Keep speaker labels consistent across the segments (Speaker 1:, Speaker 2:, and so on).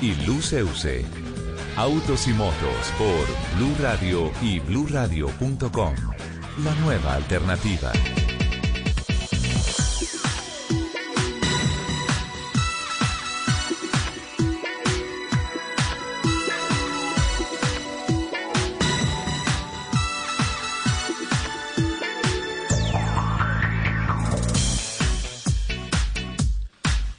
Speaker 1: y Luceuse. Autos y motos por Blue Radio y bluradio.com. La nueva alternativa.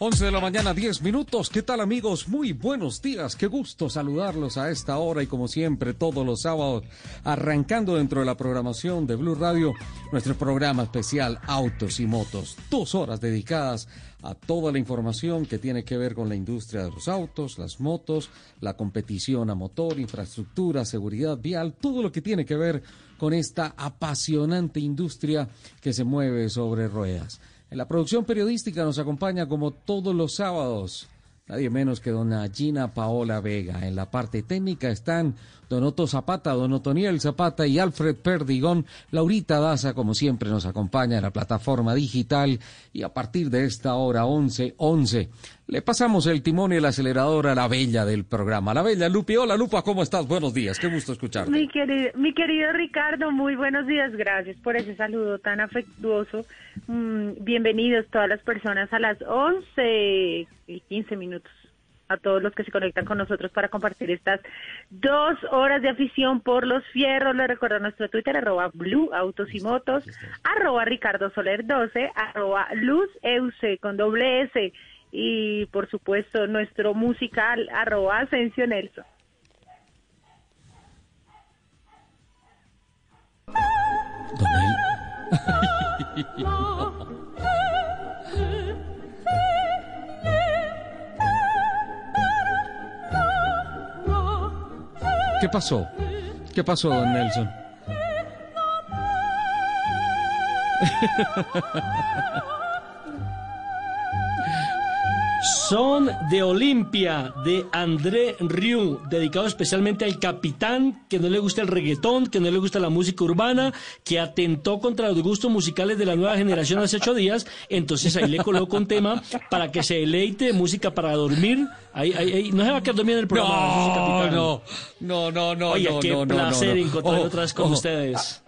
Speaker 1: 11 de la mañana, 10 minutos. ¿Qué tal amigos? Muy buenos días. Qué gusto saludarlos a esta hora y como siempre todos los sábados, arrancando dentro de la programación de Blue Radio, nuestro programa especial Autos y Motos. Dos horas dedicadas a toda la información que tiene que ver con la industria de los autos, las motos, la competición a motor, infraestructura, seguridad vial, todo lo que tiene que ver con esta apasionante industria que se mueve sobre ruedas. En la producción periodística nos acompaña como todos los sábados, nadie menos que dona Gina Paola Vega. En la parte técnica están Don Otto Zapata, Don Otoniel Zapata y Alfred Perdigón. Laurita Daza, como siempre, nos acompaña en la plataforma digital y a partir de esta hora 11, 11, le pasamos el timón y el acelerador a la bella del programa. La bella Lupi. Hola Lupa, ¿cómo estás? Buenos días, qué gusto escucharte.
Speaker 2: Mi querido, Ricardo, muy buenos días. Gracias por ese saludo tan afectuoso. Mm, bienvenidos todas las personas a las 11 y 15 minutos a todos los que se conectan con nosotros para compartir estas dos horas de afición por los fierros. Le recuerdo nuestro Twitter, arroba Blue Autos y Motos, arroba Ricardo Soler 12, arroba Luz Euse con doble S y por supuesto nuestro musical, arroba Asensio Nelson.
Speaker 1: ¿Qué pasó? ¿Qué pasó, don Nelson?
Speaker 3: Son de Olimpia, de André Rieu, dedicado especialmente al capitán que no le gusta el reggaetón, que no le gusta la música urbana, que atentó contra los gustos musicales de la nueva generación hace ocho días. Entonces ahí le coloco un tema para que se deleite, música para dormir. Ahí, ahí, no se va a quedar dormido en el programa.
Speaker 1: No, no, no, no,
Speaker 3: Oye,
Speaker 1: no,
Speaker 3: qué
Speaker 1: no,
Speaker 3: placer
Speaker 1: no,
Speaker 3: encontrar otra vez con ustedes.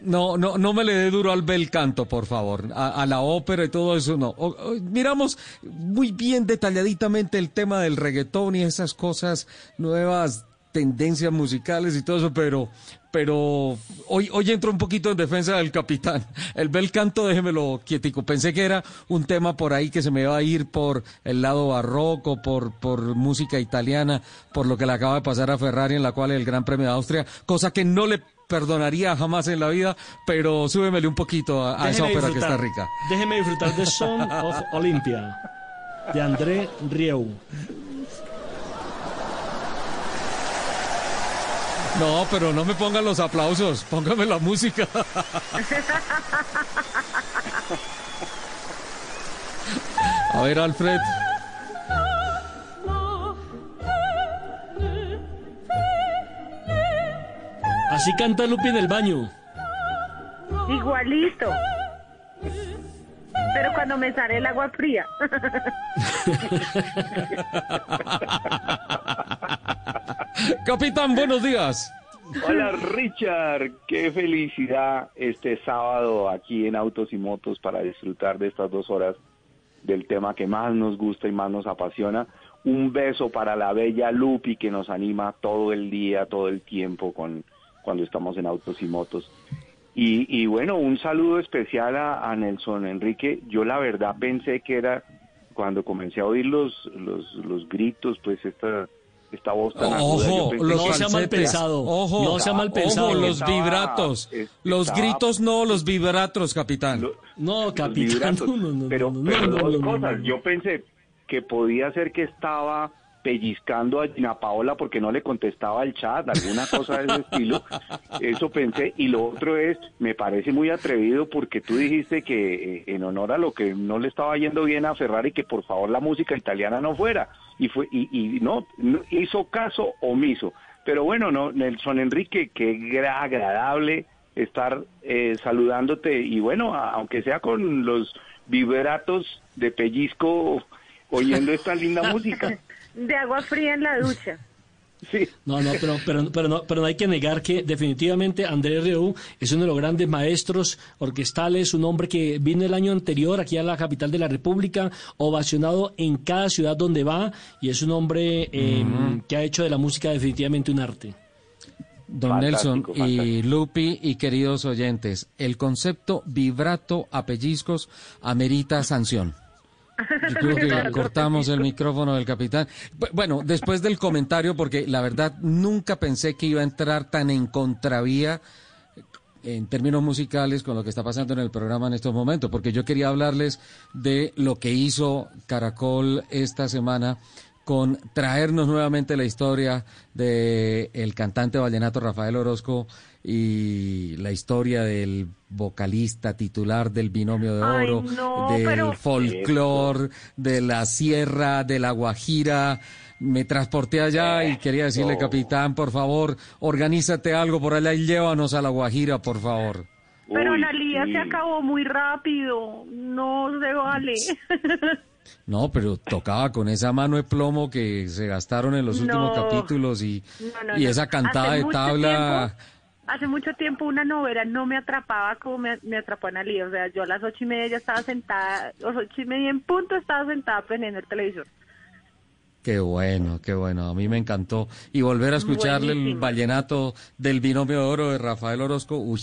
Speaker 1: No, no, no me le dé duro al bel canto, por favor. A, la ópera y todo eso, no. miramos muy bien detalladitamente el tema del reggaetón y esas cosas nuevas tendencias musicales y todo eso, pero, pero hoy, hoy entro un poquito en defensa del capitán. El bel canto, déjemelo quietico. Pensé que era un tema por ahí que se me iba a ir por el lado barroco, por, por música italiana, por lo que le acaba de pasar a Ferrari en la cual el Gran Premio de Austria, cosa que no le perdonaría jamás en la vida, pero súbemele un poquito a, esa ópera que está rica.
Speaker 3: Déjeme disfrutar de Song of Olympia, de André Rieu.
Speaker 1: No, pero no me pongan los aplausos, póngame la música. A ver, Alfred.
Speaker 3: Así canta Lupi en el baño.
Speaker 2: Igualito. Pero cuando me sale el agua fría.
Speaker 1: Capitán, buenos días.
Speaker 4: Hola Richard, qué felicidad este sábado aquí en Autos y Motos para disfrutar de estas dos horas del tema que más nos gusta y más nos apasiona. Un beso para la bella Lupi que nos anima todo el día, todo el tiempo con, cuando estamos en autos y motos. Y, bueno, un saludo especial a, Nelson Enrique. Yo la verdad pensé que era cuando comencé a oír los, los, los gritos, pues esta, esta voz tan
Speaker 1: Ojo, los
Speaker 3: no sea mal pensado. Ojo, no sea mal pensado.
Speaker 1: los vibratos. los gritos no, los vibratos, capitán.
Speaker 3: no, capitán. No, no,
Speaker 4: pero, pero dos cosas. Yo pensé que podía ser que estaba pellizcando a Gina Paola porque no le contestaba al chat, alguna cosa de ese estilo. Eso pensé. Y lo otro es, me parece muy atrevido porque tú dijiste que eh, en honor a lo que no le estaba yendo bien a Ferrari, que por favor la música italiana no fuera. Y fue y, no, hizo caso omiso. Pero bueno, no Nelson Enrique, qué agradable estar eh, saludándote y bueno, aunque sea con los vibratos de pellizco oyendo esta linda música.
Speaker 2: De agua fría en la ducha.
Speaker 4: Sí.
Speaker 3: No, no, pero, pero, pero, no, pero no hay que negar que definitivamente Andrés Rieu es uno de los grandes maestros orquestales, un hombre que vino el año anterior aquí a la capital de la República, ovacionado en cada ciudad donde va, y es un hombre eh, que ha hecho de la música definitivamente un arte.
Speaker 1: Don
Speaker 4: Fantástico,
Speaker 1: Nelson y
Speaker 4: fantástico.
Speaker 1: Lupi y queridos oyentes, el concepto vibrato a pellizcos amerita sanción. Yo creo que cortamos el micrófono del capitán. Bu- Bueno, después del comentario, porque la verdad nunca pensé que iba a entrar tan en contravía en términos musicales con lo que está pasando en el programa en estos momentos, porque yo quería hablarles de lo que hizo Caracol esta semana con traernos nuevamente la historia de el cantante vallenato Rafael Orozco y la historia del vocalista titular del binomio de
Speaker 2: Ay,
Speaker 1: oro,
Speaker 2: no,
Speaker 1: del
Speaker 2: pero-
Speaker 1: folclor, de la sierra, de la Guajira. Me transporté allá y quería decirle,
Speaker 4: no.
Speaker 1: capitán, por favor, organízate algo por allá y llévanos a la Guajira, por favor.
Speaker 2: Pero
Speaker 4: Uy,
Speaker 2: Analia
Speaker 4: sí.
Speaker 2: se acabó muy rápido. No se vale.
Speaker 1: No, pero tocaba con esa mano de plomo que se gastaron en los últimos
Speaker 2: No.
Speaker 1: capítulos y,
Speaker 2: No, no,
Speaker 1: y
Speaker 2: no.
Speaker 1: esa cantada
Speaker 2: Hace
Speaker 1: de tabla.
Speaker 2: tiempo- hace mucho tiempo una novela no me atrapaba como me, me atrapó Analia. O sea, yo a las ocho y media ya estaba sentada, a las ocho y media en punto estaba sentada prendiendo el televisor.
Speaker 1: Qué bueno, qué bueno. A mí me encantó. Y volver a escucharle el
Speaker 2: Buenísimo.
Speaker 1: vallenato del binomio de oro de Rafael Orozco. Uy,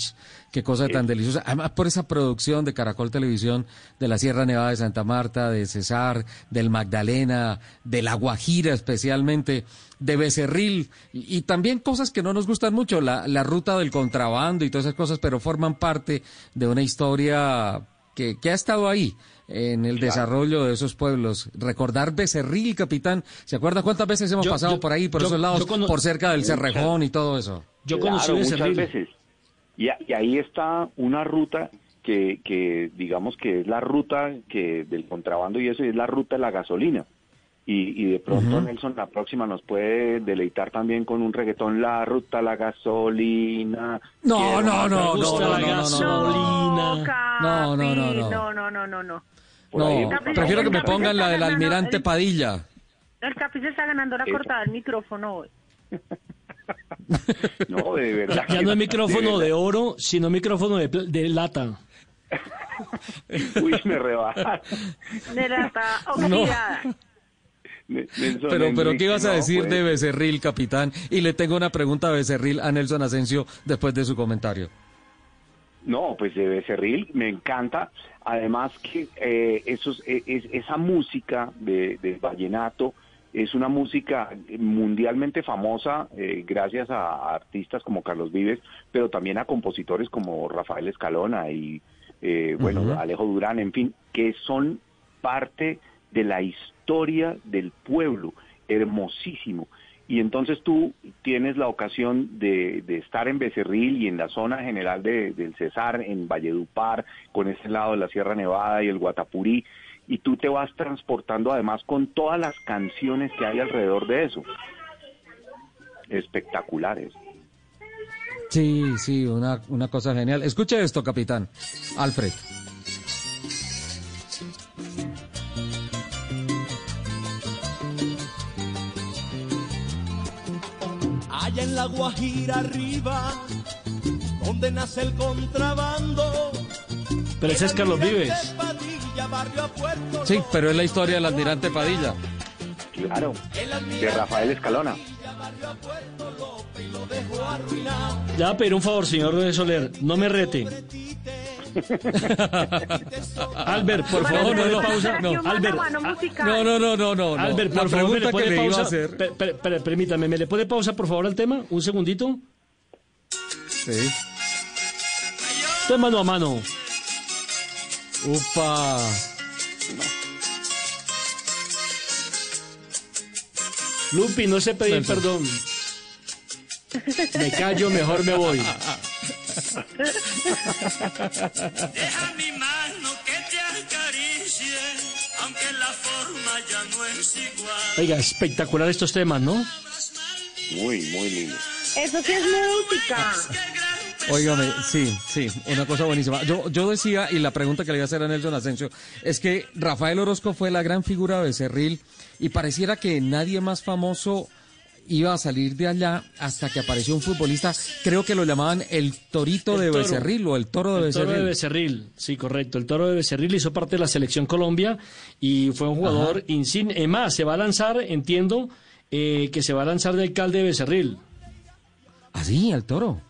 Speaker 1: qué cosa tan deliciosa. Además, por esa producción de Caracol Televisión, de la Sierra Nevada de Santa Marta, de Cesar, del Magdalena, de La Guajira especialmente, de Becerril. Y, y también cosas que no nos gustan mucho, la, la ruta del contrabando y todas esas cosas, pero forman parte de una historia que, que ha estado ahí en el desarrollo de esos pueblos. Recordar Becerril, capitán. ¿Se acuerda cuántas veces hemos
Speaker 3: Yo-
Speaker 1: pasado
Speaker 3: yo-
Speaker 1: por ahí, por
Speaker 3: yo-
Speaker 1: esos lados,
Speaker 3: cono-
Speaker 1: por cerca del Cerrejón y todo eso?
Speaker 3: Yo
Speaker 4: Claro,
Speaker 3: conocí
Speaker 4: muchas
Speaker 3: Becerril.
Speaker 4: veces. Y, a- y ahí está una ruta que, que digamos que es la ruta que del contrabando y eso y es la ruta de la gasolina. Y, y de pronto Nelson la próxima nos puede deleitar también con un reggaetón la ruta la gasolina.
Speaker 1: No, no, no, no, no,
Speaker 3: la
Speaker 1: no, No, no, no, no. no, no,
Speaker 2: no, no,
Speaker 4: ahí
Speaker 1: prefiero que me pongan la del almirante
Speaker 2: el-
Speaker 1: Padilla.
Speaker 2: El Capi se está ganando la cortada del micrófono hoy.
Speaker 4: No, de verdad.
Speaker 3: Ya no es micrófono de oro, sino micrófono de, lata.
Speaker 4: Uy, me rebaja.
Speaker 2: De la está oxidada.
Speaker 1: Pero, pero, ¿qué ibas a decir
Speaker 4: pues.
Speaker 1: de Becerril, capitán? Y le tengo una pregunta a Becerril a Nelson Asensio después de su comentario.
Speaker 4: No, pues de Becerril me encanta. Además que eh, esos, eh, es- esa música de, de vallenato es una música mundialmente famosa eh, gracias a artistas como Carlos Vives, pero también a compositores como Rafael Escalona y eh, bueno. Alejo Durán, en fin, que son parte de la historia del pueblo, hermosísimo. Y entonces tú tienes la ocasión de, estar en Becerril y en la zona general de- del Cesar, en Valledupar, con ese lado de la Sierra Nevada y el Guatapurí, y tú te vas transportando además con todas las canciones que hay alrededor de eso. Espectaculares.
Speaker 1: Sí, sí, una, una cosa genial. Escuche esto, capitán. Alfred.
Speaker 5: En la Guajira arriba, donde nace el contrabando.
Speaker 3: Pero ese es Carlos Vives.
Speaker 5: Padilla, barrio a Puerto
Speaker 1: Sí, pero es la historia del almirante Padilla.
Speaker 4: Claro, de Rafael Escalona.
Speaker 3: Ya, a pedir un favor, señor Soler, no me rete. Albert, por
Speaker 2: Bueno,
Speaker 3: favor, no le pausa. No, Albert. ah.
Speaker 1: No, no, no, no.
Speaker 3: Albert,
Speaker 1: la
Speaker 3: por favor, ¿me
Speaker 1: pregunta
Speaker 3: le pone
Speaker 1: que le iba a
Speaker 3: pausa?
Speaker 1: hacer.
Speaker 3: Per- per- per- permítame, ¿me le puede pausa, por favor, al tema? Un segundito.
Speaker 1: Sí.
Speaker 3: Esto es mano a mano.
Speaker 1: Upa.
Speaker 3: Lupi, no sé pedir perdón. Me callo, mejor me voy.
Speaker 6: Deja mi mano que te acaricie, aunque la forma ya no es igual.
Speaker 3: Oiga, espectacular estos temas, ¿no?
Speaker 4: Muy, muy lindo.
Speaker 2: Eso sí es música.
Speaker 1: Óigame, sí, sí, una cosa buenísima. Yo, yo decía, y la pregunta que le iba a hacer a Nelson Asensio, es que Rafael Orozco fue la gran figura de Becerril y pareciera que nadie más famoso iba a salir de allá hasta que apareció un futbolista, creo que lo llamaban el torito
Speaker 3: El
Speaker 1: de
Speaker 3: toro.
Speaker 1: Becerril o el toro de
Speaker 3: El
Speaker 1: Becerril.
Speaker 3: toro de Becerril, sí, correcto. El toro de Becerril hizo parte de la selección Colombia y fue un jugador insigne. Es más, se va a lanzar, entiendo, eh, que se va a lanzar de alcalde de Becerril.
Speaker 1: Ah, sí, el toro.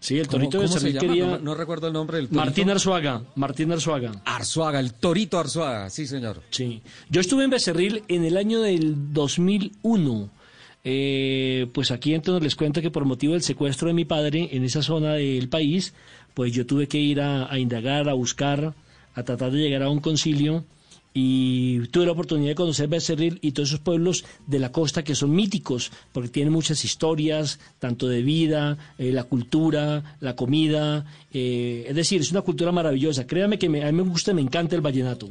Speaker 3: Sí, el
Speaker 1: ¿Cómo-
Speaker 3: torito de
Speaker 1: cómo
Speaker 3: Becerril quería...
Speaker 1: No, no recuerdo el nombre del torito.
Speaker 3: Martín Arzuaga, Martín Arzuaga.
Speaker 1: Arzuaga, el torito Arzuaga, sí señor.
Speaker 3: Sí. Yo estuve en Becerril en el año del 2001. Eh, pues aquí entonces les cuento que por motivo del secuestro de mi padre en esa zona del país, pues yo tuve que ir a, indagar, a buscar, a tratar de llegar a un concilio y tuve la oportunidad de conocer Becerril y todos esos pueblos de la costa que son míticos porque tienen muchas historias, tanto de vida, eh, la cultura, la comida, eh, es decir, es una cultura maravillosa. Créame que me- a mí me gusta, me encanta el vallenato.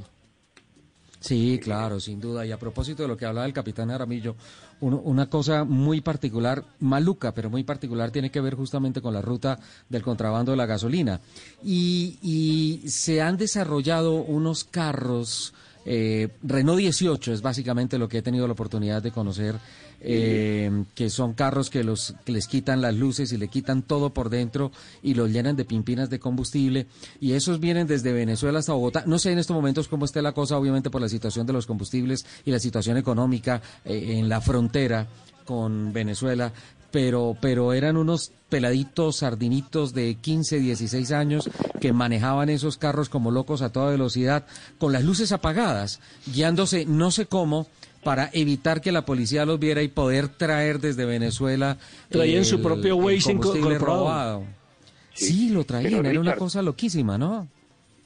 Speaker 1: Sí, claro, sin duda. Y a propósito de lo que hablaba el capitán Aramillo, uno- una cosa muy particular, maluca, pero muy particular, tiene que ver justamente con la ruta del contrabando de la gasolina. Y, y se han desarrollado unos carros, eh, Renault 18 es básicamente lo que he tenido la oportunidad de conocer, eh, que son carros que, los, que les quitan las luces y le quitan todo por dentro y los llenan de pimpinas de combustible. Y esos vienen desde Venezuela hasta Bogotá. No sé en estos momentos cómo esté la cosa, obviamente por la situación de los combustibles y la situación económica eh, en la frontera con Venezuela. Pero, pero eran unos peladitos sardinitos de 15, 16 años que manejaban esos carros como locos a toda velocidad, con las luces apagadas, guiándose no sé cómo para evitar que la policía los viera y poder traer desde Venezuela.
Speaker 3: Traían su propio Waze
Speaker 1: robado.
Speaker 4: Sí,
Speaker 1: Sí, lo traían,
Speaker 4: pero,
Speaker 1: era una cosa loquísima, ¿no?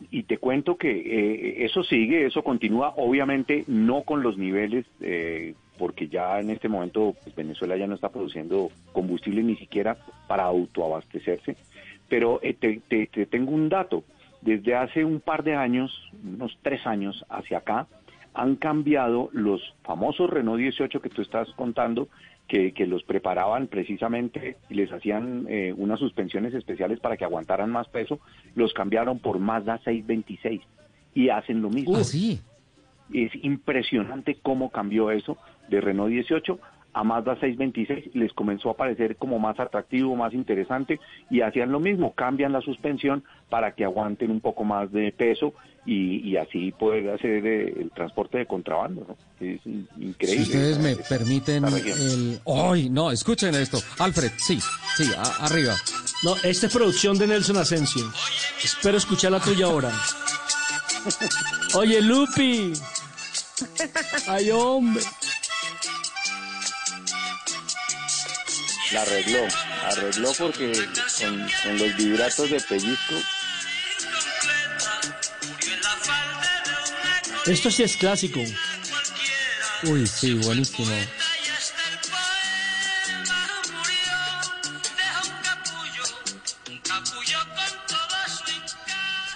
Speaker 4: y te cuento que eh, eso sigue, eso continúa, obviamente no con los niveles, eh, porque ya en este momento pues, Venezuela ya no está produciendo combustible ni siquiera para autoabastecerse, pero eh, te, te- te tengo un dato, desde hace un par de años, unos tres años hacia acá, han cambiado los famosos Renault 18 que tú estás contando, que, que los preparaban precisamente y les hacían eh, unas suspensiones especiales para que aguantaran más peso, los cambiaron por Mazda 626 y hacen lo mismo.
Speaker 1: Sí.
Speaker 4: Es impresionante cómo cambió eso de Renault 18 a Mazda 626, les comenzó a parecer como más atractivo, más interesante y hacían lo mismo, cambian la suspensión para que aguanten un poco más de peso y, y así poder hacer eh, el transporte de contrabando. ¿no? Es in- increíble.
Speaker 1: Si ustedes me permiten el... ¡Ay, no! Escuchen esto. Alfred, sí, sí, a- arriba.
Speaker 3: No, esta es producción de Nelson Asensio. Espero escuchar la tuya ahora. Oye, Lupi. Ay, hombre.
Speaker 4: La arregló, arregló porque con, con los vibratos de pellizco
Speaker 3: Esto sí es clásico.
Speaker 1: Uy, sí, buenísimo.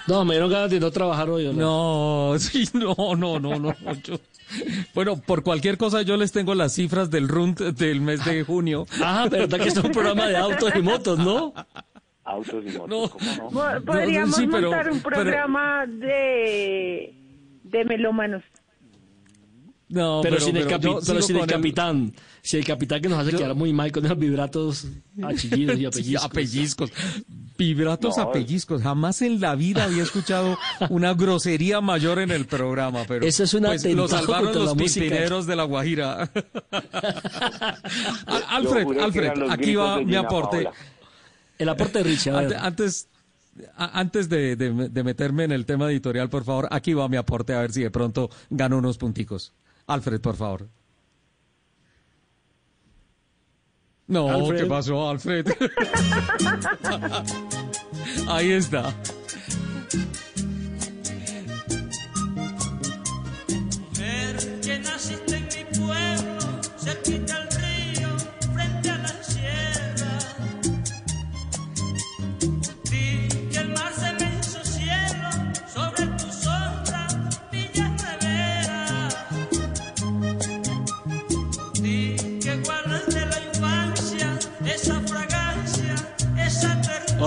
Speaker 3: No, me dieron ganas de no trabajar hoy. ¿o no?
Speaker 1: No, sí, no, no, no, no. yo- Bueno, por cualquier cosa yo les tengo las cifras del RUNT del mes de junio.
Speaker 3: Ah, verdad que es un programa de autos y motos, ¿no?
Speaker 4: autos y motos,
Speaker 1: No.
Speaker 4: ¿cómo no?
Speaker 1: No,
Speaker 2: Podríamos
Speaker 1: sí, pero-
Speaker 2: montar un
Speaker 1: pero-
Speaker 2: programa de, de melómanos.
Speaker 1: No,
Speaker 3: pero, sin el,
Speaker 1: pero
Speaker 3: capi- sin el capitán. Si el capitán que nos hace
Speaker 1: Yo-
Speaker 3: quedar muy mal con esos vibratos a chillidos y
Speaker 1: Sí,
Speaker 3: a pellizcos.
Speaker 1: a pellizcos. Vibratos
Speaker 4: No,
Speaker 1: a pellizcos. Jamás en la vida había escuchado una grosería mayor en el programa, pero
Speaker 3: Eso es un
Speaker 1: pues, lo salvaron los pimpineros de la Guajira. Alfred, Alfred, aquí va mi aporte.
Speaker 4: Paola.
Speaker 3: El aporte de Richard.
Speaker 1: Antes, antes de, de- de meterme en el tema editorial, por favor, aquí va mi aporte a ver si de pronto gano unos punticos. Alfred, por favor. No,
Speaker 3: Alfred.
Speaker 1: ¿qué pasó, Alfred? Ahí está.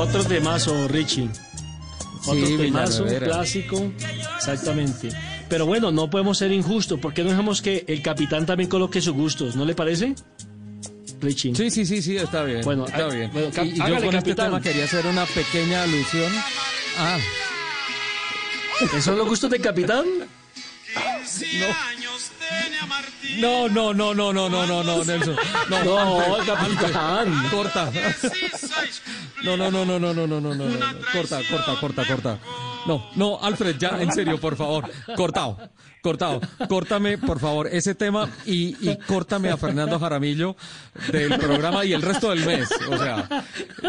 Speaker 3: Otro temazo, Richie. Otro
Speaker 1: sí,
Speaker 3: temazo,
Speaker 1: un
Speaker 3: clásico. Exactamente. Pero bueno, no podemos ser injustos. ¿Por qué no dejamos que el capitán también coloque sus gustos? ¿No le parece? Richie.
Speaker 1: Sí, sí, sí, sí, está bien.
Speaker 3: Bueno,
Speaker 1: está bien.
Speaker 3: Bueno,
Speaker 1: y, yo con este
Speaker 3: capitán.
Speaker 1: quería hacer una pequeña alusión. Ah.
Speaker 3: ¿Esos son los gustos del capitán?
Speaker 1: No. No, no, no, no, no, no, no, Nelson. No,
Speaker 3: no
Speaker 1: el
Speaker 3: capitán.
Speaker 1: Corta. No, no, no, no, no, no, no, no, no, no. Corta, corta, corta, corta. No, no, Alfred, ya, en serio, por favor. Cortado, cortado. Córtame, por favor, ese tema y, y córtame a Fernando Jaramillo del programa y el resto del mes. O sea,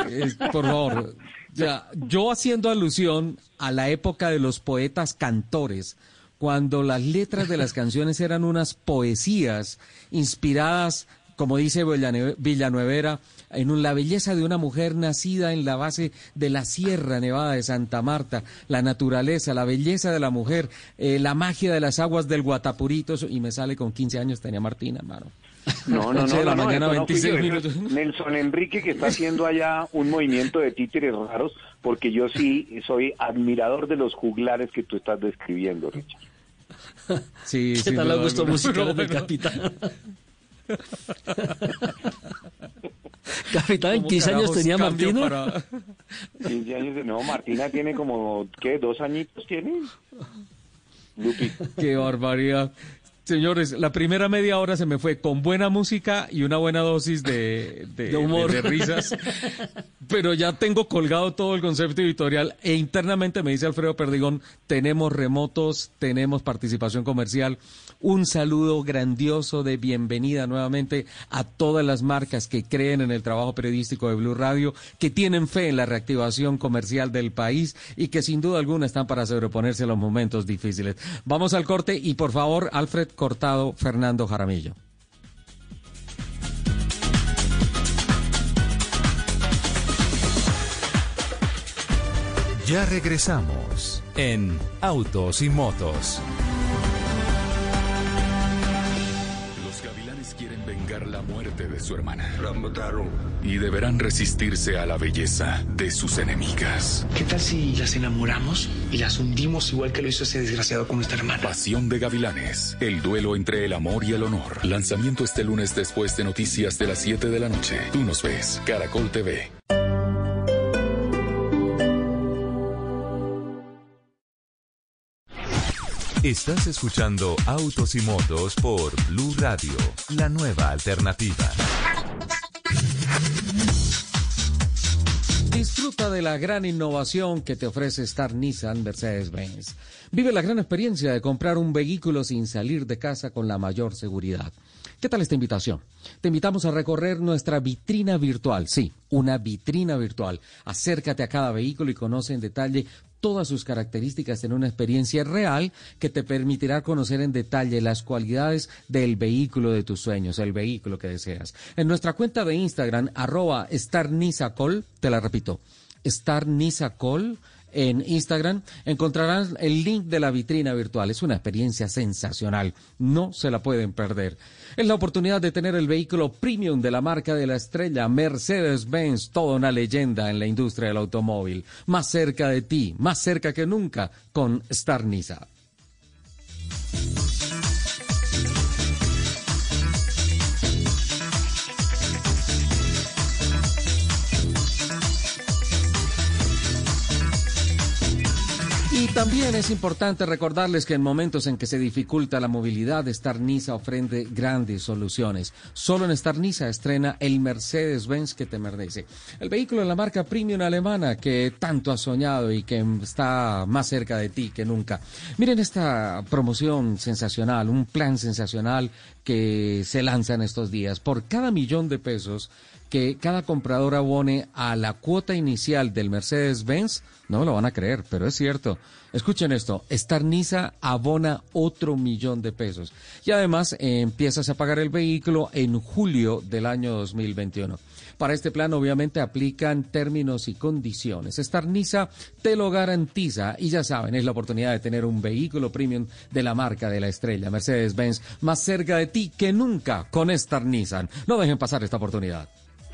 Speaker 1: eh, por favor. Ya, yo haciendo alusión a la época de los poetas cantores, cuando las letras de las canciones eran unas poesías inspiradas, como dice Villanuevera, en un- la belleza de una mujer nacida en la base de la Sierra Nevada de Santa Marta, la naturaleza, la belleza de la mujer, eh, la magia de las aguas del Guatapurito, eso- y me sale con 15 años, tenía Martina, hermano.
Speaker 4: No, no, no,
Speaker 1: de la
Speaker 4: no, no,
Speaker 1: mañana,
Speaker 4: no fui
Speaker 1: 26
Speaker 4: yo, eso es
Speaker 1: minutos.
Speaker 4: Nelson Enrique que está haciendo allá un movimiento de títeres raros, porque yo sí soy admirador de los juglares que tú estás describiendo, Richard.
Speaker 1: Sí,
Speaker 3: ¿Qué tal gustos
Speaker 1: alguna.
Speaker 3: musicales del capitán? capitán, ¿en
Speaker 1: ¿Cómo
Speaker 3: 15 años tenía Martina?
Speaker 1: para-
Speaker 4: 15 años de- No, Martina tiene como, ¿qué? ¿Dos añitos tiene? Lupi.
Speaker 1: Qué barbaridad. Señores, la primera media hora se me fue con buena música y una buena dosis de, de,
Speaker 3: De humor.
Speaker 1: de- de risas. Pero ya tengo colgado todo el concepto editorial e internamente me dice Alfredo Perdigón, tenemos remotos, tenemos participación comercial. Un saludo grandioso de bienvenida nuevamente a todas las marcas que creen en el trabajo periodístico de Blue Radio, que tienen fe en la reactivación comercial del país y que sin duda alguna están para sobreponerse a los momentos difíciles. Vamos al corte y por favor, Alfred Cortado, Fernando Jaramillo.
Speaker 7: Ya regresamos en Autos y Motos.
Speaker 8: Muerte de su hermana. La mataron. Y deberán resistirse a la belleza de sus enemigas.
Speaker 9: ¿Qué tal si las enamoramos y las hundimos igual que lo hizo ese desgraciado con nuestra hermana?
Speaker 8: Pasión de gavilanes. El duelo entre el amor y el honor. Lanzamiento este lunes después de noticias de las 7 de la noche. Tú nos ves. Caracol TV.
Speaker 7: Estás escuchando Autos y Motos por Blue Radio, la nueva alternativa.
Speaker 1: Disfruta de la gran innovación que te ofrece Star Nissan Mercedes-Benz. Vive la gran experiencia de comprar un vehículo sin salir de casa con la mayor seguridad. ¿Qué tal esta invitación? Te invitamos a recorrer nuestra vitrina virtual. Sí, una vitrina virtual. Acércate a cada vehículo y conoce en detalle todas sus características en una experiencia real que te permitirá conocer en detalle las cualidades del vehículo de tus sueños, el vehículo que deseas. En nuestra cuenta de Instagram, arroba StarNisacol, te la repito, StarNisacol, en Instagram encontrarán el link de la vitrina virtual. Es una experiencia sensacional. No se la pueden perder. Es la oportunidad de tener el vehículo premium de la marca de la estrella Mercedes-Benz, toda una leyenda en la industria del automóvil. Más cerca de ti, más cerca que nunca con Star también es importante recordarles que en momentos en que se dificulta la movilidad, Star Nisa ofrece grandes soluciones. Solo en Star Nisa estrena el Mercedes-Benz que te merece. El vehículo de la marca premium alemana que tanto has soñado y que está más cerca de ti que nunca. Miren esta promoción sensacional, un plan sensacional que se lanza en estos días. Por cada millón de pesos que cada comprador abone a la cuota inicial del Mercedes-Benz, no me lo van a creer, pero es cierto. Escuchen esto, Star abona otro millón de pesos y además eh, empiezas a pagar el vehículo en julio del año 2021. Para este plan obviamente aplican términos y condiciones. Star te lo garantiza y ya saben, es la oportunidad de tener un vehículo premium de la marca de la estrella Mercedes-Benz más cerca de ti que nunca con Star. No dejen pasar esta oportunidad.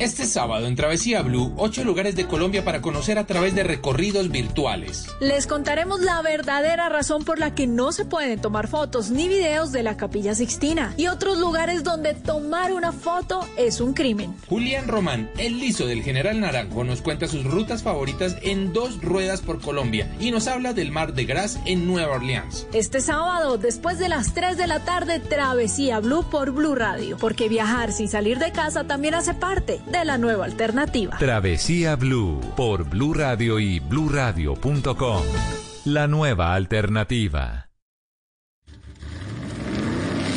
Speaker 10: Este sábado en Travesía Blue, ocho lugares de Colombia para conocer a través de recorridos virtuales.
Speaker 11: Les contaremos la verdadera razón por la que no se pueden tomar fotos ni videos de la Capilla Sixtina y otros lugares donde tomar una foto es un crimen.
Speaker 10: Julián Román, el liso del General Naranjo, nos cuenta sus rutas favoritas en dos ruedas por Colombia y nos habla del Mar de Gras en Nueva Orleans.
Speaker 11: Este sábado, después de las 3 de la tarde, Travesía Blue por Blue Radio, porque viajar sin salir de casa también hace parte de la nueva alternativa.
Speaker 7: Travesía Blue por Blue Radio y bluradio.com. La nueva alternativa.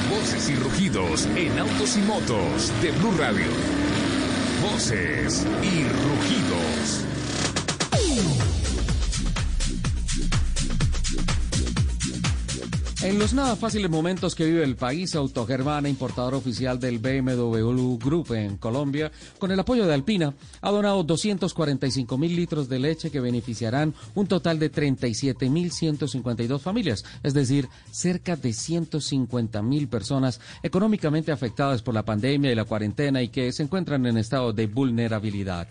Speaker 8: Voces y rugidos en autos y motos de Blue Radio. Voces y rugidos.
Speaker 1: En los nada fáciles momentos que vive el país, Autogermana, importador oficial del BMW Group en Colombia, con el apoyo de Alpina, ha donado 245 mil litros de leche que beneficiarán un total de 37 mil 152 familias, es decir, cerca de 150 mil personas económicamente afectadas por la pandemia y la cuarentena y que se encuentran en estado de vulnerabilidad.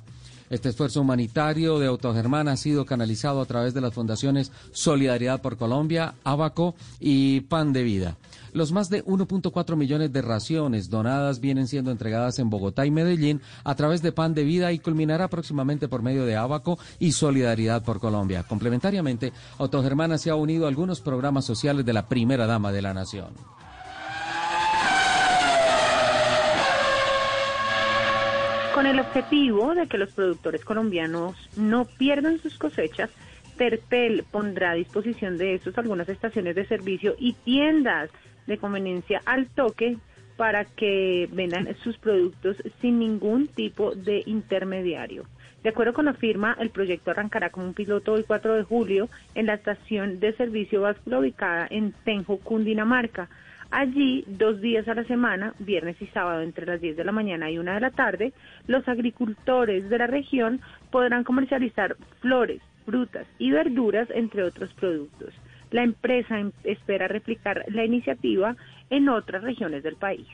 Speaker 1: Este esfuerzo humanitario de Autogermán ha sido canalizado a través de las fundaciones Solidaridad por Colombia, Abaco y Pan de Vida. Los más de 1.4 millones de raciones donadas vienen siendo entregadas en Bogotá y Medellín a través de Pan de Vida y culminará próximamente por medio de Abaco y Solidaridad por Colombia. Complementariamente, Autogermana se ha unido a algunos programas sociales de la primera dama de la nación.
Speaker 12: Con el objetivo de que los productores colombianos no pierdan sus cosechas, Terpel pondrá a disposición de estos algunas estaciones de servicio y tiendas de conveniencia al toque para que vendan sus productos sin ningún tipo de intermediario. De acuerdo con la firma, el proyecto arrancará como un piloto el 4 de julio en la estación de servicio básica ubicada en Tenjo, Cundinamarca. Allí, dos días a la semana, viernes y sábado, entre las 10 de la mañana y 1 de la tarde, los agricultores de la región podrán comercializar flores, frutas y verduras, entre otros productos. La empresa em- espera replicar la iniciativa en otras regiones del país.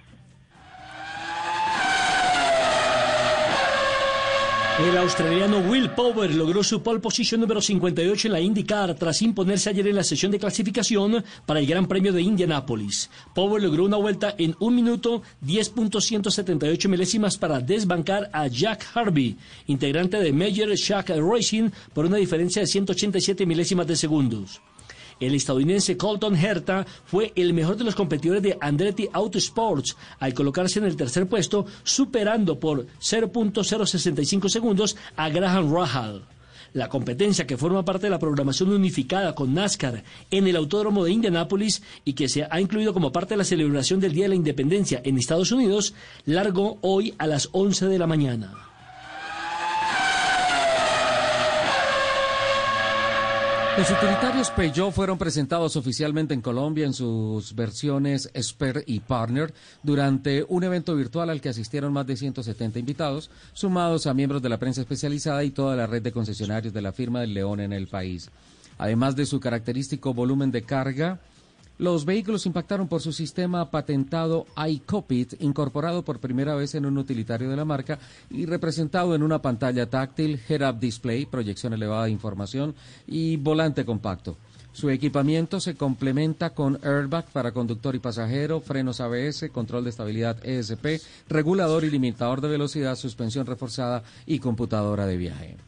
Speaker 3: El australiano Will Power logró su pole position número 58 en la IndyCar tras imponerse ayer en la sesión de clasificación para el Gran Premio de Indianápolis. Power logró una vuelta en 1 minuto 10.178 milésimas para desbancar a Jack Harvey, integrante de Major Shack Racing, por una diferencia de 187 milésimas de segundos. El estadounidense Colton Herta fue el mejor de los competidores de Andretti Autosports al colocarse en el tercer puesto, superando por 0.065 segundos a Graham Rahal. La competencia que forma parte de la programación unificada con NASCAR en el Autódromo de Indianápolis y que se ha incluido como parte de la celebración del Día de la Independencia en Estados Unidos, largó hoy a las 11 de la mañana.
Speaker 1: Los utilitarios Peugeot fueron presentados oficialmente en Colombia en sus versiones Spare y Partner durante un evento virtual al que asistieron más de 170 invitados, sumados a miembros de la prensa especializada y toda la red de concesionarios de la firma del León en el país. Además de su característico volumen de carga, los vehículos impactaron por su sistema patentado iCopit, incorporado por primera vez en un utilitario de la marca y representado en una pantalla táctil, head-up display, proyección elevada de información y volante compacto. Su equipamiento se complementa con airbag para conductor y pasajero, frenos ABS, control de estabilidad ESP, regulador y limitador de velocidad, suspensión reforzada y computadora de viaje.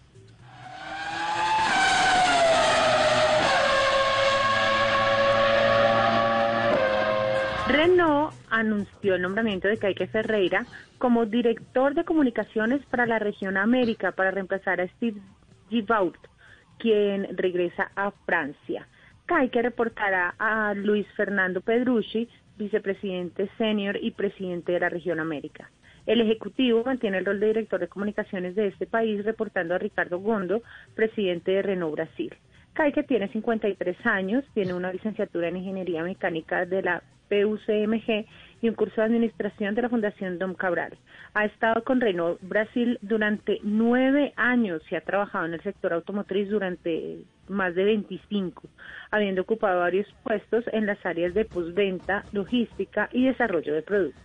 Speaker 12: Renault anunció el nombramiento de Kaique Ferreira como director de comunicaciones para la región América para reemplazar a Steve Gibault, quien regresa a Francia. Kaique reportará a Luis Fernando Pedrucci, vicepresidente senior y presidente de la región América. El Ejecutivo mantiene el rol de director de comunicaciones de este país, reportando a Ricardo Gondo, presidente de Renault Brasil. Kaique tiene 53 años, tiene una licenciatura en Ingeniería Mecánica de la PUCMG y un curso de administración de la Fundación Dom Cabral. Ha estado con Renault Brasil durante nueve años y ha trabajado en el sector automotriz durante más de 25, habiendo ocupado varios puestos en las áreas de postventa, logística y desarrollo de productos.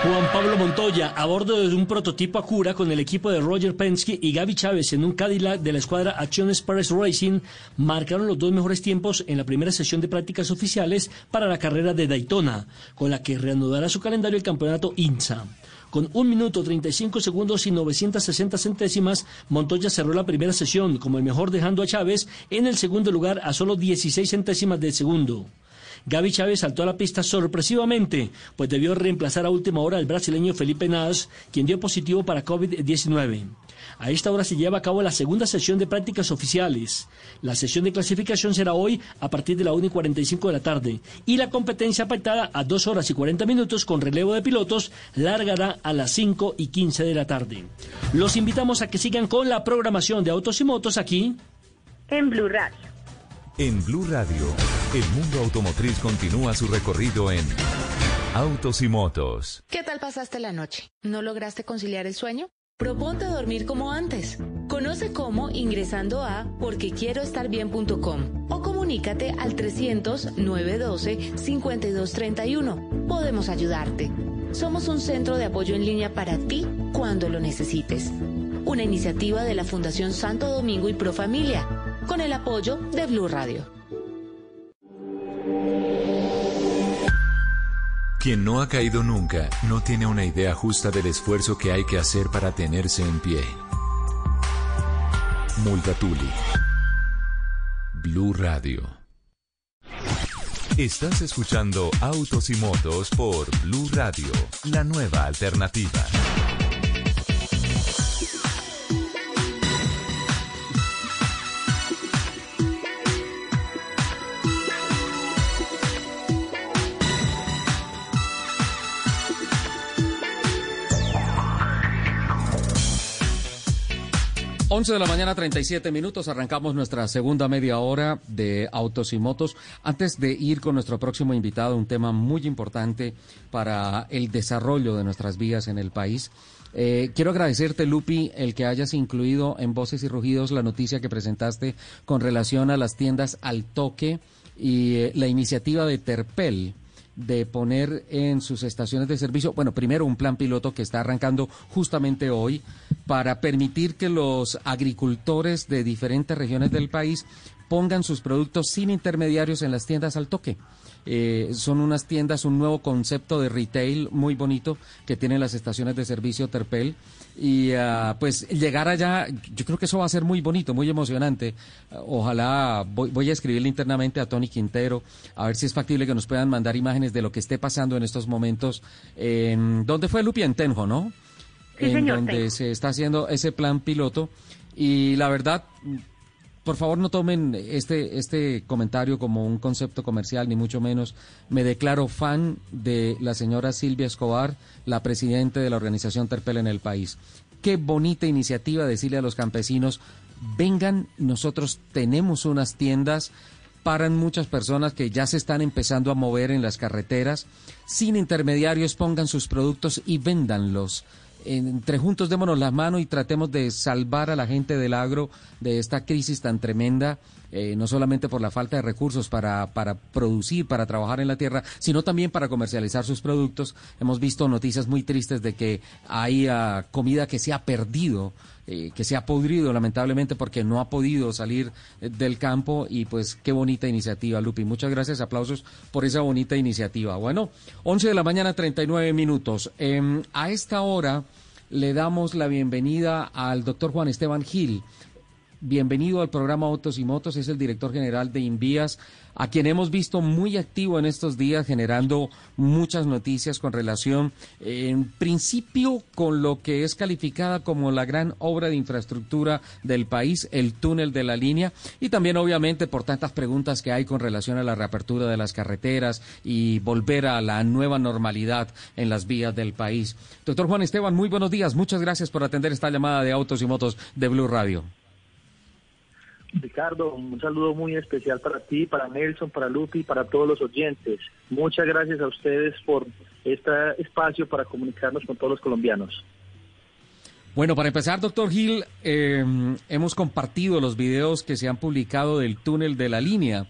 Speaker 3: Juan Pablo Montoya a bordo de un prototipo Acura con el equipo de Roger Penske y Gaby Chávez en un Cadillac de la escuadra Action Express Racing marcaron los dos mejores tiempos en la primera sesión de prácticas oficiales para la carrera de Daytona, con la que reanudará su calendario el campeonato INSA. Con un minuto 35 segundos y 960 centésimas, Montoya cerró la primera sesión como el mejor dejando a Chávez en el segundo lugar a solo 16 centésimas del segundo. Gaby Chávez saltó a la pista sorpresivamente, pues debió reemplazar a última hora al brasileño Felipe Nas, quien dio positivo para COVID-19. A esta hora se lleva a cabo la segunda sesión de prácticas oficiales. La sesión de clasificación será hoy a partir de la 1 y 45 de la tarde y la competencia pactada a 2 horas y 40 minutos con relevo de pilotos largará a las 5 y 15 de la tarde. Los invitamos a que sigan con la programación de Autos y Motos aquí
Speaker 2: en Blue Radio.
Speaker 7: En Blue Radio, el mundo automotriz continúa su recorrido en Autos y Motos.
Speaker 13: ¿Qué tal pasaste la noche? ¿No lograste conciliar el sueño? Proponte dormir como antes. Conoce cómo ingresando a porquequieroestarbien.com o comunícate al 300-912-5231. Podemos ayudarte. Somos un centro de apoyo en línea para ti cuando lo necesites. Una iniciativa de la Fundación Santo Domingo y Pro Familia con el apoyo de Blue Radio.
Speaker 7: Quien no ha caído nunca no tiene una idea justa del esfuerzo que hay que hacer para tenerse en pie. Multatuli. Blue Radio. Estás escuchando Autos y Motos por Blue Radio, la nueva alternativa.
Speaker 1: 11 de la mañana, 37 minutos. Arrancamos nuestra segunda media hora de autos y motos. Antes de ir con nuestro próximo invitado, un tema muy importante para el desarrollo de nuestras vías en el país. Eh, quiero agradecerte, Lupi, el que hayas incluido en Voces y Rugidos la noticia que presentaste con relación a las tiendas al toque y eh, la iniciativa de Terpel de poner en sus estaciones de servicio, bueno, primero un plan piloto que está arrancando justamente hoy para permitir que los agricultores de diferentes regiones del país pongan sus productos sin intermediarios en las tiendas al toque. Eh, son unas tiendas, un nuevo concepto de retail muy bonito que tienen las estaciones de servicio Terpel. Y ah, pues llegar allá, yo creo que eso va a ser muy bonito, muy emocionante. Ojalá, voy, a escribirle internamente a Tony Quintero, a ver si es factible que nos puedan mandar imágenes de lo que esté pasando en estos momentos. En, ¿Dónde fue Lupi? En Tenjo, ¿no? en donde se está haciendo ese plan piloto. Y la verdad, por favor no tomen este, este comentario como un concepto comercial, ni mucho menos. Me declaro fan de la señora Silvia Escobar, la presidenta de la organización Terpel en el país. Qué bonita iniciativa decirle a los campesinos, vengan, nosotros tenemos unas tiendas para muchas personas que ya se están empezando a mover en las carreteras, sin intermediarios, pongan sus productos y véndanlos entre juntos démonos la mano y tratemos de salvar a la gente del agro de esta crisis tan tremenda, eh, no solamente por la falta de recursos para, para producir, para trabajar en la tierra, sino también para comercializar sus productos. Hemos visto noticias muy tristes de que hay ah, comida que se ha perdido eh, que se ha podrido lamentablemente porque no ha podido salir eh, del campo y pues qué bonita iniciativa, Lupi. Muchas gracias, aplausos por esa bonita iniciativa. Bueno, 11 de la mañana, 39 minutos. Em, a esta hora le damos la bienvenida al doctor Juan Esteban Gil. Bienvenido al programa Autos y Motos, es el director general de Invías, a quien hemos visto muy activo en estos días, generando muchas noticias con relación, en principio, con lo que es calificada como la gran obra de infraestructura del país, el túnel de la línea, y también, obviamente, por tantas preguntas que hay con relación a la reapertura de las carreteras y volver a la nueva normalidad en las vías del país. Doctor Juan Esteban, muy buenos días. Muchas gracias por atender esta llamada de Autos y Motos de Blue Radio.
Speaker 14: Ricardo, un saludo muy especial para ti, para Nelson, para Lupi para todos los oyentes. Muchas gracias a ustedes por este espacio para comunicarnos con todos los colombianos.
Speaker 1: Bueno, para empezar, doctor Gil, em, hemos compartido los videos que se han publicado del túnel de la línea.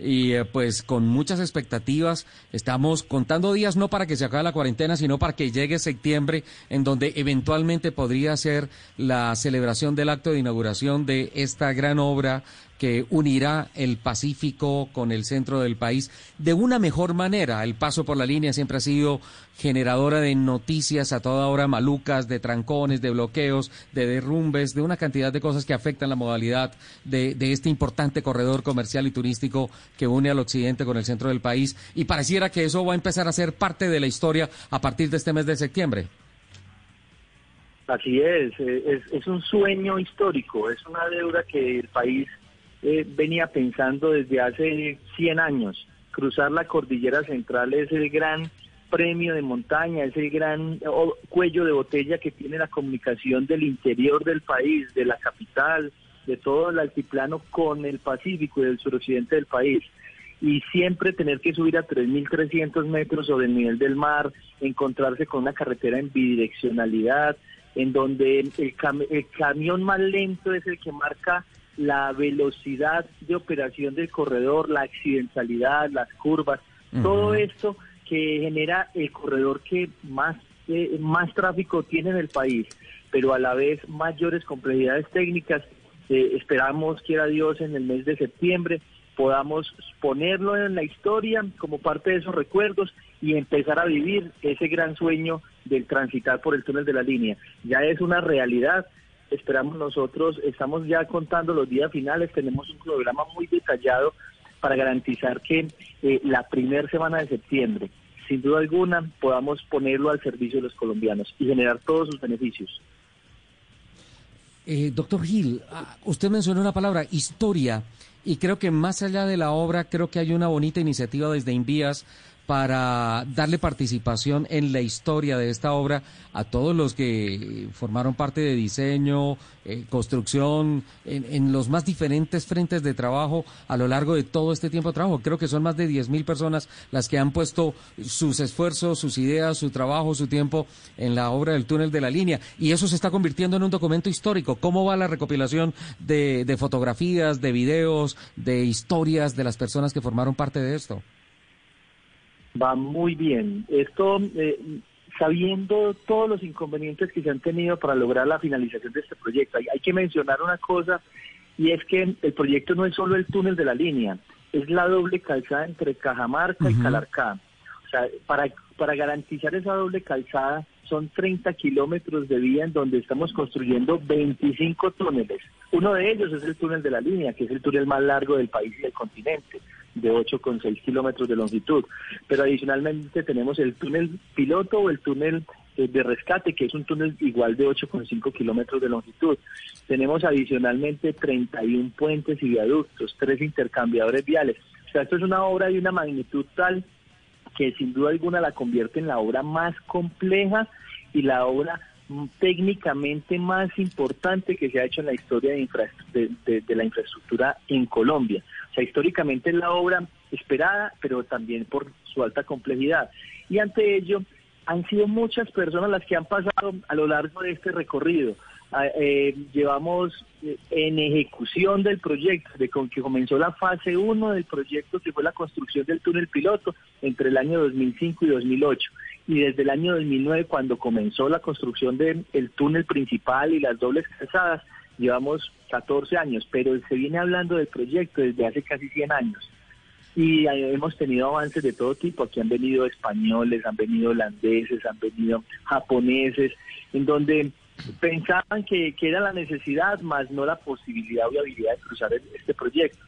Speaker 1: Y eh, pues con muchas expectativas. Estamos contando días no para que se acabe la cuarentena, sino para que llegue septiembre, en donde eventualmente podría ser la celebración del acto de inauguración de esta gran obra que unirá el Pacífico con el centro del país de una mejor manera. El paso por la línea siempre ha sido generadora de noticias a toda hora malucas, de trancones, de bloqueos, de derrumbes, de una cantidad de cosas que afectan la modalidad de, este importante corredor comercial y turístico que une al occidente con el centro del país. Y pareciera que eso va a empezar a ser parte de la historia a partir de este mes de septiembre.
Speaker 14: Así es, eh, es, es un sueño histórico, es una deuda que el país eh, venía pensando desde hace 100 años. Cruzar la cordillera central es el gran premio de montaña, es el gran cuello de botella que tiene la comunicación del interior del país, de la capital, de todo el altiplano con el Pacífico y el suroccidente del país. Y siempre tener que subir a 3.300 metros sobre el nivel del mar, encontrarse con una carretera en bidireccionalidad, en donde el, el camión más lento es el que marca la velocidad de operación del corredor, la accidentalidad, las curvas, todo esto que genera el corredor que más, eh, más tráfico tiene en el país, pero a la vez mayores complejidades técnicas. Eh, esperamos, quiera Dios, en el mes de septiembre podamos ponerlo en la historia como parte de esos recuerdos y empezar a vivir ese gran sueño del transitar por el túnel de la línea. Ya es una realidad, esperamos nosotros, estamos ya contando los días finales, tenemos un programa muy detallado para garantizar que eh, la primera semana de septiembre, sin duda alguna, podamos ponerlo al servicio de los colombianos y generar todos sus beneficios.
Speaker 1: Eh, doctor Gil, ah, usted mencionó una palabra, historia, y creo que más allá de la obra, creo que hay una bonita iniciativa desde Invías para darle participación en la historia de esta obra a todos los que formaron parte de diseño, eh, construcción, en, los más diferentes frentes de trabajo a lo largo de todo este tiempo de trabajo. Creo que son más de 10.000 personas las que han puesto sus esfuerzos, sus ideas, su trabajo, su tiempo en la obra del túnel de la línea. Y eso se está convirtiendo en un documento histórico. ¿Cómo va la recopilación de, de fotografías, de videos, de historias de las personas que formaron parte de esto?
Speaker 14: Va muy bien. Esto, eh, sabiendo todos los inconvenientes que se han tenido para lograr la finalización de este proyecto, hay, que mencionar una cosa y es que el proyecto no es solo el túnel de la línea, es la doble calzada entre Cajamarca y Calarcá. O sea, para, para garantizar esa doble calzada son 30 kilómetros de vía en donde estamos construyendo 25 túneles. Uno de ellos es el túnel de la línea, que es el túnel más largo del país y del continente de 8,6 kilómetros de longitud. Pero adicionalmente tenemos el túnel piloto o el túnel eh, de rescate, que es un túnel igual de 8,5 kilómetros de longitud. Tenemos adicionalmente 31 puentes y viaductos, tres intercambiadores viales. O sea, esto es una obra de una magnitud tal que sin duda alguna la convierte en la obra más compleja y la obra técnicamente más importante que se ha hecho en la historia de, de, la infraestructura en Colombia. O sea, históricamente es la obra esperada, pero también por su alta complejidad. Y ante ello, han sido muchas personas las que han pasado a lo largo de este recorrido. Ah, eh, llevamos eh, en ejecución del proyecto, de con que comenzó la fase 1 del proyecto, que fue la construcción del túnel piloto entre el año 2005 y 2008 y desde el año 2009, cuando comenzó la construcción del túnel principal y las dobles calzadas, llevamos 14 años, pero se viene hablando del proyecto desde hace casi 100 años. Y hemos tenido avances de todo tipo. Aquí han venido españoles, han venido holandeses, han venido japoneses, en donde pensaban que, que era la necesidad, más no la posibilidad o habilidad de cruzar este proyecto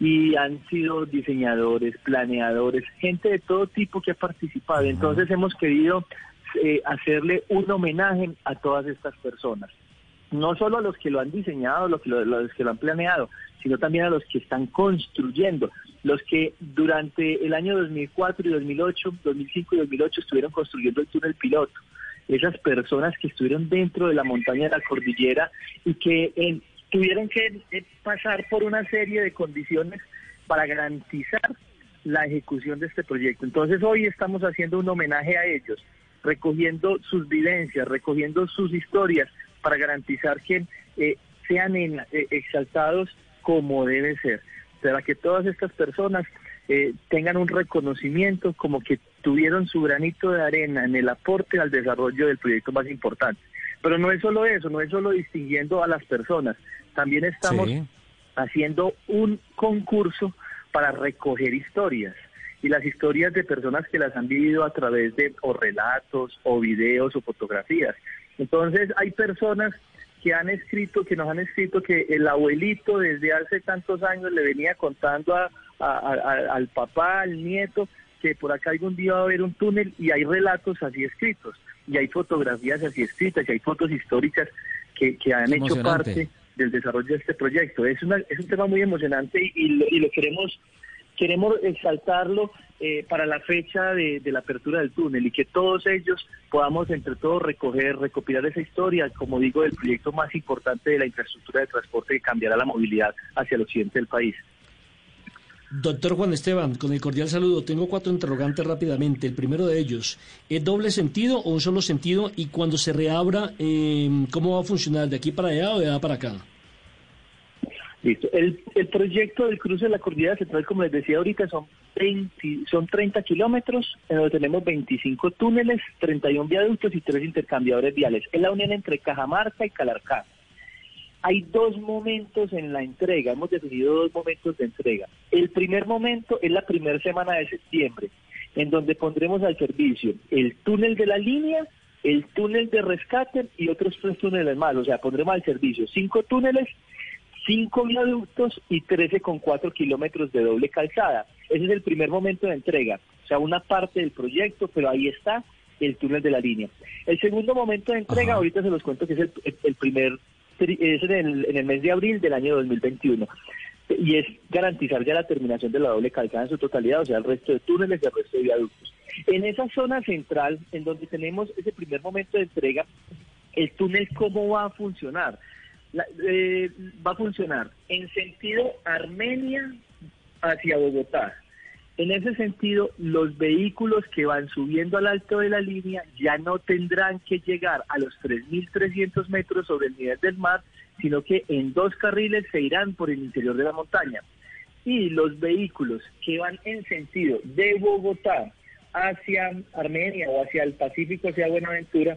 Speaker 14: y han sido diseñadores, planeadores, gente de todo tipo que ha participado. Entonces hemos querido eh, hacerle un homenaje a todas estas personas. No solo a los que lo han diseñado, los que lo, los que lo han planeado, sino también a los que están construyendo, los que durante el año 2004 y 2008, 2005 y 2008 estuvieron construyendo el túnel piloto. Esas personas que estuvieron dentro de la montaña de la cordillera y que en tuvieron que eh, pasar por una serie de condiciones para garantizar la ejecución de este proyecto. Entonces hoy estamos haciendo un homenaje a ellos, recogiendo sus vivencias, recogiendo sus historias para garantizar que eh, sean eh, exaltados como debe ser. para que todas estas personas eh, tengan un reconocimiento como que tuvieron su granito de arena en el aporte al desarrollo del proyecto más importante. Pero no es solo eso, no es solo distinguiendo a las personas, también estamos haciendo un concurso para recoger historias. Y las historias de personas que las han vivido a través de o relatos o videos o fotografías. Entonces hay personas que han escrito, que nos han escrito que el abuelito desde hace tantos años le venía contando a, al papá, al nieto, que por acá algún día va a haber un túnel y hay relatos así escritos, y hay fotografías así escritas, y hay fotos históricas que, que han hecho parte del desarrollo de este proyecto. Es, una, es un tema muy emocionante y, y lo queremos queremos exaltarlo eh, para la fecha de, la apertura del túnel y que todos ellos podamos entre todos recoger, recopilar esa historia, como digo, del proyecto más importante de la infraestructura de transporte que cambiará la movilidad hacia el occidente del país.
Speaker 3: Doctor Juan Esteban, con el cordial saludo, tengo cuatro interrogantes rápidamente. El primero de ellos, ¿es doble sentido o un solo sentido? Y cuando se reabra, eh, ¿cómo va a funcionar? ¿De aquí para allá o de allá para acá?
Speaker 14: Listo. El, el proyecto del cruce de la Cordillera Central, como les decía ahorita, son 20, son 30 kilómetros, en donde tenemos 25 túneles, 31 viaductos y tres intercambiadores viales. Es la unión entre Cajamarca y Calarcá. Hay dos momentos en la entrega, hemos definido dos momentos de entrega. El primer momento es la primera semana de septiembre, en donde pondremos al servicio el túnel de la línea, el túnel de rescate y otros tres túneles más. O sea, pondremos al servicio cinco túneles cinco viaductos y 13,4 kilómetros de doble calzada. Ese es el primer momento de entrega, o sea, una parte del proyecto, pero ahí está el túnel de la línea. El segundo momento de entrega, ahorita se los cuento que es el, primer, es en el, en el mes de abril del año 2021 y es garantizar ya la terminación de la doble calzada en su totalidad, o sea, el resto de túneles y el resto de viaductos. En esa zona central, en donde tenemos ese primer momento de entrega, el túnel, ¿cómo va a funcionar? Eh, va a funcionar en sentido Armenia hacia Bogotá. En ese sentido, los vehículos que van subiendo al alto de la línea ya no tendrán que llegar a los 3.300 metros sobre el nivel del mar, sino que en dos carriles se irán por el interior de la montaña. Y los vehículos que van en sentido de Bogotá hacia Armenia o hacia el Pacífico, hacia Buenaventura,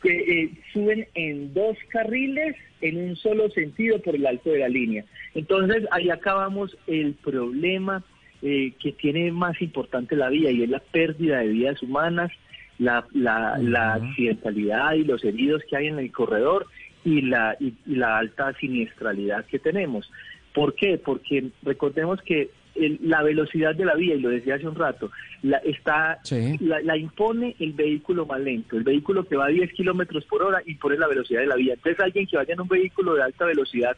Speaker 14: que eh, suben en dos carriles en un solo sentido por el alto de la línea. Entonces ahí acabamos el problema eh, que tiene más importante la vía y es la pérdida de vidas humanas, la, la, accidentalidad y los heridos que hay en el corredor y la, y la alta siniestralidad que tenemos. ¿Por qué? Porque recordemos que la velocidad de la vía, y lo decía hace un rato, la, está, la, impone el vehículo más lento, el vehículo que va a 10 kilómetros por hora impone la velocidad de la vía. Entonces alguien que vaya en un vehículo de alta velocidad,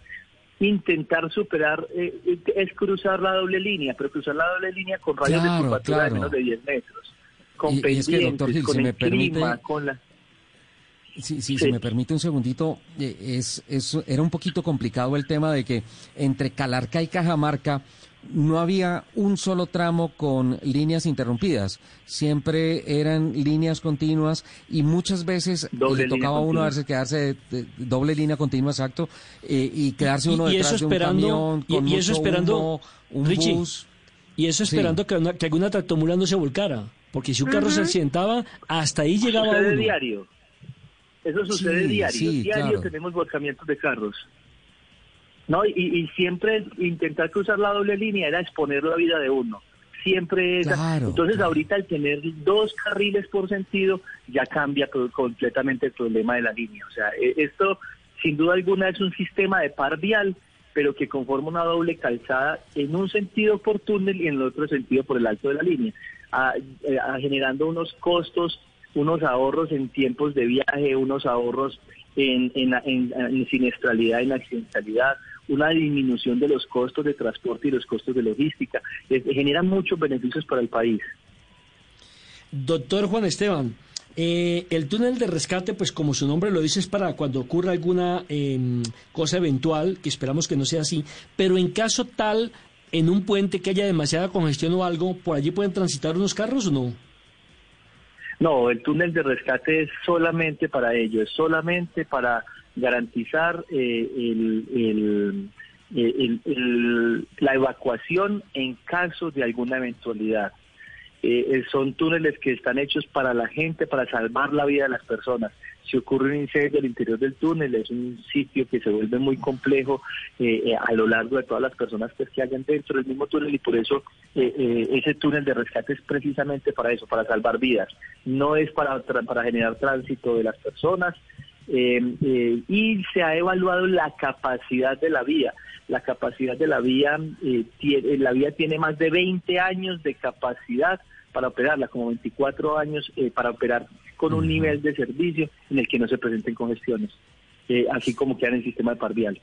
Speaker 14: intentar superar eh, es cruzar la doble línea, pero cruzar la doble línea con rayos de curvatura de menos de 10 metros, con pendientes, con el clima, con la...
Speaker 1: Si, se me permite un segundito, eh, es, es, era un poquito complicado el tema de que entre Calarca y Cajamarca no había un solo tramo con líneas interrumpidas, siempre eran líneas continuas y muchas veces le tocaba a uno a quedarse de, doble línea continua, exacto, eh, y quedarse uno detrás de un camión con
Speaker 3: y, eso esperando, un bus. Y eso esperando que, que, alguna tractomula no se volcara, porque si un carro se accidentaba, hasta ahí llegaba
Speaker 14: sucede
Speaker 3: uno.
Speaker 14: diario. Eso sucede diario. diario tenemos volcamientos de carros. No, y, siempre intentar cruzar la doble línea era exponer la vida de uno. Siempre esa. Entonces, ahorita al tener dos carriles por sentido, ya cambia completamente el problema de la línea. O sea, e, esto, sin duda alguna, es un sistema de par vial, pero que conforma una doble calzada en un sentido por túnel y en el otro sentido por el alto de la línea, eh, generando unos costos, unos ahorros en tiempos de viaje, unos ahorros en, en, en, en siniestralidad, en accidentalidad, una disminución de los costos de transporte y los costos de logística. generan muchos beneficios para el país.
Speaker 3: Doctor Juan Esteban, eh, el túnel de rescate, pues como su nombre lo dice, es para cuando ocurra alguna em, cosa eventual, que esperamos que no sea así, pero en caso tal, en un puente que haya demasiada congestión o algo, ¿por allí pueden transitar unos carros o no?
Speaker 14: No, el túnel de rescate es solamente para ello, es solamente para garantizar eh, eh, el- la evacuación en caso de alguna eventualidad. Eh, eh, son túneles que están hechos para la gente, para salvar la vida de las personas. Si ocurre un incendio al interior del túnel, es un sitio que se vuelve muy complejo eh, a lo largo de todas las personas pues, que hayan dentro del mismo túnel y por eso ese túnel de rescate es precisamente para eso, para salvar vidas. No es para, para generar tránsito de las personas, y se ha evaluado la capacidad de la vía. La capacidad de la vía, eh, tiene, la vía tiene más de 20 años de capacidad para operarla, como 24 años eh, para operar con un nivel de servicio en el que no se presenten congestiones, eh, así como queda en el sistema de par vial.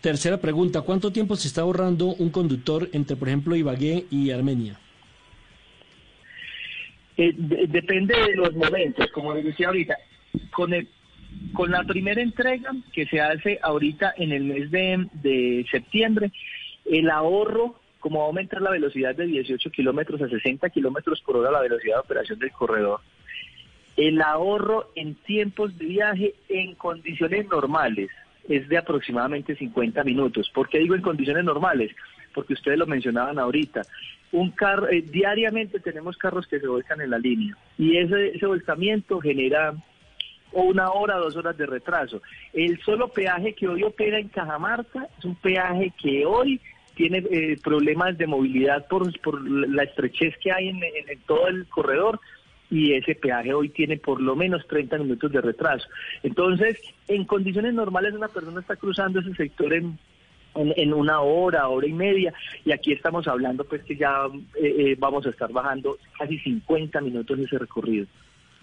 Speaker 3: Tercera pregunta, ¿cuánto tiempo se está ahorrando un conductor entre, por ejemplo, Ibagué y Armenia?
Speaker 14: Eh, de- depende de los momentos, como les decía ahorita, con el con la primera entrega que se hace ahorita en el mes de, de septiembre, el ahorro, como va a aumentar la velocidad de 18 kilómetros a 60 kilómetros por hora la velocidad de operación del corredor, el ahorro en tiempos de viaje en condiciones normales es de aproximadamente 50 minutos. ¿Por qué digo en condiciones normales? Porque ustedes lo mencionaban ahorita. Un carro, eh, diariamente tenemos carros que se volcan en la línea y ese, ese volcamiento genera o una hora, dos horas de retraso. El solo peaje que hoy opera en Cajamarca es un peaje que hoy tiene eh, problemas de movilidad por, por la estrechez que hay en, todo el corredor y ese peaje hoy tiene por lo menos 30 minutos de retraso. Entonces, en condiciones normales una persona está cruzando ese sector en, en, en una hora, hora y media, y aquí estamos hablando pues que ya eh, eh, vamos a estar bajando casi 50 minutos ese recorrido.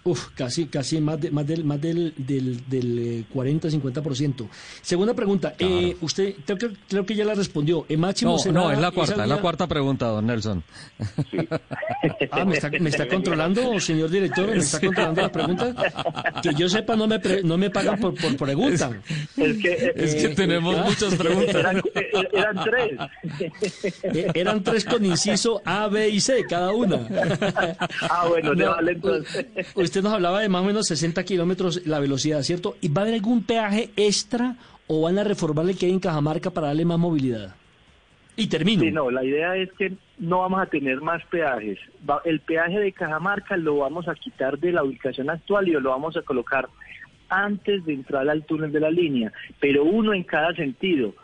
Speaker 3: Uf, casi, casi más, de- más del, más del, del, del eh, 40-50%. Segunda pregunta, eh, usted creo que, creo que ya la respondió. Eh, Máximo
Speaker 1: No,
Speaker 3: Senada,
Speaker 1: no, es la cuarta, es la cuarta pregunta, don Nelson.
Speaker 3: Ah, ¿me está, me está controlando, señor director? ¿Me está controlando la pregunta? Que yo sepa, no me, pre- no me pagan por, por pregunta.
Speaker 14: Es que,
Speaker 1: Es que tenemos
Speaker 3: ah.
Speaker 1: muchas preguntas.
Speaker 14: Eran, eh, eran tres.
Speaker 3: Eh, Eran tres con inciso A, B y C, cada una.
Speaker 14: Ah, bueno, le
Speaker 3: No,
Speaker 14: vale entonces.
Speaker 3: Usted nos hablaba de más o menos 60 kilómetros la velocidad, ¿cierto? ¿Y va a haber algún peaje extra o van a reformar el que hay en Cajamarca para darle más movilidad? Y termino.
Speaker 14: Sí, no, la idea es que no vamos a tener más peajes. Va- el peaje de Cajamarca lo vamos a quitar de la ubicación actual y lo vamos a colocar antes de entrar al túnel de la línea, pero uno en cada sentido.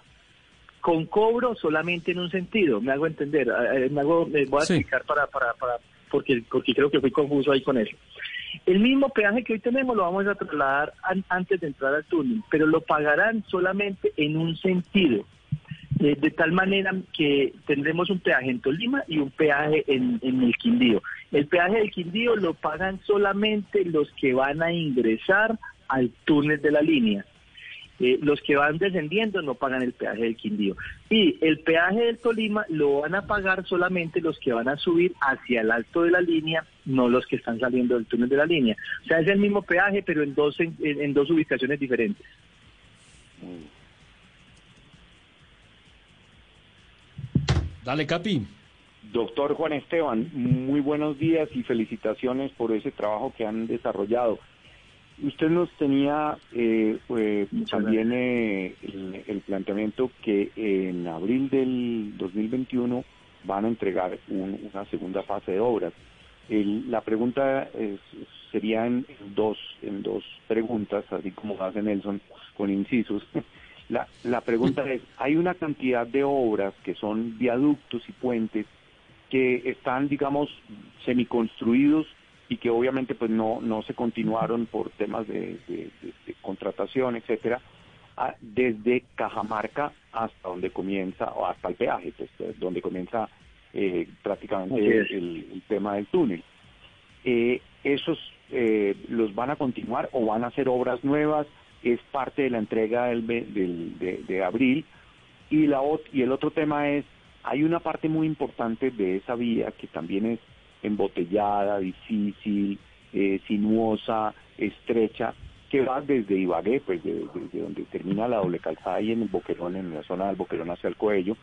Speaker 14: Con cobro solamente en un sentido, me hago entender, eh, eh, me hago, me voy a
Speaker 1: Sí.
Speaker 14: explicar para, para, para, porque, porque creo que fui confuso ahí con eso. El mismo peaje que hoy tenemos lo vamos a trasladar an- antes de entrar al túnel, pero lo pagarán solamente en un sentido. Eh, de tal manera que tendremos un peaje en Tolima y un peaje en, en el Quindío. El peaje del Quindío lo pagan solamente los que van a ingresar al túnel de la línea. Eh, los que van descendiendo no pagan el peaje del Quindío. Y el peaje del Tolima lo van a pagar solamente los que van a subir hacia el alto de la línea, no los que están saliendo del túnel de la línea. O sea, es el mismo peaje, pero en dos, en- en dos ubicaciones diferentes.
Speaker 3: Dale, Capi.
Speaker 4: Doctor Juan Esteban, muy buenos días y felicitaciones por ese trabajo que han desarrollado. Usted nos tenía eh, eh, también eh, el, el planteamiento que en abril del 2021 van a entregar un- una segunda fase de obras. El- la pregunta es- sería en, en dos en dos preguntas, así como hace Nelson con incisos. La, la pregunta es, hay una cantidad de obras que son viaductos y puentes que están, digamos, semiconstruidos y que obviamente pues no, no se continuaron por temas de, de- de- de contratación, etcétera, a- desde Cajamarca hasta donde comienza, o hasta el peaje, pues, donde comienza eh, prácticamente el, el tema del túnel. Eh, ¿Esos eh, los van a continuar o van a hacer obras nuevas? Es parte de la entrega del, del- de, de abril. Y, la, y el otro tema es, hay una parte muy importante de esa vía que también es embotellada, difícil, eh, sinuosa, estrecha, que va desde Ibagué, pues de- desde donde termina la doble calzada y en el Boquerón, en la zona del Boquerón hacia el cuello,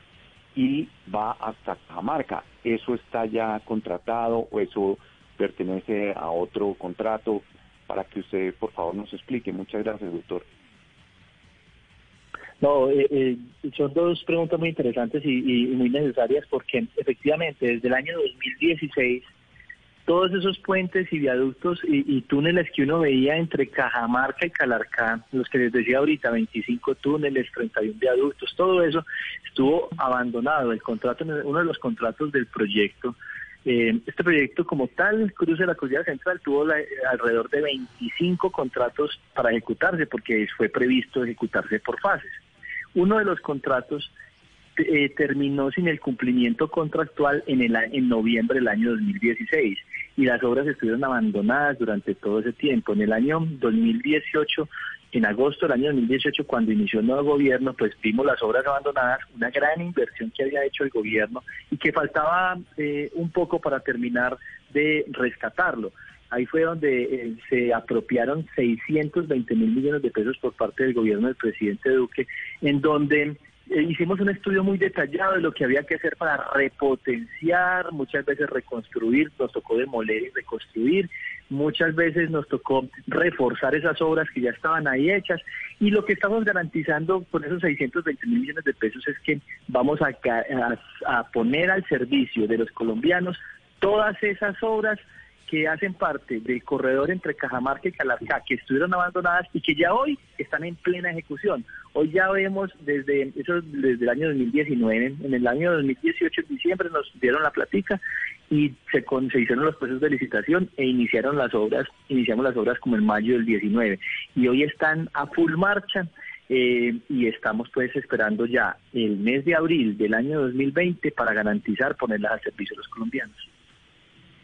Speaker 4: y va hasta Cajamarca. ¿Eso está ya contratado o eso pertenece a otro contrato? Para que usted, por favor, nos explique. Muchas gracias, doctor.
Speaker 14: No, eh, eh, son dos preguntas muy interesantes y, muy necesarias porque efectivamente desde el año 2016 todos esos puentes y viaductos y, túneles que uno veía entre Cajamarca y Calarcá, los que les decía ahorita, 25 túneles, 31 viaductos, todo eso estuvo abandonado. El contrato, uno de los contratos del proyecto, eh, este proyecto como tal, Cruce la Cordillera Central, tuvo alrededor de 25 contratos para ejecutarse, porque fue previsto ejecutarse por fases. Uno de los contratos eh, terminó sin el cumplimiento contractual en, el, en noviembre del año 2016 y las obras estuvieron abandonadas durante todo ese tiempo. En el año 2018, en agosto del año 2018, cuando inició el nuevo gobierno, pues vimos las obras abandonadas, una gran inversión que había hecho el gobierno y que faltaba eh, un poco para terminar de rescatarlo. Ahí fue donde eh, se apropiaron 620 mil millones de pesos por parte del gobierno del presidente Duque, en donde eh, hicimos un estudio muy detallado de lo que había que hacer para repotenciar, muchas veces reconstruir, nos tocó demoler y reconstruir, muchas veces nos tocó reforzar esas obras que ya estaban ahí hechas y lo que estamos garantizando con esos 620 mil millones de pesos es que vamos a, a poner al servicio de los colombianos todas esas obras que hacen parte del corredor entre Cajamarca y Calarcá, que estuvieron abandonadas y que ya hoy están en plena ejecución. Hoy ya vemos desde eso desde el año 2019, en el año 2018, en diciembre, nos dieron la platica y se, se hicieron los procesos de licitación e iniciaron las obras, iniciamos las obras como en mayo del 19 y hoy están a full marcha. Eh, y estamos pues esperando ya el mes de abril del año 2020 para garantizar ponerlas al servicio de los colombianos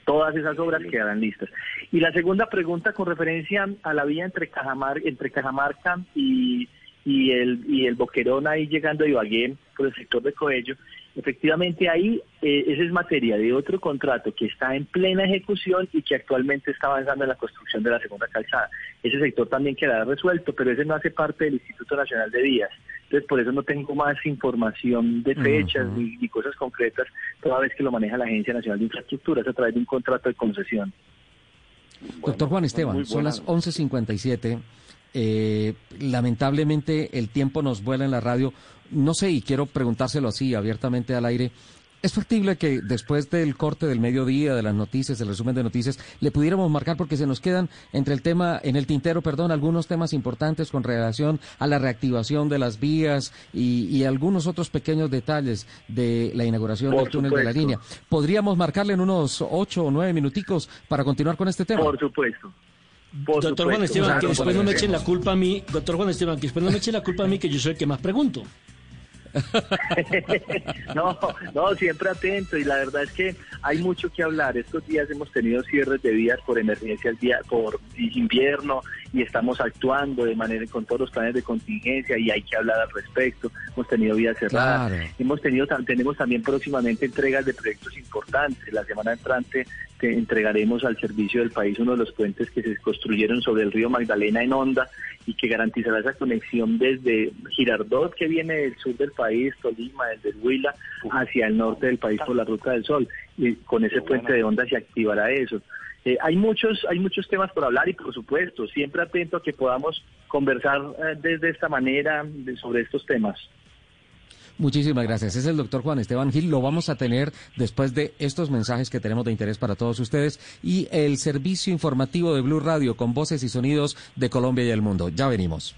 Speaker 14: todas esas obras quedarán listas. Y la segunda pregunta con referencia a la vía entre, Cajamar, entre Cajamarca y, y, el, y el Boquerón ahí llegando a Ibagué por el sector de Coello, Efectivamente, ahí eh, esa es materia de otro contrato que está en plena ejecución y que actualmente está avanzando en la construcción de la segunda calzada. Ese sector también quedará resuelto, pero ese no hace parte del Instituto Nacional de Vías. Entonces, por eso no tengo más información de fechas ni, cosas concretas, toda vez que lo maneja la Agencia Nacional de Infraestructuras a través de un contrato de concesión.
Speaker 1: Doctor Juan Esteban, son las 11.57. Eh, lamentablemente el tiempo nos vuela en la radio. No sé, y quiero preguntárselo así, abiertamente al aire. ¿Es factible que después del corte del mediodía, de las noticias, del resumen de noticias, le pudiéramos marcar porque se nos quedan entre el tema, en el tintero, perdón, algunos temas importantes con relación a la reactivación de las vías y, algunos otros pequeños detalles de la inauguración del túnel de la línea? ¿Podríamos marcarle en unos ocho o nueve minuticos para continuar con este tema?
Speaker 14: Por supuesto
Speaker 3: doctor Juan Esteban, que después no me echen la culpa a mí, doctor Juan Esteban, que después no me echen la culpa a mí, que yo soy el que más pregunto.
Speaker 14: no, no, siempre atento y la verdad es que hay mucho que hablar. Estos días hemos tenido cierres de vías por emergencias, por invierno y estamos actuando de manera con todos los planes de contingencia y hay que hablar al respecto. Hemos tenido vías cerradas, hemos tenido tenemos también próximamente entregas de proyectos importantes. La semana entrante te entregaremos al servicio del país uno de los puentes que se construyeron sobre el río Magdalena en Honda y que garantizará esa conexión desde Girardot, que viene del sur del país, Tolima, desde Huila, hacia el norte del país por la Ruta del Sol. Y con ese puente de Honda se activará eso. Eh, hay muchos hay muchos temas por hablar y por supuesto siempre atento a que podamos conversar eh, desde esta manera sobre estos temas.
Speaker 1: Muchísimas gracias. Es el doctor Juan Esteban Gil. Lo vamos a tener después de estos mensajes que tenemos de interés para todos ustedes y el servicio informativo de Blue Radio con voces y sonidos de Colombia y el mundo. Ya venimos.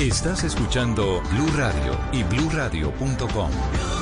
Speaker 7: Estás escuchando Blue Radio y bluradio.com.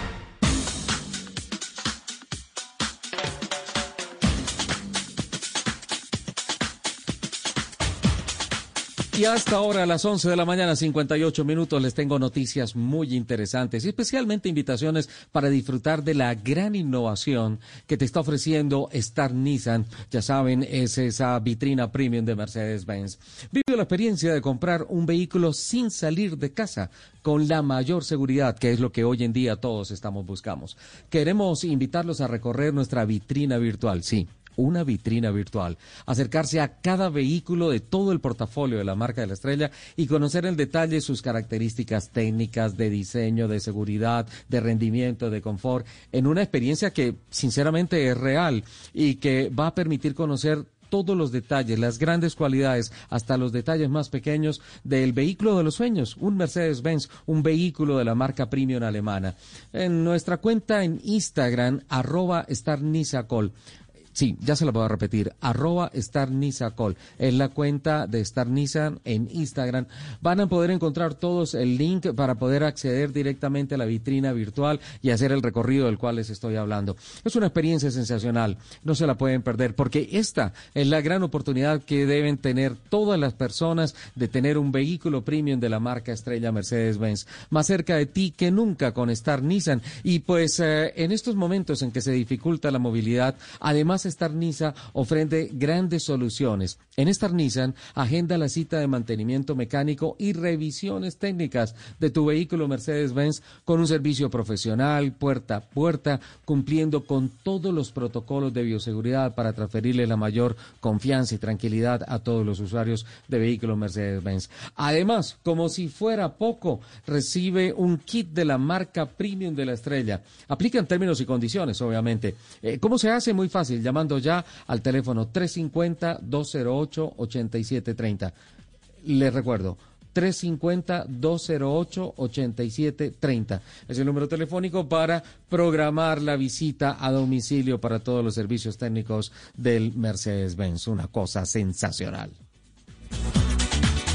Speaker 1: Y hasta ahora, a las 11 de la mañana, 58 minutos, les tengo noticias muy interesantes y especialmente invitaciones para disfrutar de la gran innovación que te está ofreciendo Star Nissan. Ya saben, es esa vitrina premium de Mercedes-Benz. Vive la experiencia de comprar un vehículo sin salir de casa con la mayor seguridad, que es lo que hoy en día todos estamos buscando. Queremos invitarlos a recorrer nuestra vitrina virtual, sí una vitrina virtual, acercarse a cada vehículo de todo el portafolio de la marca de la estrella y conocer en detalle sus características técnicas de diseño, de seguridad, de rendimiento, de confort, en una experiencia que sinceramente es real y que va a permitir conocer todos los detalles, las grandes cualidades, hasta los detalles más pequeños del vehículo de los sueños, un Mercedes-Benz, un vehículo de la marca premium alemana. En nuestra cuenta en Instagram, arroba Sí, ya se lo voy a repetir. Arroba. Es la cuenta de Star Nissan en Instagram. Van a poder encontrar todos el link para poder acceder directamente a la vitrina virtual y hacer el recorrido del cual les estoy hablando. Es una experiencia sensacional. No se la pueden perder porque esta es la gran oportunidad que deben tener todas las personas de tener un vehículo premium de la marca estrella Mercedes-Benz. Más cerca de ti que nunca con Star Nissan. Y pues eh, en estos momentos en que se dificulta la movilidad, además Star Nissan ofrece grandes soluciones. En Star Nissan, agenda la cita de mantenimiento mecánico y revisiones técnicas de tu vehículo Mercedes-Benz con un servicio profesional, puerta a puerta, cumpliendo con todos los protocolos de bioseguridad para transferirle la mayor confianza y tranquilidad a todos los usuarios de vehículos Mercedes-Benz. Además, como si fuera poco, recibe un kit de la marca premium de la estrella. Aplica en términos y condiciones, obviamente. Eh, ¿Cómo se hace? Muy fácil llamando ya al teléfono 350-208-8730. Les recuerdo, 350-208-8730. Es el número telefónico para programar la visita a domicilio para todos los servicios técnicos del Mercedes-Benz. Una cosa sensacional.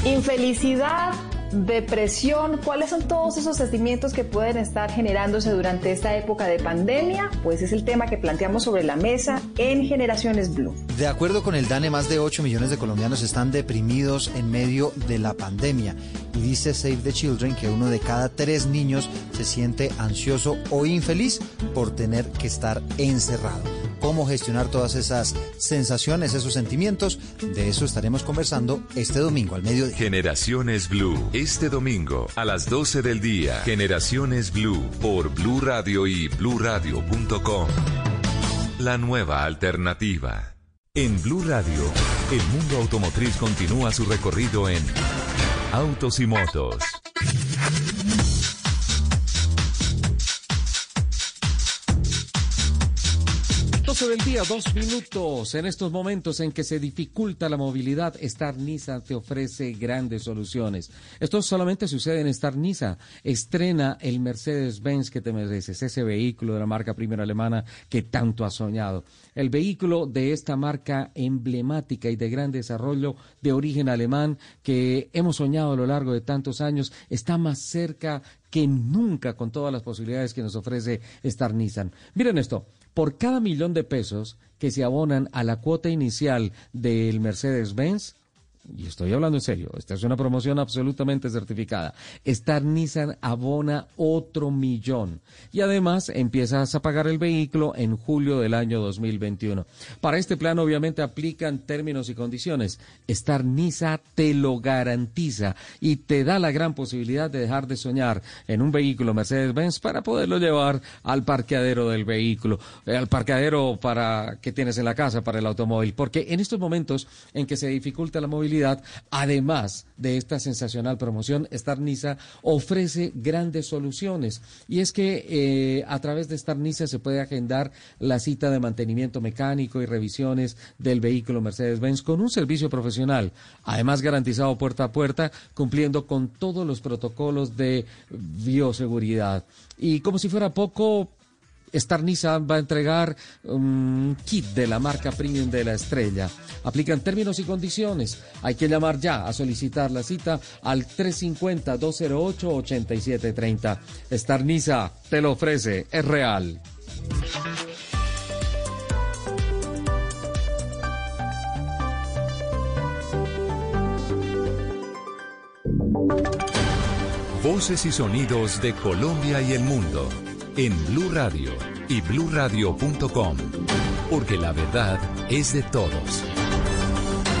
Speaker 15: Infelicidad, depresión, ¿cuáles son todos esos sentimientos que pueden estar generándose durante esta época de pandemia? Pues es el tema que planteamos sobre la mesa en Generaciones Blue.
Speaker 16: De acuerdo con el DANE, más de 8 millones de colombianos están deprimidos en medio de la pandemia. Y dice Save the Children que uno de cada tres niños se siente ansioso o infeliz por tener que estar encerrado cómo gestionar todas esas sensaciones, esos sentimientos. De eso estaremos conversando este domingo al mediodía.
Speaker 7: Generaciones Blue, este domingo a las 12 del día. Generaciones Blue por Blue Radio y bluradio.com. La nueva alternativa. En Blue Radio, el mundo automotriz continúa su recorrido en Autos y Motos.
Speaker 1: 12 del día, dos minutos. En estos momentos en que se dificulta la movilidad, Star Nisa te ofrece grandes soluciones. Esto solamente sucede en Star Nisa. Estrena el Mercedes-Benz que te mereces, ese vehículo de la marca primera alemana que tanto has soñado. El vehículo de esta marca emblemática y de gran desarrollo de origen alemán que hemos soñado a lo largo de tantos años está más cerca que nunca con todas las posibilidades que nos ofrece Star Nissan. Miren esto por cada millón de pesos que se abonan a la cuota inicial del Mercedes-Benz, y estoy hablando en serio, esta es una promoción absolutamente certificada. Star Nissan abona otro millón y además empiezas a pagar el vehículo en julio del año 2021. Para este plan obviamente aplican términos y condiciones. Star Nissan te lo garantiza y te da la gran posibilidad de dejar de soñar en un vehículo Mercedes-Benz para poderlo llevar al parqueadero del vehículo, eh, al parqueadero para que tienes en la casa para el automóvil, porque en estos momentos en que se dificulta la movilidad además de esta sensacional promoción, Star Nisa ofrece grandes soluciones. Y es que eh, a través de Star Nisa se puede agendar la cita de mantenimiento mecánico y revisiones del vehículo Mercedes-Benz con un servicio profesional, además garantizado puerta a puerta, cumpliendo con todos los protocolos de bioseguridad. Y como si fuera poco, Star va a entregar un kit de la marca premium de la estrella. Aplican términos y condiciones. Hay que llamar ya a solicitar la cita al 350-208-8730. Star Nissan te lo ofrece, es real.
Speaker 7: Voces y sonidos de Colombia y el mundo en Blue Radio y bluradio.com, porque la verdad es de todos.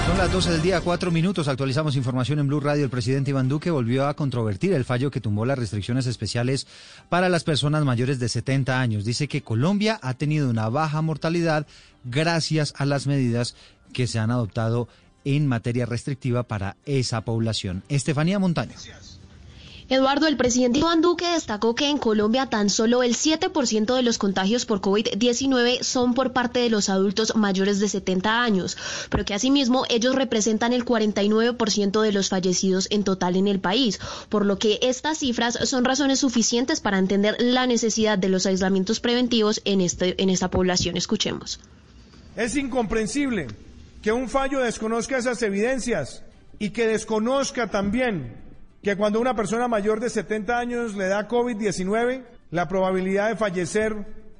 Speaker 16: Son las 12 del día, cuatro minutos. Actualizamos información en Blue Radio. El presidente Iván Duque volvió a controvertir el fallo que tumbó las restricciones especiales para las personas mayores de 70 años. Dice que Colombia ha tenido una baja mortalidad gracias a las medidas que se han adoptado en materia restrictiva para esa población. Estefanía Montaño.
Speaker 17: Eduardo, el presidente Iván Duque destacó que en Colombia tan solo el 7% de los contagios por COVID-19 son por parte de los adultos mayores de 70 años, pero que asimismo ellos representan el 49% de los fallecidos en total en el país, por lo que estas cifras son razones suficientes para entender la necesidad de los aislamientos preventivos en, este, en esta población. Escuchemos.
Speaker 18: Es incomprensible que un fallo desconozca esas evidencias y que desconozca también que cuando una persona mayor de 70 años le da COVID-19, la probabilidad de fallecer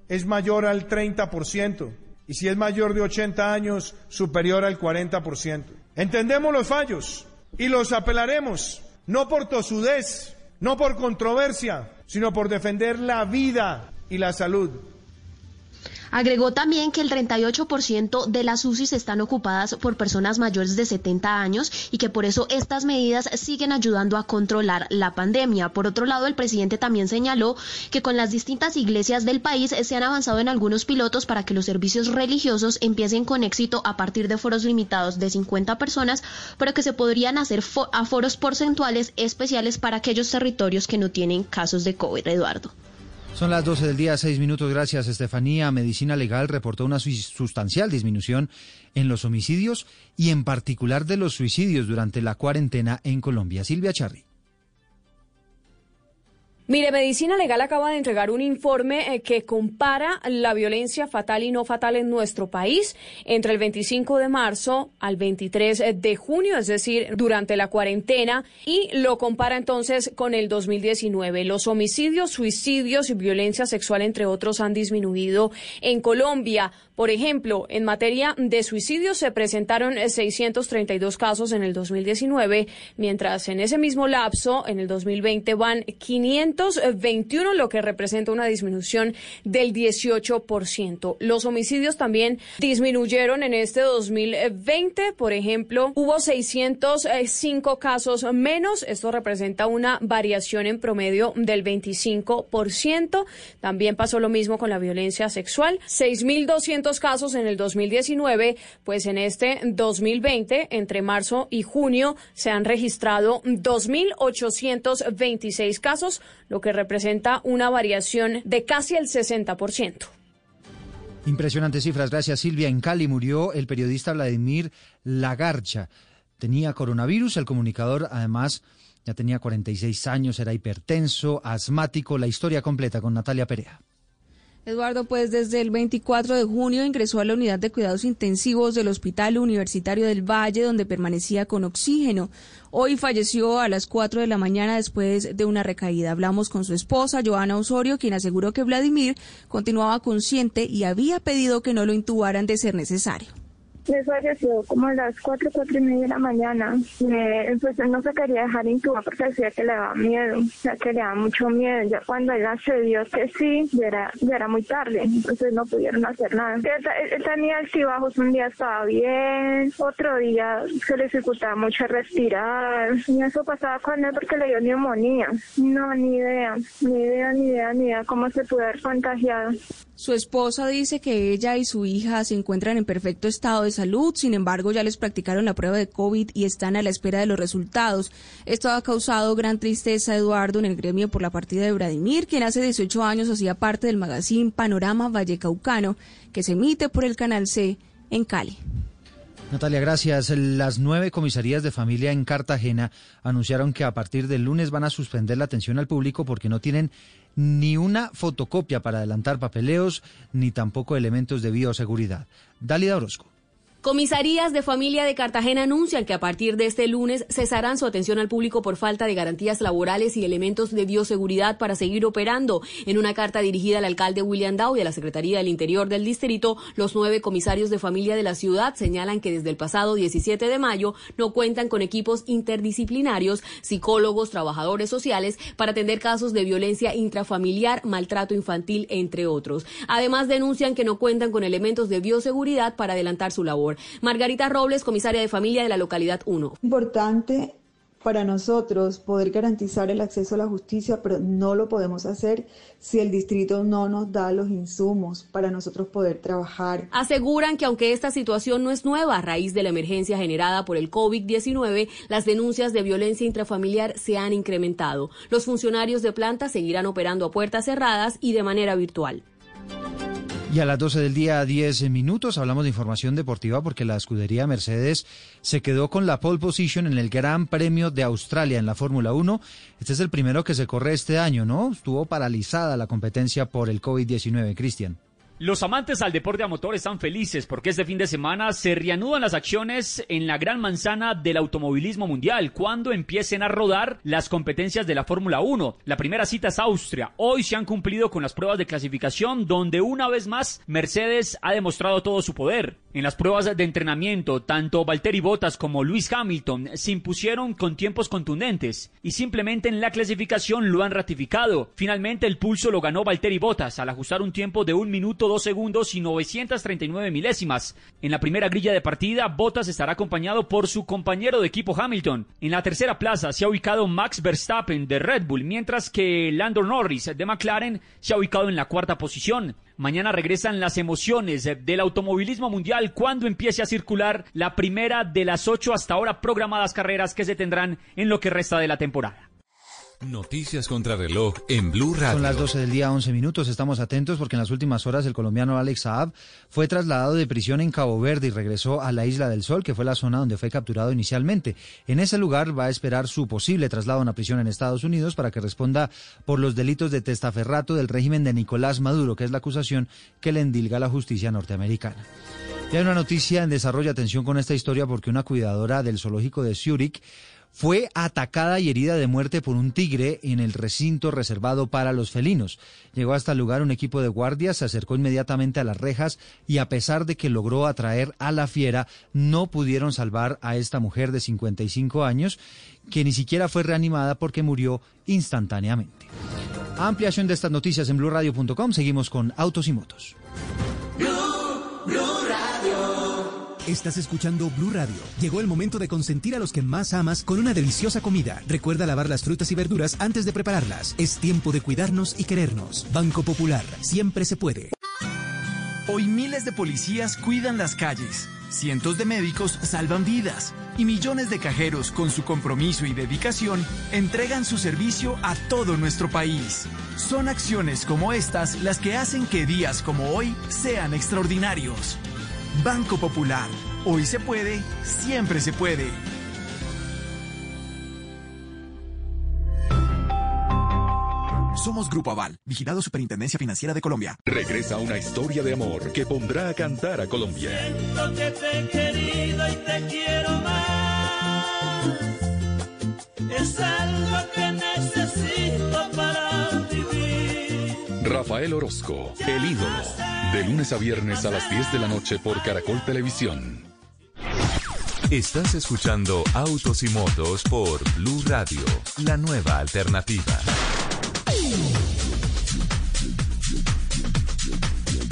Speaker 18: es mayor al 30% y si es mayor de 80 años, superior al 40%. Entendemos los fallos y los apelaremos, no por tosudez, no por controversia, sino por defender la vida y la salud.
Speaker 17: Agregó también que el 38% de las UCIs están ocupadas por personas mayores de 70 años y que por eso estas medidas siguen ayudando a controlar la pandemia. Por otro lado, el presidente también señaló que con las distintas iglesias del país se han avanzado en algunos pilotos para que los servicios religiosos empiecen con éxito a partir de foros limitados de 50 personas, pero que se podrían hacer aforos porcentuales especiales para aquellos territorios que no tienen casos de COVID. Eduardo.
Speaker 16: Son las 12 del día, seis minutos. Gracias, Estefanía. Medicina Legal reportó una sustancial disminución en los homicidios y en particular de los suicidios durante la cuarentena en Colombia. Silvia Charri.
Speaker 19: Mire, Medicina Legal acaba de entregar un informe eh, que compara la violencia fatal y no fatal en nuestro país entre el 25 de marzo al 23 de junio, es decir, durante la cuarentena, y lo compara entonces con el 2019. Los homicidios, suicidios y violencia sexual, entre otros, han disminuido en Colombia. Por ejemplo, en materia de suicidios se presentaron 632 casos en el 2019, mientras en ese mismo lapso, en el 2020, van 521, lo que representa una disminución del 18%. Los homicidios también disminuyeron en este 2020. Por ejemplo, hubo 605 casos menos. Esto representa una variación en promedio del 25%. También pasó lo mismo con la violencia sexual. 6.200 casos en el 2019, pues en este 2020, entre marzo y junio, se han registrado 2.826 casos, lo que representa una variación de casi el 60%.
Speaker 16: Impresionantes cifras, gracias Silvia. En Cali murió el periodista Vladimir Lagarcha. Tenía coronavirus, el comunicador además ya tenía 46 años, era hipertenso, asmático. La historia completa con Natalia Perea.
Speaker 20: Eduardo, pues desde el 24 de junio ingresó a la unidad de cuidados intensivos del Hospital Universitario del Valle, donde permanecía con oxígeno. Hoy falleció a las 4 de la mañana después de una recaída. Hablamos con su esposa, Joana Osorio, quien aseguró que Vladimir continuaba consciente y había pedido que no lo intubaran de ser necesario
Speaker 21: me falleció como a las cuatro, cuatro y media de la mañana. Me, pues él no se quería dejar intubar porque decía que le daba miedo, o sea, que le daba mucho miedo. Ya cuando él accedió que sí, ya era, ya era muy tarde, entonces no pudieron hacer nada. Él, tenía altibajos, un día estaba bien, otro día se le dificultaba mucho respirar. Y eso pasaba con él porque le dio neumonía. No, ni idea, ni idea, ni idea, ni idea cómo se pudo haber contagiado.
Speaker 20: Su esposa dice que ella y su hija se encuentran en perfecto estado de salud, sin embargo ya les practicaron la prueba de COVID y están a la espera de los resultados. Esto ha causado gran tristeza, Eduardo, en el gremio por la partida de Vladimir, quien hace 18 años hacía parte del magazine Panorama Vallecaucano, que se emite por el Canal C en Cali.
Speaker 16: Natalia, gracias. Las nueve comisarías de familia en Cartagena anunciaron que a partir del lunes van a suspender la atención al público porque no tienen ni una fotocopia para adelantar papeleos, ni tampoco elementos de bioseguridad. Dalida Orozco.
Speaker 22: Comisarías de familia de Cartagena anuncian que a partir de este lunes cesarán su atención al público por falta de garantías laborales y elementos de bioseguridad para seguir operando. En una carta dirigida al alcalde William Dow y a la Secretaría del Interior del Distrito, los nueve comisarios de familia de la ciudad señalan que desde el pasado 17 de mayo no cuentan con equipos interdisciplinarios, psicólogos, trabajadores sociales para atender casos de violencia intrafamiliar, maltrato infantil, entre otros. Además, denuncian que no cuentan con elementos de bioseguridad para adelantar su labor favor. Margarita Robles, comisaria de familia de la localidad 1.
Speaker 23: Importante para nosotros poder garantizar el acceso a la justicia, pero no lo podemos hacer si el distrito no nos da los insumos para nosotros poder trabajar.
Speaker 22: Aseguran que aunque esta situación no es nueva a raíz de la emergencia generada por el COVID-19, las denuncias de violencia intrafamiliar se han incrementado. Los funcionarios de planta seguirán operando a puertas cerradas y de manera virtual.
Speaker 16: Y a las 12 del día, 10 minutos, hablamos de información deportiva porque la escudería Mercedes se quedó con la pole position en el Gran Premio de Australia en la Fórmula 1. Este es el primero que se corre este año, ¿no? Estuvo paralizada la competencia por el COVID-19, Cristian.
Speaker 24: Los amantes al deporte a motor están felices porque este fin de semana se reanudan las acciones en la gran manzana del automovilismo mundial cuando empiecen a rodar las competencias de la Fórmula 1. La primera cita es Austria. Hoy se han cumplido con las pruebas de clasificación donde una vez más Mercedes ha demostrado todo su poder. En las pruebas de entrenamiento, tanto Valtteri Bottas como Lewis Hamilton se impusieron con tiempos contundentes y simplemente en la clasificación lo han ratificado. Finalmente el pulso lo ganó Valtteri Bottas al ajustar un tiempo de un minuto 2 segundos y 939 milésimas. En la primera grilla de partida, Bottas estará acompañado por su compañero de equipo Hamilton. En la tercera plaza se ha ubicado Max Verstappen de Red Bull, mientras que Lando Norris de McLaren se ha ubicado en la cuarta posición. Mañana regresan las emociones del automovilismo mundial cuando empiece a circular la primera de las ocho hasta ahora programadas carreras que se tendrán en lo que resta de la temporada.
Speaker 7: Noticias contra reloj en Blue Radio.
Speaker 16: Son las 12 del día, 11 minutos. Estamos atentos porque en las últimas horas el colombiano Alex Saab fue trasladado de prisión en Cabo Verde y regresó a la Isla del Sol, que fue la zona donde fue capturado inicialmente. En ese lugar va a esperar su posible traslado a una prisión en Estados Unidos para que responda por los delitos de testaferrato del régimen de Nicolás Maduro, que es la acusación que le endilga la justicia norteamericana. Y hay una noticia en desarrollo. Atención con esta historia porque una cuidadora del zoológico de Zurich fue atacada y herida de muerte por un tigre en el recinto reservado para los felinos. Llegó hasta el lugar un equipo de guardias, se acercó inmediatamente a las rejas y a pesar de que logró atraer a la fiera, no pudieron salvar a esta mujer de 55 años, que ni siquiera fue reanimada porque murió instantáneamente. Ampliación de estas noticias en blurradio.com. Seguimos con Autos y Motos.
Speaker 25: Estás escuchando Blue Radio. Llegó el momento de consentir a los que más amas con una deliciosa comida. Recuerda lavar las frutas y verduras antes de prepararlas. Es tiempo de cuidarnos y querernos. Banco Popular. Siempre se puede.
Speaker 26: Hoy miles de policías cuidan las calles. Cientos de médicos salvan vidas. Y millones de cajeros, con su compromiso y dedicación, entregan su servicio a todo nuestro país. Son acciones como estas las que hacen que días como hoy sean extraordinarios. Banco Popular. Hoy se puede, siempre se puede.
Speaker 27: Somos Grupo Aval, vigilado Superintendencia Financiera de Colombia.
Speaker 8: Regresa una historia de amor que pondrá a cantar a Colombia.
Speaker 6: Siento que te he querido y te quiero más. Es algo que
Speaker 8: Rafael Orozco, el ídolo. De lunes a viernes a las 10 de la noche por Caracol Televisión.
Speaker 7: Estás escuchando Autos y Motos por Blue Radio, la nueva alternativa.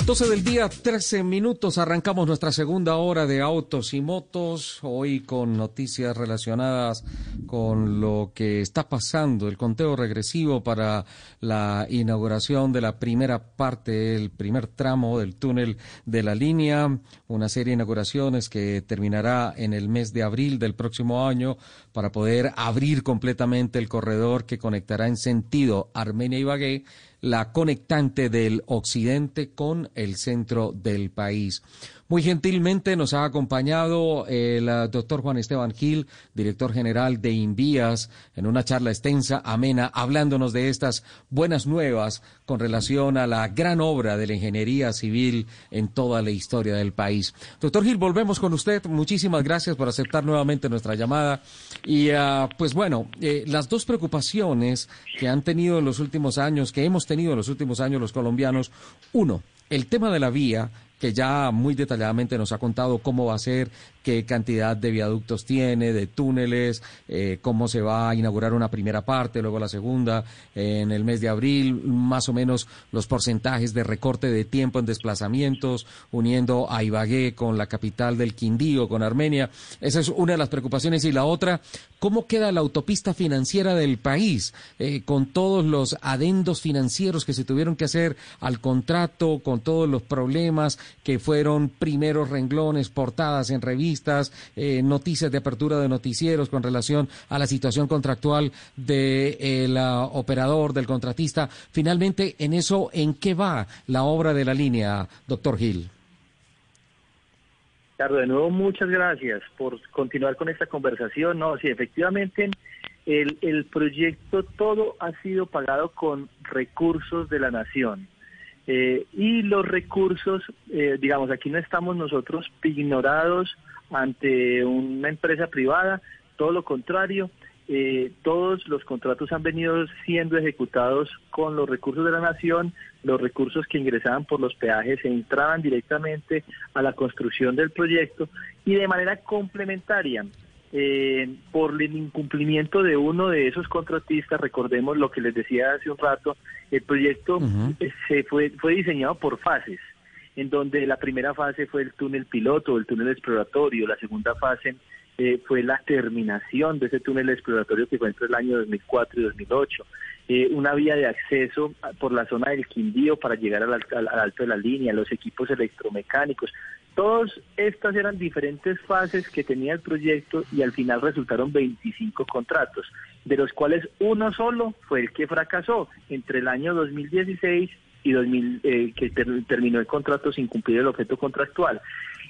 Speaker 1: 12 del día, 13 minutos. Arrancamos nuestra segunda hora de autos y motos. Hoy con noticias relacionadas con lo que está pasando, el conteo regresivo para la inauguración de la primera parte, el primer tramo del túnel de la línea. Una serie de inauguraciones que terminará en el mes de abril del próximo año para poder abrir completamente el corredor que conectará en sentido Armenia-Ibagué la conectante del occidente con el centro del país. Muy gentilmente nos ha acompañado el uh, doctor Juan Esteban Gil, director general de Invías, en una charla extensa, amena, hablándonos de estas buenas nuevas con relación a la gran obra de la ingeniería civil en toda la historia del país. Doctor Gil, volvemos con usted. Muchísimas gracias por aceptar nuevamente nuestra llamada. Y uh, pues bueno, eh, las dos preocupaciones que han tenido en los últimos años, que hemos tenido en los últimos años los colombianos, uno, el tema de la vía que ya muy detalladamente nos ha contado cómo va a ser, qué cantidad de viaductos tiene, de túneles, eh, cómo se va a inaugurar una primera parte, luego la segunda en el mes de abril, más o menos los porcentajes de recorte de tiempo en desplazamientos, uniendo a Ibagué con la capital del Quindío, con Armenia. Esa es una de las preocupaciones. Y la otra, ¿cómo queda la autopista financiera del país eh, con todos los adendos financieros que se tuvieron que hacer al contrato, con todos los problemas que fueron primeros renglones, portadas en revistas, eh, noticias de apertura de noticieros con relación a la situación contractual del operador, del contratista. Finalmente, en eso, ¿en qué va la obra de la línea, doctor Gil?
Speaker 14: Carlos, de nuevo muchas gracias por continuar con esta conversación. No, sí, efectivamente el, el proyecto todo ha sido pagado con recursos de la nación. Eh, y los recursos, eh, digamos, aquí no estamos nosotros ignorados ante una empresa privada, todo lo contrario, eh, todos los contratos han venido siendo ejecutados con los recursos de la nación, los recursos que ingresaban por los peajes se entraban directamente a la construcción del proyecto y de manera complementaria. Eh, por el incumplimiento de uno de esos contratistas, recordemos lo que les decía hace un rato, el proyecto se fue, fue diseñado por fases, en donde la primera fase fue el túnel piloto, el túnel exploratorio, la segunda fase eh, fue la terminación de ese túnel exploratorio que fue entre el año 2004 y 2008. Eh, una vía de acceso por la zona del Quindío para llegar al, alto de la línea, los equipos electromecánicos. Todas estas eran diferentes fases que tenía el proyecto y al final resultaron 25 contratos, de los cuales uno solo fue el que fracasó entre el año 2016 y 2000, eh, que terminó el contrato sin cumplir el objeto contractual.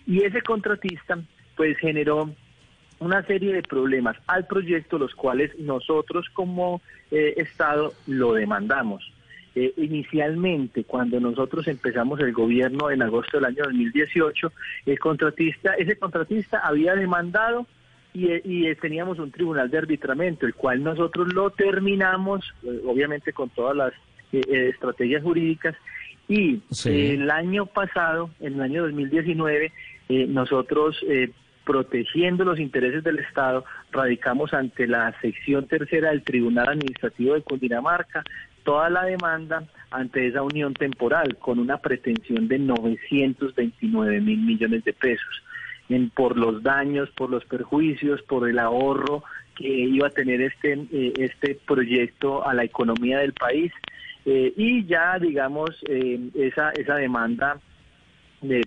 Speaker 14: Y ese contratista pues generó una serie de problemas al proyecto, los cuales nosotros como eh, Estado lo demandamos. Eh, inicialmente, cuando nosotros empezamos el gobierno en agosto del año 2018, el contratista, ese contratista había demandado y, y teníamos un tribunal de arbitramiento, el cual nosotros lo terminamos, eh, obviamente con todas las estrategias jurídicas, y el año pasado, en el año 2019, nosotros protegiendo los intereses del Estado, radicamos ante la sección tercera del Tribunal Administrativo de Cundinamarca toda la demanda ante esa unión temporal con una pretensión de 929 mil millones de pesos en, por los daños, por los perjuicios, por el ahorro que iba a tener este, eh, este proyecto a la economía del país. Eh, y ya, digamos, eh, esa, esa demanda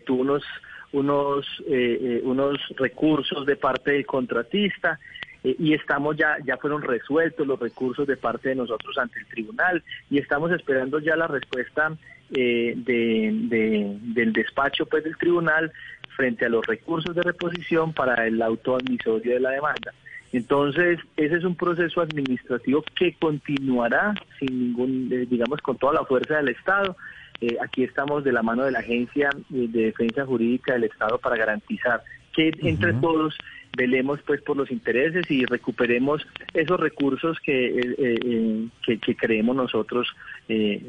Speaker 14: tuvo unos unos, eh, eh, unos recursos de parte del contratista eh, y estamos ya, ya fueron resueltos los recursos de parte de nosotros ante el tribunal y estamos esperando ya la respuesta de, del despacho pues del tribunal frente a los recursos de reposición para el auto admisorio de la demanda. Entonces, ese es un proceso administrativo que continuará sin ningún, digamos, con toda la fuerza del Estado eh, aquí estamos de la mano de la Agencia de Defensa Jurídica del Estado para garantizar que entre todos velemos pues por los intereses y recuperemos esos recursos que, eh, eh, que, creemos nosotros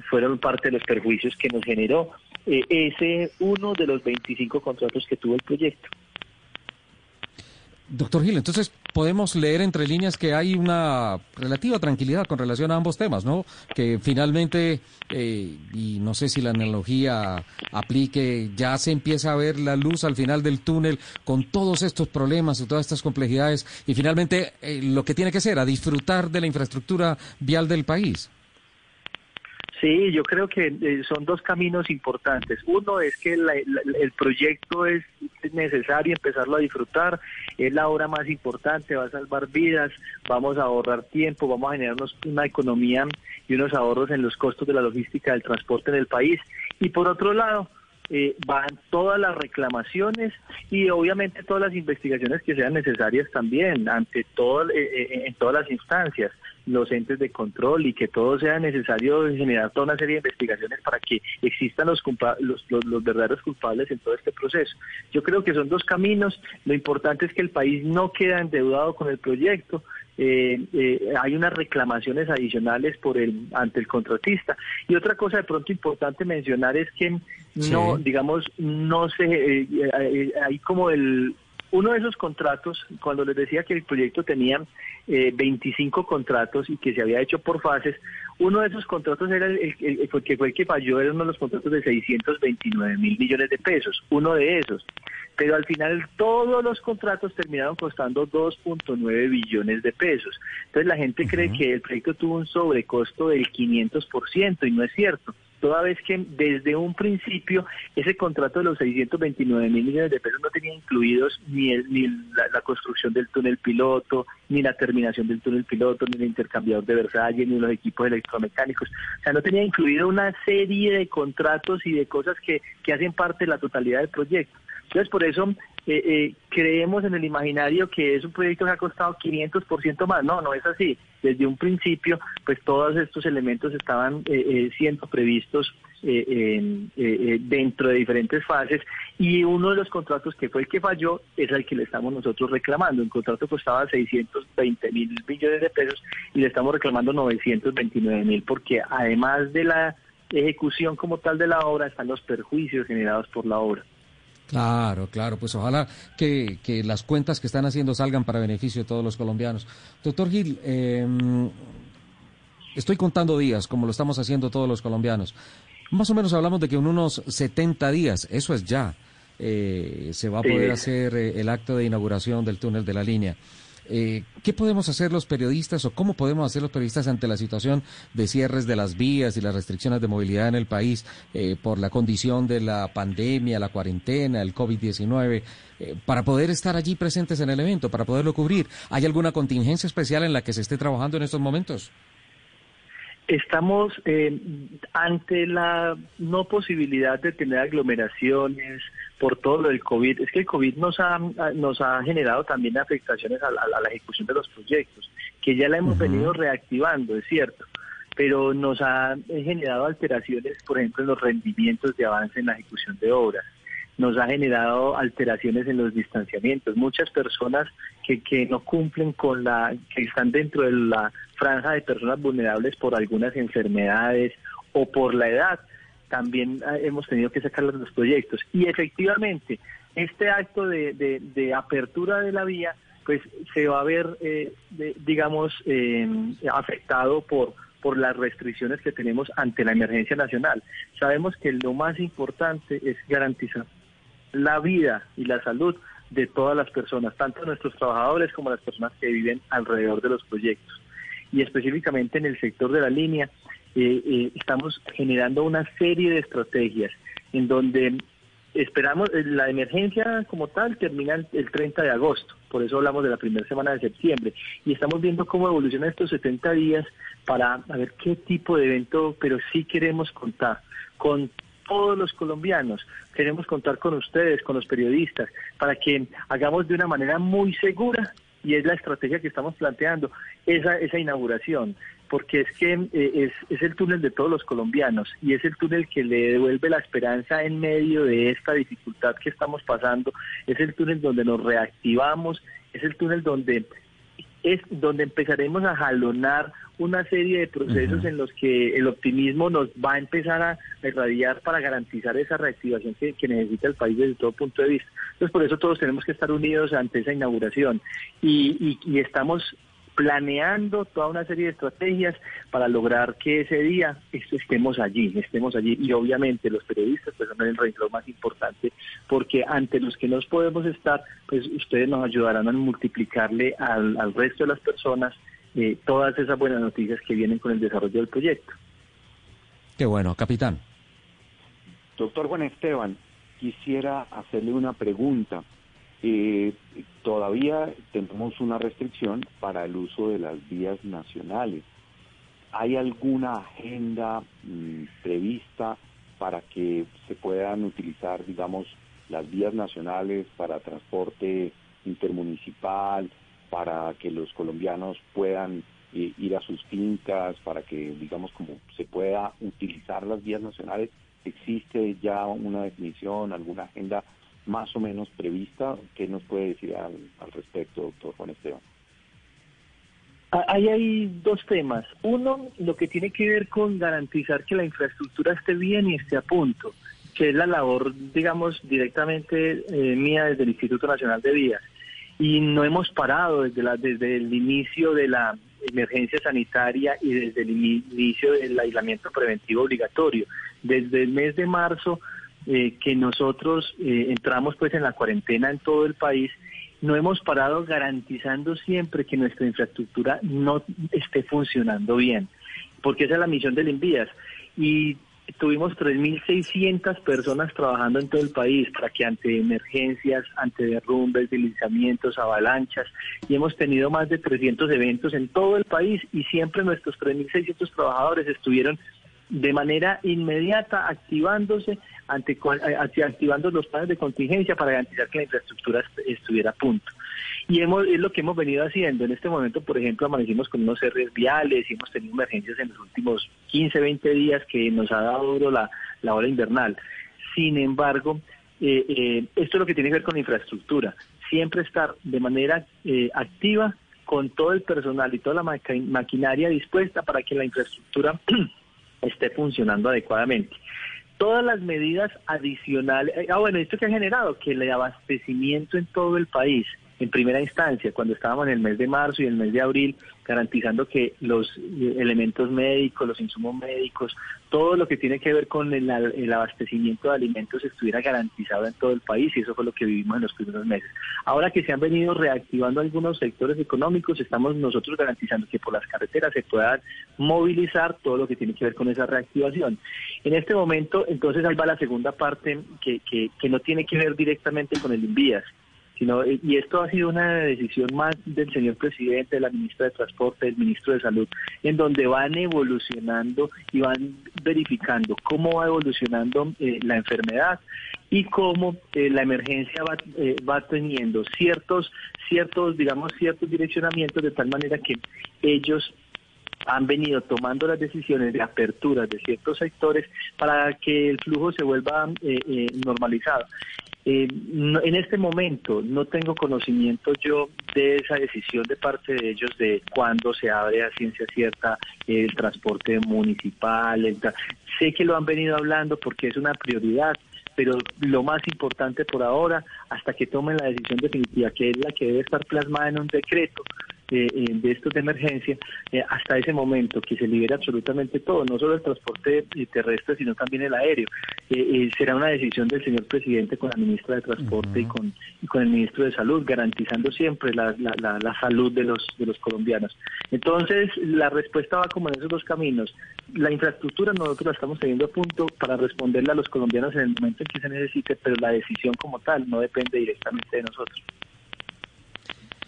Speaker 14: fueron parte de los perjuicios que nos generó ese uno de los 25 contratos que tuvo el proyecto.
Speaker 1: Doctor Gil, entonces podemos leer entre líneas que hay una relativa tranquilidad con relación a ambos temas, ¿no? Que finalmente, eh, y no sé si la analogía aplique, ya se empieza a ver la luz al final del túnel con todos estos problemas y todas estas complejidades y finalmente eh, lo que tiene que ser, a disfrutar de la infraestructura vial del país.
Speaker 14: Sí, yo creo que eh, son dos caminos importantes. Uno es que el proyecto es, necesario empezarlo a disfrutar, es la obra más importante, va a salvar vidas, vamos a ahorrar tiempo, vamos a generarnos una economía y unos ahorros en los costos de la logística del transporte en el país. Y por otro lado, eh, van todas las reclamaciones y obviamente todas las investigaciones que sean necesarias también ante todo eh, eh, en todas las instancias los entes de control y que todo sea necesario generar toda una serie de investigaciones para que existan los, los, los, verdaderos culpables en todo este proceso. Yo creo que son dos caminos. Lo importante es que el país no queda endeudado con el proyecto. eh, eh, hay unas reclamaciones adicionales por el ante el contratista. Y otra cosa de pronto importante mencionar es que no, digamos, no se, eh, hay como el uno de esos contratos, cuando les decía que el proyecto tenía 25 contratos y que se había hecho por fases, uno de esos contratos era el, que fue el que falló, era uno de los contratos de 629 mil millones de pesos, uno de esos pero al final todos los contratos terminaron costando 2.9 billones de pesos. Entonces la gente cree que el proyecto tuvo un sobrecosto del 500% y no es cierto. Toda vez que desde un principio ese contrato de los 629 mil millones de pesos no tenía incluidos ni, ni la, construcción del túnel piloto, ni la terminación del túnel piloto, ni el intercambiador de Versalles, ni los equipos electromecánicos. O sea, no tenía incluido una serie de contratos y de cosas que, que hacen parte de la totalidad del proyecto. Entonces, por eso eh, eh, creemos en el imaginario que es un proyecto que ha costado 500% más. No, no es así. Desde un principio, pues todos estos elementos estaban eh, siendo previstos dentro de diferentes fases y uno de los contratos que fue el que falló es el que le estamos nosotros reclamando. El contrato costaba 620 mil millones de pesos y le estamos reclamando 929 mil porque además de la ejecución como tal de la obra están los perjuicios generados por la obra.
Speaker 1: Claro, claro, pues ojalá que, que, las cuentas que están haciendo salgan para beneficio de todos los colombianos. Doctor Gil, em, estoy contando días, como lo estamos haciendo todos los colombianos. Más o menos hablamos de que en unos 70 días, eso es ya, eh, se va a poder hacer eh, el acto de inauguración del túnel de la línea. Eh, ¿Qué podemos hacer los periodistas o cómo podemos hacer los periodistas ante la situación de cierres de las vías y las restricciones de movilidad en el país eh, por la condición de la pandemia, la cuarentena, el COVID-19, eh, para poder estar allí presentes en el evento, para poderlo cubrir? ¿Hay alguna contingencia especial en la que se esté trabajando en estos momentos?
Speaker 14: Estamos ante la no posibilidad de tener aglomeraciones, por todo lo del COVID. Es que el COVID nos ha, nos ha generado también afectaciones a la, ejecución de los proyectos, que ya la hemos venido reactivando, es cierto, pero nos ha generado alteraciones, por ejemplo, en los rendimientos de avance en la ejecución de obras. Nos ha generado alteraciones en los distanciamientos. Muchas personas que, que no cumplen con la, que están dentro de la franja de personas vulnerables por algunas enfermedades o por la edad, también ah, hemos tenido que sacar los proyectos. Y efectivamente, este acto de, apertura de la vía, pues se va a ver, eh, digamos, em, afectado por, por las restricciones que tenemos ante la emergencia nacional. Sabemos que lo más importante es garantizar la vida y la salud de todas las personas, tanto nuestros trabajadores como las personas que viven alrededor de los proyectos. Y específicamente en el sector de la línea, eh, eh, estamos generando una serie de estrategias en donde esperamos, eh, la emergencia como tal termina el 30 de agosto, por eso hablamos de la primera semana de septiembre, y estamos viendo cómo evolucionan estos 70 días para ver qué tipo de evento, pero sí queremos contar con todos los colombianos, queremos contar con ustedes, con los periodistas, para que hagamos de una manera muy segura y es la estrategia que estamos planteando, esa, esa inauguración, porque es que eh, es, es el túnel de todos los colombianos y es el túnel que le devuelve la esperanza en medio de esta dificultad que estamos pasando, es el túnel donde nos reactivamos, es el túnel donde es donde empezaremos a jalonar una serie de procesos en los que el optimismo nos va a empezar a irradiar para garantizar esa reactivación que, necesita el país desde todo punto de vista. Entonces, por eso todos tenemos que estar unidos ante esa inauguración. Y, y estamos planeando toda una serie de estrategias para lograr que ese día estemos allí, estemos allí. Y obviamente los periodistas pues son el renglón más importante porque ante los que nos podemos estar, pues ustedes nos ayudarán a multiplicarle al, resto de las personas eh, todas esas buenas noticias que vienen con el desarrollo del proyecto.
Speaker 1: Qué bueno, capitán.
Speaker 28: Doctor Juan Esteban, quisiera hacerle una pregunta. Eh, todavía tenemos una restricción para el uso de las vías nacionales. ¿Hay alguna agenda mm, prevista para que se puedan utilizar, digamos, las vías nacionales para transporte intermunicipal, para que los colombianos puedan eh, ir a sus fincas, para que, digamos, como se pueda utilizar las vías nacionales? ¿Existe ya una definición, alguna agenda más o menos prevista. ¿Qué nos puede decir al, respecto, doctor Juan Esteban?
Speaker 14: Ah, Ahí hay dos temas. Uno, lo que tiene que ver con garantizar que la infraestructura esté bien y esté a punto, que es la labor, digamos, directamente eh, mía desde el Instituto Nacional de Vías. Y no hemos parado desde, la, desde el inicio de la emergencia sanitaria y desde el ini- inicio del aislamiento preventivo obligatorio. Desde el mes de marzo eh, que nosotros eh, entramos pues en la cuarentena en todo el país, no hemos parado garantizando siempre que nuestra infraestructura no esté funcionando bien, porque esa es la misión del Envías. Y tuvimos 3.600 personas trabajando en todo el país para que ante emergencias, ante derrumbes, deslizamientos, avalanchas, y hemos tenido más de 300 eventos en todo el país y siempre nuestros 3.600 trabajadores estuvieron de manera inmediata activándose ante eh, acti- activando los planes de contingencia para garantizar que la infraestructura est- estuviera a punto. Y hemos, es lo que hemos venido haciendo. En este momento, por ejemplo, amanecimos con unos cierres viales y hemos tenido emergencias en los últimos 15, 20 días que nos ha dado duro la, la hora invernal. Sin embargo, eh, eh, esto es lo que tiene que ver con la infraestructura. Siempre estar de manera eh, activa con todo el personal y toda la maqui- maquinaria dispuesta para que la infraestructura esté funcionando adecuadamente. Todas las medidas adicionales, eh, ah bueno, esto que ha generado que el abastecimiento en todo el país, en primera instancia, cuando estábamos en el mes de marzo y el mes de abril, garantizando que los eh, elementos médicos, los insumos médicos, todo lo que tiene que ver con el, el abastecimiento de alimentos estuviera garantizado en todo el país y eso fue lo que vivimos en los primeros meses. Ahora que se han venido reactivando algunos sectores económicos, estamos nosotros garantizando que por las carreteras se puedan movilizar todo lo que tiene que ver con esa reactivación. En este momento, entonces ahí va la segunda parte que, que, que no tiene que ver directamente con el envías, sino y esto ha sido una decisión más del señor presidente, de la ministra de Transporte, del ministro de Salud, en donde van evolucionando y van verificando cómo va evolucionando eh, la enfermedad y cómo eh, la emergencia va, eh, va teniendo ciertos, ciertos, digamos, ciertos direccionamientos de tal manera que ellos han venido tomando las decisiones de apertura de ciertos sectores para que el flujo se vuelva eh, normalizado. Eh, en este momento no tengo conocimiento yo de esa decisión de parte de ellos de cuándo se abre a ciencia cierta el transporte municipal. sé que lo han venido hablando porque es una prioridad, pero lo más importante por ahora, hasta que tomen la decisión definitiva, que es la que debe estar plasmada en un decreto eh, eh, de estos de emergencia, eh, hasta ese momento que se libere absolutamente todo, no solo el transporte eh, terrestre, sino también el aéreo. Eh, eh, será una decisión del señor presidente con la ministra de Transporte y, con, y con el ministro de Salud, garantizando siempre la, la- la- la salud de los, de los colombianos. Entonces, la respuesta va como en esos dos caminos. La infraestructura nosotros la estamos teniendo a punto para responderle a los colombianos en el momento en que se necesite, pero la decisión como tal no depende directamente de nosotros.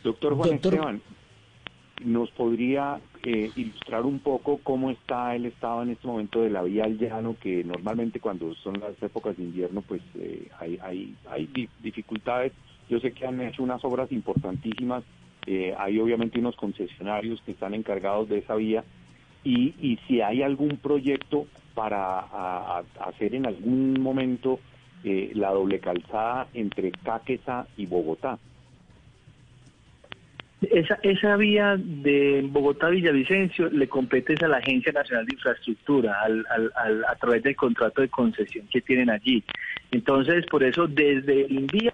Speaker 28: Doctor Juan
Speaker 14: Doctor-
Speaker 28: Esteban, ¿nos podría eh, ilustrar un poco cómo está el estado en este momento de la vía al llano, que normalmente cuando son las épocas de invierno, pues eh, hay, hay, hay di- dificultades? Yo sé que han hecho unas obras importantísimas, eh, hay obviamente unos concesionarios que están encargados de esa vía, y, y si hay algún proyecto para hacer en algún momento eh, la doble calzada entre Caquesa y Bogotá.
Speaker 14: Esa, esa vía de Bogotá-Villavicencio le compete a la Agencia Nacional de Infraestructura al, al- al- a través del contrato de concesión que tienen allí. Entonces, por eso, desde el INVIA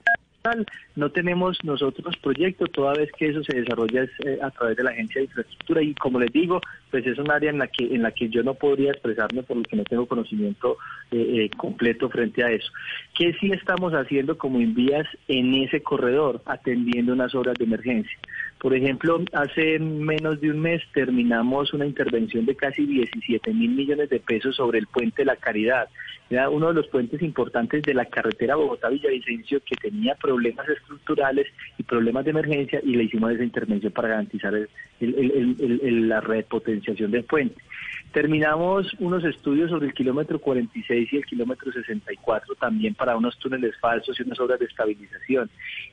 Speaker 14: no tenemos nosotros proyectos, toda vez que eso se desarrolla es, eh, a través de la Agencia de Infraestructura y como les digo, pues es un área en la que en la que yo no podría expresarme por lo que no tengo conocimiento eh, eh, completo frente a eso. ¿Qué sí estamos haciendo como envías en ese corredor, atendiendo unas obras de emergencia? Por ejemplo, hace menos de un mes terminamos una intervención de casi 17 mil millones de pesos sobre el puente La Caridad. Era uno de los puentes importantes de la carretera Bogotá-Villavicencio que tenía problemas estructurales y problemas de emergencia y le hicimos esa intervención para garantizar el- el- el- la repotenciación del puente. Terminamos unos estudios sobre el kilómetro 46 y el kilómetro 64 también para unos túneles falsos y unas obras de estabilización.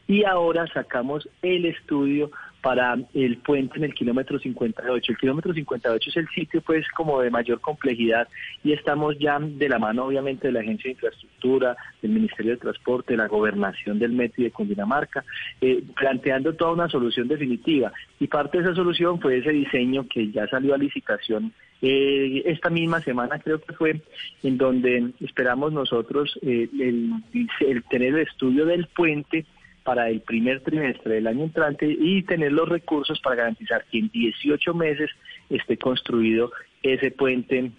Speaker 14: Y ahora sacamos el estudio para el puente en el kilómetro 58. El kilómetro 58 es el sitio pues como de mayor complejidad y estamos ya de la mano obviamente de la Agencia de Infraestructura, del Ministerio de Transporte, la Gobernación del Metro y de Cundinamarca, eh, planteando toda una solución definitiva. Y parte de esa solución fue ese diseño que ya salió a licitación eh, esta misma semana creo que fue en donde esperamos nosotros eh, el, tener el estudio del puente para el primer trimestre del año entrante y tener los recursos para garantizar que en 18 meses esté construido ese puente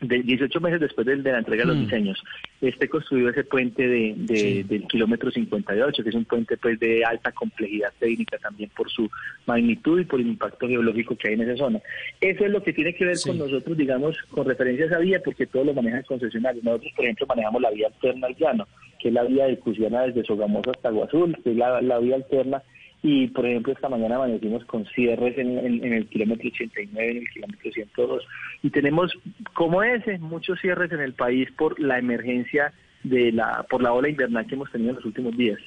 Speaker 14: de 18 meses después de, la entrega de los mm. diseños, esté construido ese puente de, del kilómetro 58, que es un puente pues de alta complejidad técnica también por su magnitud y por el impacto geológico que hay en esa zona. Eso es lo que tiene que ver con nosotros, digamos, con referencia a esa vía, porque todo lo maneja el concesionario. Nosotros, por ejemplo, manejamos la vía alterna al llano, que es la vía de Cusiana desde Sogamoso hasta Aguazul, que es la, la vía alterna y por ejemplo esta mañana amanecimos con cierres en, el kilómetro 89, en el kilómetro 102 y tenemos como ese muchos cierres en el país por la emergencia de la por la ola invernal que hemos tenido en los últimos días.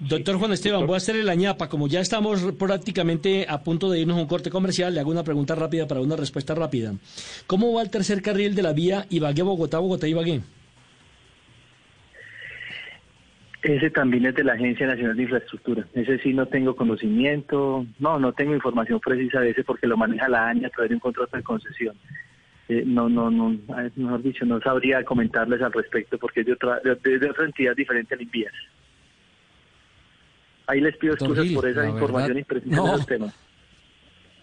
Speaker 3: Doctor Juan Esteban, voy a hacerle la ñapa. Como ya estamos prácticamente a punto de irnos a un corte comercial, le hago una pregunta rápida para una respuesta rápida. ¿Cómo va el tercer carril de la vía Ibagué-Bogotá, Bogotá-Ibagué?
Speaker 14: Ese también es de la Agencia Nacional de Infraestructura. Ese sí no tengo conocimiento, no, no tengo información precisa de ese porque lo maneja la AñA a través de un contrato de concesión. Eh, no, no, no, mejor dicho, no sabría comentarles al respecto porque es de otra, de, otra entidad diferente al INVIAS. Ahí les pido excusas por esa información imprecisa de los temas.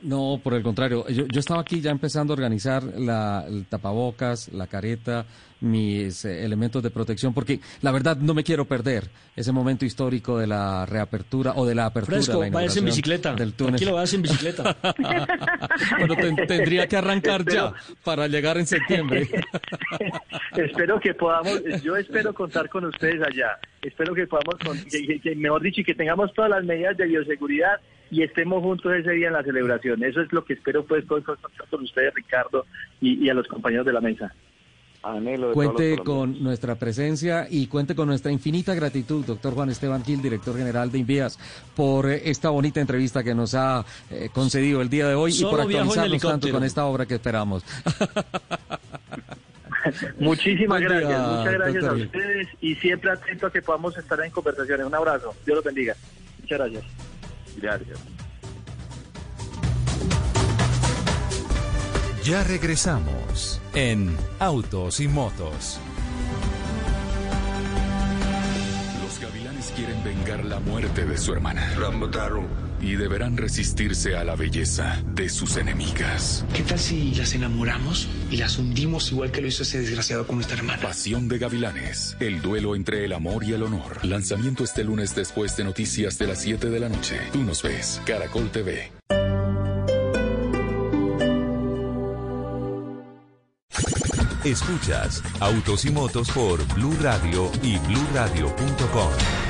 Speaker 1: No, por el contrario. Yo, yo, estaba aquí ya empezando a organizar la, el tapabocas, la careta, mis eh, elementos de protección, porque la verdad no me quiero perder ese momento histórico de la reapertura o de la apertura
Speaker 3: Fresco,
Speaker 1: la
Speaker 3: vayas en bicicleta. Del túnel. Tranquilo, vayas en bicicleta.
Speaker 1: bueno, tendría que arrancar ya para llegar en septiembre.
Speaker 14: espero que podamos, yo espero contar con ustedes allá. Espero que podamos, que, mejor dicho, que tengamos todas las medidas de bioseguridad y estemos juntos ese día en la celebración. Eso es lo que espero pues con, con ustedes, Ricardo, y a los compañeros de la mesa
Speaker 1: cuente con nuestra presencia y cuente con nuestra infinita gratitud, doctor Juan Esteban Gil, director general de Invías, por eh, esta bonita entrevista que nos ha eh, concedido el día de hoy y por actualizarnos tanto con esta obra que esperamos.
Speaker 14: Muchísimas gracias, muchas gracias a ustedes y siempre atento a que podamos estar en conversaciones. Un abrazo, Dios los bendiga. Muchas gracias.
Speaker 28: Gracias.
Speaker 7: Ya regresamos en Autos y Motos.
Speaker 8: Los gavilanes quieren vengar la muerte de su hermana. Y deberán resistirse a la belleza de sus enemigas.
Speaker 29: ¿Qué tal si las enamoramos y las hundimos igual que lo hizo ese desgraciado con nuestra hermana?
Speaker 8: Pasión de Gavilanes. El duelo entre el amor y el honor. Lanzamiento este lunes después de noticias de las 7 de la noche. Tú nos ves. Caracol TV.
Speaker 7: Escuchas Autos y Motos por Blue Radio y BlueRadio.com.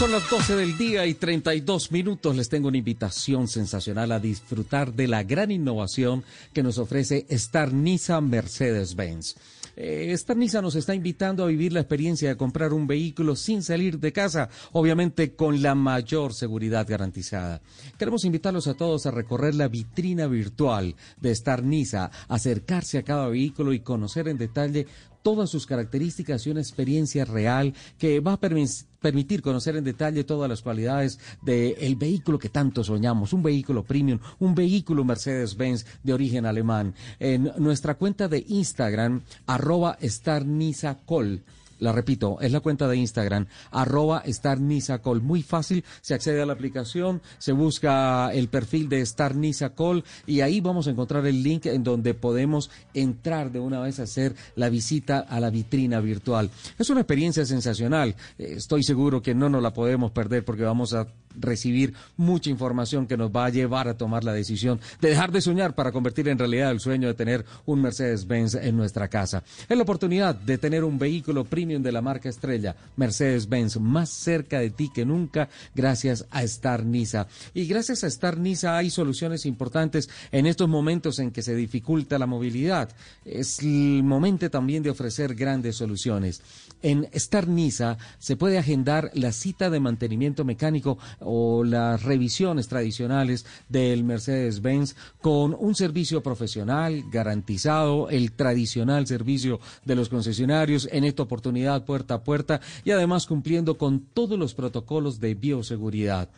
Speaker 1: Son las 12 del día y 32 minutos. Les tengo una invitación sensacional a disfrutar de la gran innovación que nos ofrece Star Nissan Mercedes-Benz. Eh, esta Nissan nos está invitando a vivir la experiencia de comprar un vehículo sin salir de casa, obviamente con la mayor seguridad garantizada. Queremos invitarlos a todos a recorrer la vitrina virtual de Star Nissan, acercarse a cada vehículo y conocer en detalle todas sus características y una experiencia real que va a permitir conocer en detalle todas las cualidades del vehículo que tanto soñamos, un vehículo premium, un vehículo Mercedes-Benz de origen alemán. En nuestra cuenta de Instagram, arroba la repito, es la cuenta de Instagram, arroba StarNisacol. Muy fácil, se accede a la aplicación, se busca el perfil de StarNisacol y ahí vamos a encontrar el link en donde podemos entrar de una vez a hacer la visita a la vitrina virtual. Es una experiencia sensacional. Estoy seguro que no nos la podemos perder porque vamos a recibir mucha información que nos va a llevar a tomar la decisión de dejar de soñar para convertir en realidad el sueño de tener un Mercedes-Benz en nuestra casa. Es la oportunidad de tener un vehículo premium de la marca estrella Mercedes-Benz, más cerca de ti que nunca gracias a Star Nisa. Y gracias a Star Nisa hay soluciones importantes en estos momentos en que se dificulta la movilidad. Es el momento también de ofrecer grandes soluciones. En Star Nisa se puede agendar la cita de mantenimiento mecánico o las revisiones tradicionales del Mercedes-Benz con un servicio profesional garantizado, el tradicional servicio de los concesionarios, en esta oportunidad puerta a puerta y además cumpliendo con todos los protocolos de bioseguridad.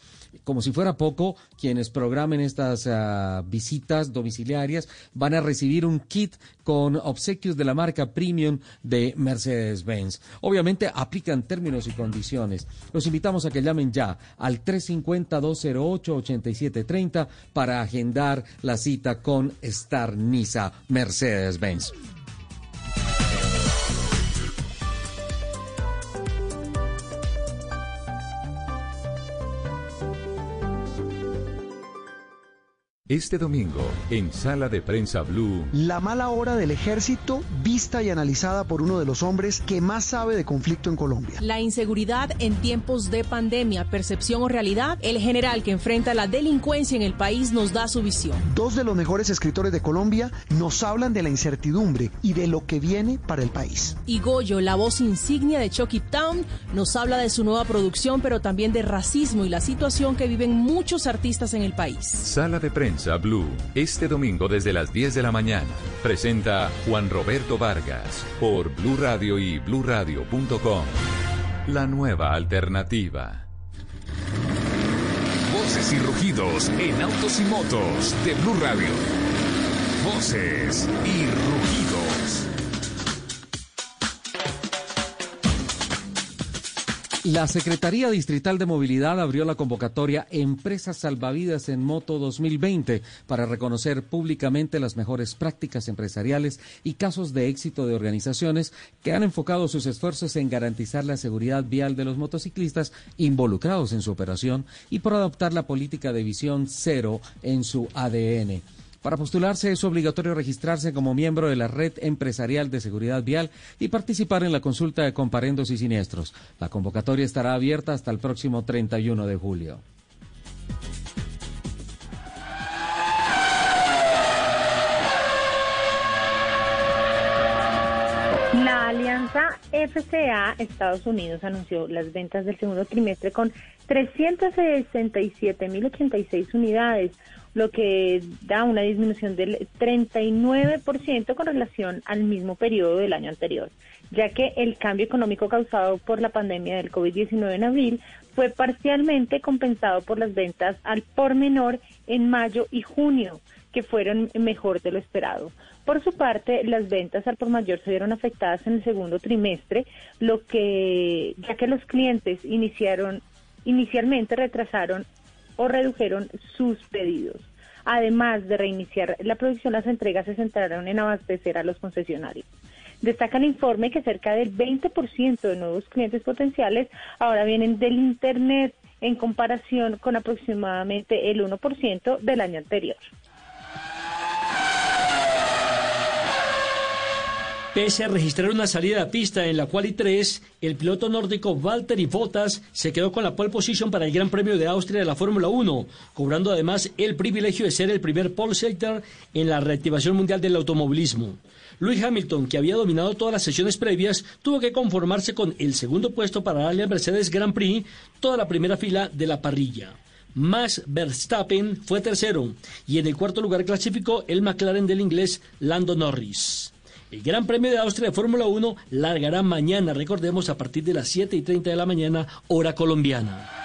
Speaker 1: Como si fuera poco, quienes programen estas uh, visitas domiciliarias van a recibir un kit con obsequios de la marca premium de Mercedes-Benz. Obviamente aplican términos y condiciones. Los invitamos a que llamen ya al 350-208-8730 para agendar la cita con Star Nisa Mercedes-Benz.
Speaker 7: Este domingo, en Sala de Prensa Blue.
Speaker 30: La mala hora del ejército, vista y analizada por uno de los hombres que más sabe de conflicto en Colombia.
Speaker 31: La inseguridad en tiempos de pandemia, percepción o realidad, el general que enfrenta la delincuencia en el país nos da su visión.
Speaker 30: Dos de los mejores escritores de Colombia nos hablan de la incertidumbre y de lo que viene para el país.
Speaker 31: Y Goyo, la voz insignia de Chucky Town, nos habla de su nueva producción, pero también de racismo y la situación que viven muchos artistas en el país.
Speaker 7: Sala de Prensa Blue, este domingo desde las 10 de la mañana. Presenta Juan Roberto Vargas por Blue Radio y bluradio.com. La nueva alternativa.
Speaker 8: Voces y rugidos en autos y motos de Blue Radio. Voces y rugidos.
Speaker 1: La Secretaría Distrital de Movilidad abrió la convocatoria Empresas Salvavidas en Moto 2020 para reconocer públicamente las mejores prácticas empresariales y casos de éxito de organizaciones que han enfocado sus esfuerzos en garantizar la seguridad vial de los motociclistas involucrados en su operación y por adoptar la política de visión cero en su ADN. Para postularse es obligatorio registrarse como miembro de la Red Empresarial de Seguridad Vial y participar en la consulta de comparendos y siniestros. La convocatoria estará abierta hasta el próximo 31 de julio.
Speaker 12: La alianza FCA Estados Unidos anunció las ventas del segundo trimestre con 367.086 unidades, lo que da una disminución del 39% con relación al mismo periodo del año anterior, ya que el cambio económico causado por la pandemia del COVID-19 en abril fue parcialmente compensado por las ventas al por menor en mayo y junio, que fueron mejor de lo esperado. Por su parte, las ventas al por mayor se vieron afectadas en el segundo trimestre, lo que ya que los clientes iniciaron inicialmente retrasaron o redujeron sus pedidos. Además de reiniciar la producción, las entregas se centraron en abastecer a los concesionarios. Destaca el informe que cerca del 20% de nuevos clientes potenciales ahora vienen del Internet en comparación con aproximadamente el 1% del año anterior.
Speaker 3: Pese a registrar una salida a pista en la quali 3, el piloto nórdico Valtteri Bottas se quedó con la pole position para el Gran Premio de Austria de la Fórmula 1, cobrando además el privilegio de ser el primer pole sector en la reactivación mundial del automovilismo. Lewis Hamilton, que había dominado todas las sesiones previas, tuvo que conformarse con el segundo puesto para darle al Mercedes Grand Prix toda la primera fila de la parrilla. Max Verstappen fue tercero y en el cuarto lugar clasificó el McLaren del inglés Lando Norris. El Gran Premio de Austria de Fórmula 1 largará mañana, recordemos, a partir de las 7 y 30 de la mañana, hora colombiana.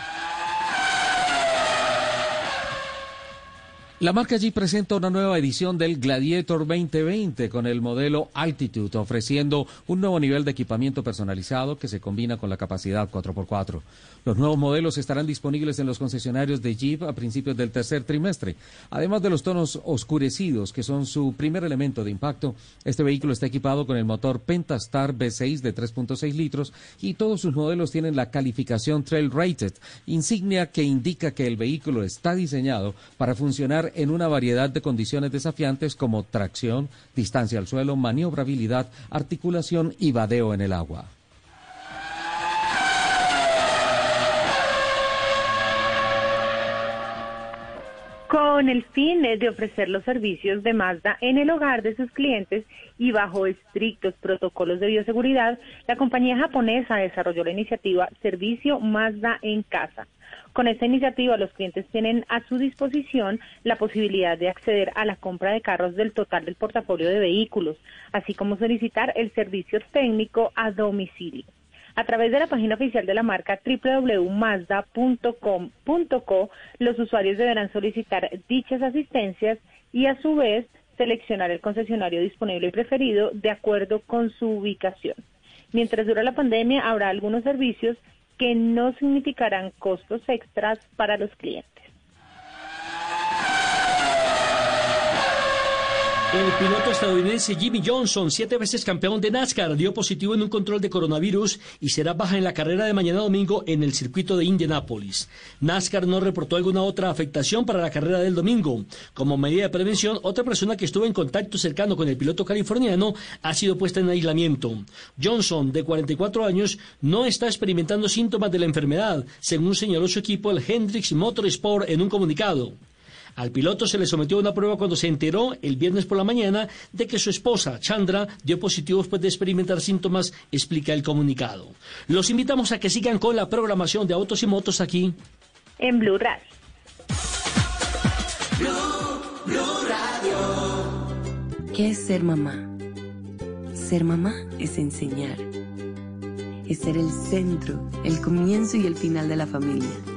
Speaker 1: La marca Jeep presenta una nueva edición del Gladiator 2020 con el modelo Altitude, ofreciendo un nuevo nivel de equipamiento personalizado que se combina con la capacidad 4x4. Los nuevos modelos estarán disponibles en los concesionarios de Jeep a principios del tercer trimestre. Además de los tonos oscurecidos, que son su primer elemento de impacto, este vehículo está equipado con el motor Pentastar V6 de 3.6 litros y todos sus modelos tienen la calificación Trail Rated, insignia que indica que el vehículo está diseñado para funcionar en una variedad de condiciones desafiantes como tracción, distancia al suelo, maniobrabilidad, articulación y vadeo en el agua.
Speaker 12: con el fin de ofrecer los servicios de Mazda en el hogar de sus clientes y bajo estrictos protocolos de bioseguridad, la compañía japonesa desarrolló la iniciativa Servicio Mazda en Casa, con esta iniciativa, los clientes tienen a su disposición la posibilidad de acceder a la compra de carros del total del portafolio de vehículos, así como solicitar el servicio técnico a domicilio. A través de la página oficial de la marca www.mazda.com.co, los usuarios deberán solicitar dichas asistencias y a su vez seleccionar el concesionario disponible y preferido de acuerdo con su ubicación. Mientras dura la pandemia, habrá algunos servicios que no significarán costos extras para los clientes.
Speaker 3: El piloto estadounidense Jimmy Johnson, siete veces campeón de NASCAR, dio positivo en un control de coronavirus y será baja en la carrera de mañana domingo en el circuito de Indianápolis. NASCAR no reportó alguna otra afectación para la carrera del domingo. Como medida de prevención, otra persona que estuvo en contacto cercano con el piloto californiano ha sido puesta en aislamiento. Johnson, de 44 años, no está experimentando síntomas de la enfermedad, según señaló su equipo el Hendrix Motorsport en un comunicado. Al piloto se le sometió a una prueba cuando se enteró el viernes por la mañana de que su esposa, Chandra, dio positivo después de experimentar síntomas, explica el comunicado. Los invitamos a que sigan con la programación de Autos y Motos aquí
Speaker 12: en Blue Radio.
Speaker 32: ¿Qué es ser mamá? Ser mamá es enseñar. Es ser el centro, el comienzo y el final de la familia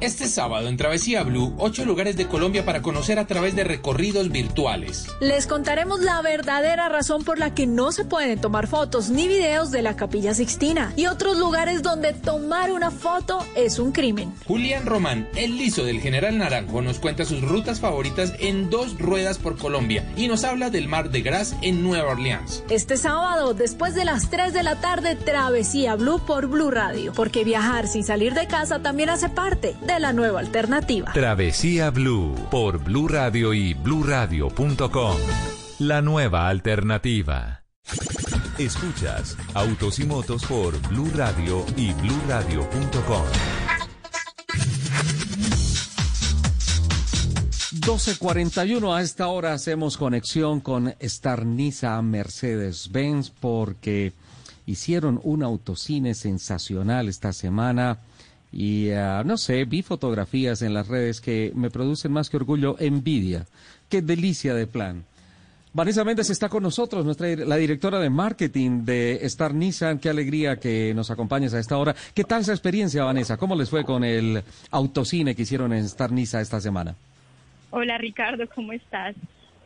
Speaker 10: Este sábado en Travesía Blue, ocho lugares de Colombia para conocer a través de recorridos virtuales.
Speaker 11: Les contaremos la verdadera razón por la que no se pueden tomar fotos ni videos de la Capilla Sixtina y otros lugares donde tomar una foto es un crimen.
Speaker 10: Julián Román, el liso del General Naranjo, nos cuenta sus rutas favoritas en dos ruedas por Colombia y nos habla del Mar de Gras en Nueva Orleans.
Speaker 11: Este sábado, después de las 3 de la tarde, Travesía Blue por Blue Radio, porque viajar sin salir de casa también hace parte de la nueva alternativa.
Speaker 7: Travesía Blue por Blue Radio y bluradio.com. La nueva alternativa. Escuchas Autos y Motos por Blue Radio y bluradio.com.
Speaker 1: 12.41 a esta hora hacemos conexión con Starniza Mercedes-Benz porque hicieron un autocine sensacional esta semana y ah, no sé, vi fotografías en las redes que me producen más que orgullo, envidia. Qué delicia de plan. Vanessa Méndez está con nosotros, nuestra, la directora de marketing de Star Nissan. Qué alegría que nos acompañes a esta hora. ¿Qué tal esa experiencia, Vanessa? ¿Cómo les fue con el autocine que hicieron en Star Nissan esta semana?
Speaker 33: Hola, Ricardo, ¿cómo estás?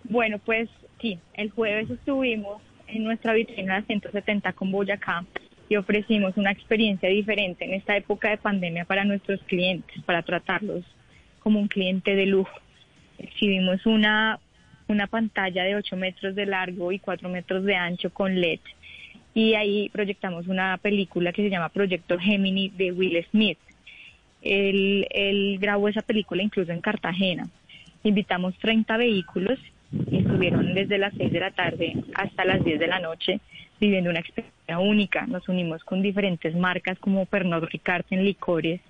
Speaker 33: Bueno, pues sí, el jueves estuvimos en nuestra vitrina 170 con Boyacá y ofrecimos una experiencia diferente en esta época de pandemia para nuestros clientes, para tratarlos como un cliente de lujo. Exhibimos una, una pantalla de 8 metros de largo y 4 metros de ancho con LED y ahí proyectamos una película que se llama Proyecto Gemini de Will Smith. Él, él grabó esa película incluso en Cartagena. Invitamos 30 vehículos y estuvieron desde las 6 de la tarde hasta las 10 de la noche viviendo una experiencia única. Nos unimos con diferentes marcas como Pernod Ricard en licores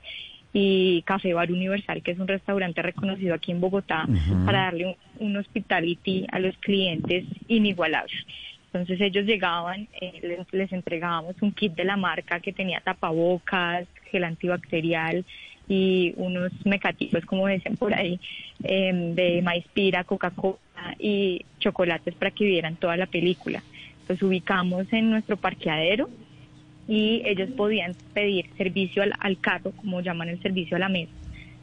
Speaker 33: y Café Bar Universal, que es un restaurante reconocido aquí en Bogotá, para darle un, hospitality a los clientes inigualable. Entonces ellos llegaban, eh, les, entregábamos un kit de la marca que tenía tapabocas, gel antibacterial y unos mecativos, como dicen por ahí, em, de maíz pira, Coca-Cola y chocolates para que vieran toda la película los ubicamos en nuestro parqueadero y ellos podían pedir servicio al, carro, como llaman el servicio a la mesa.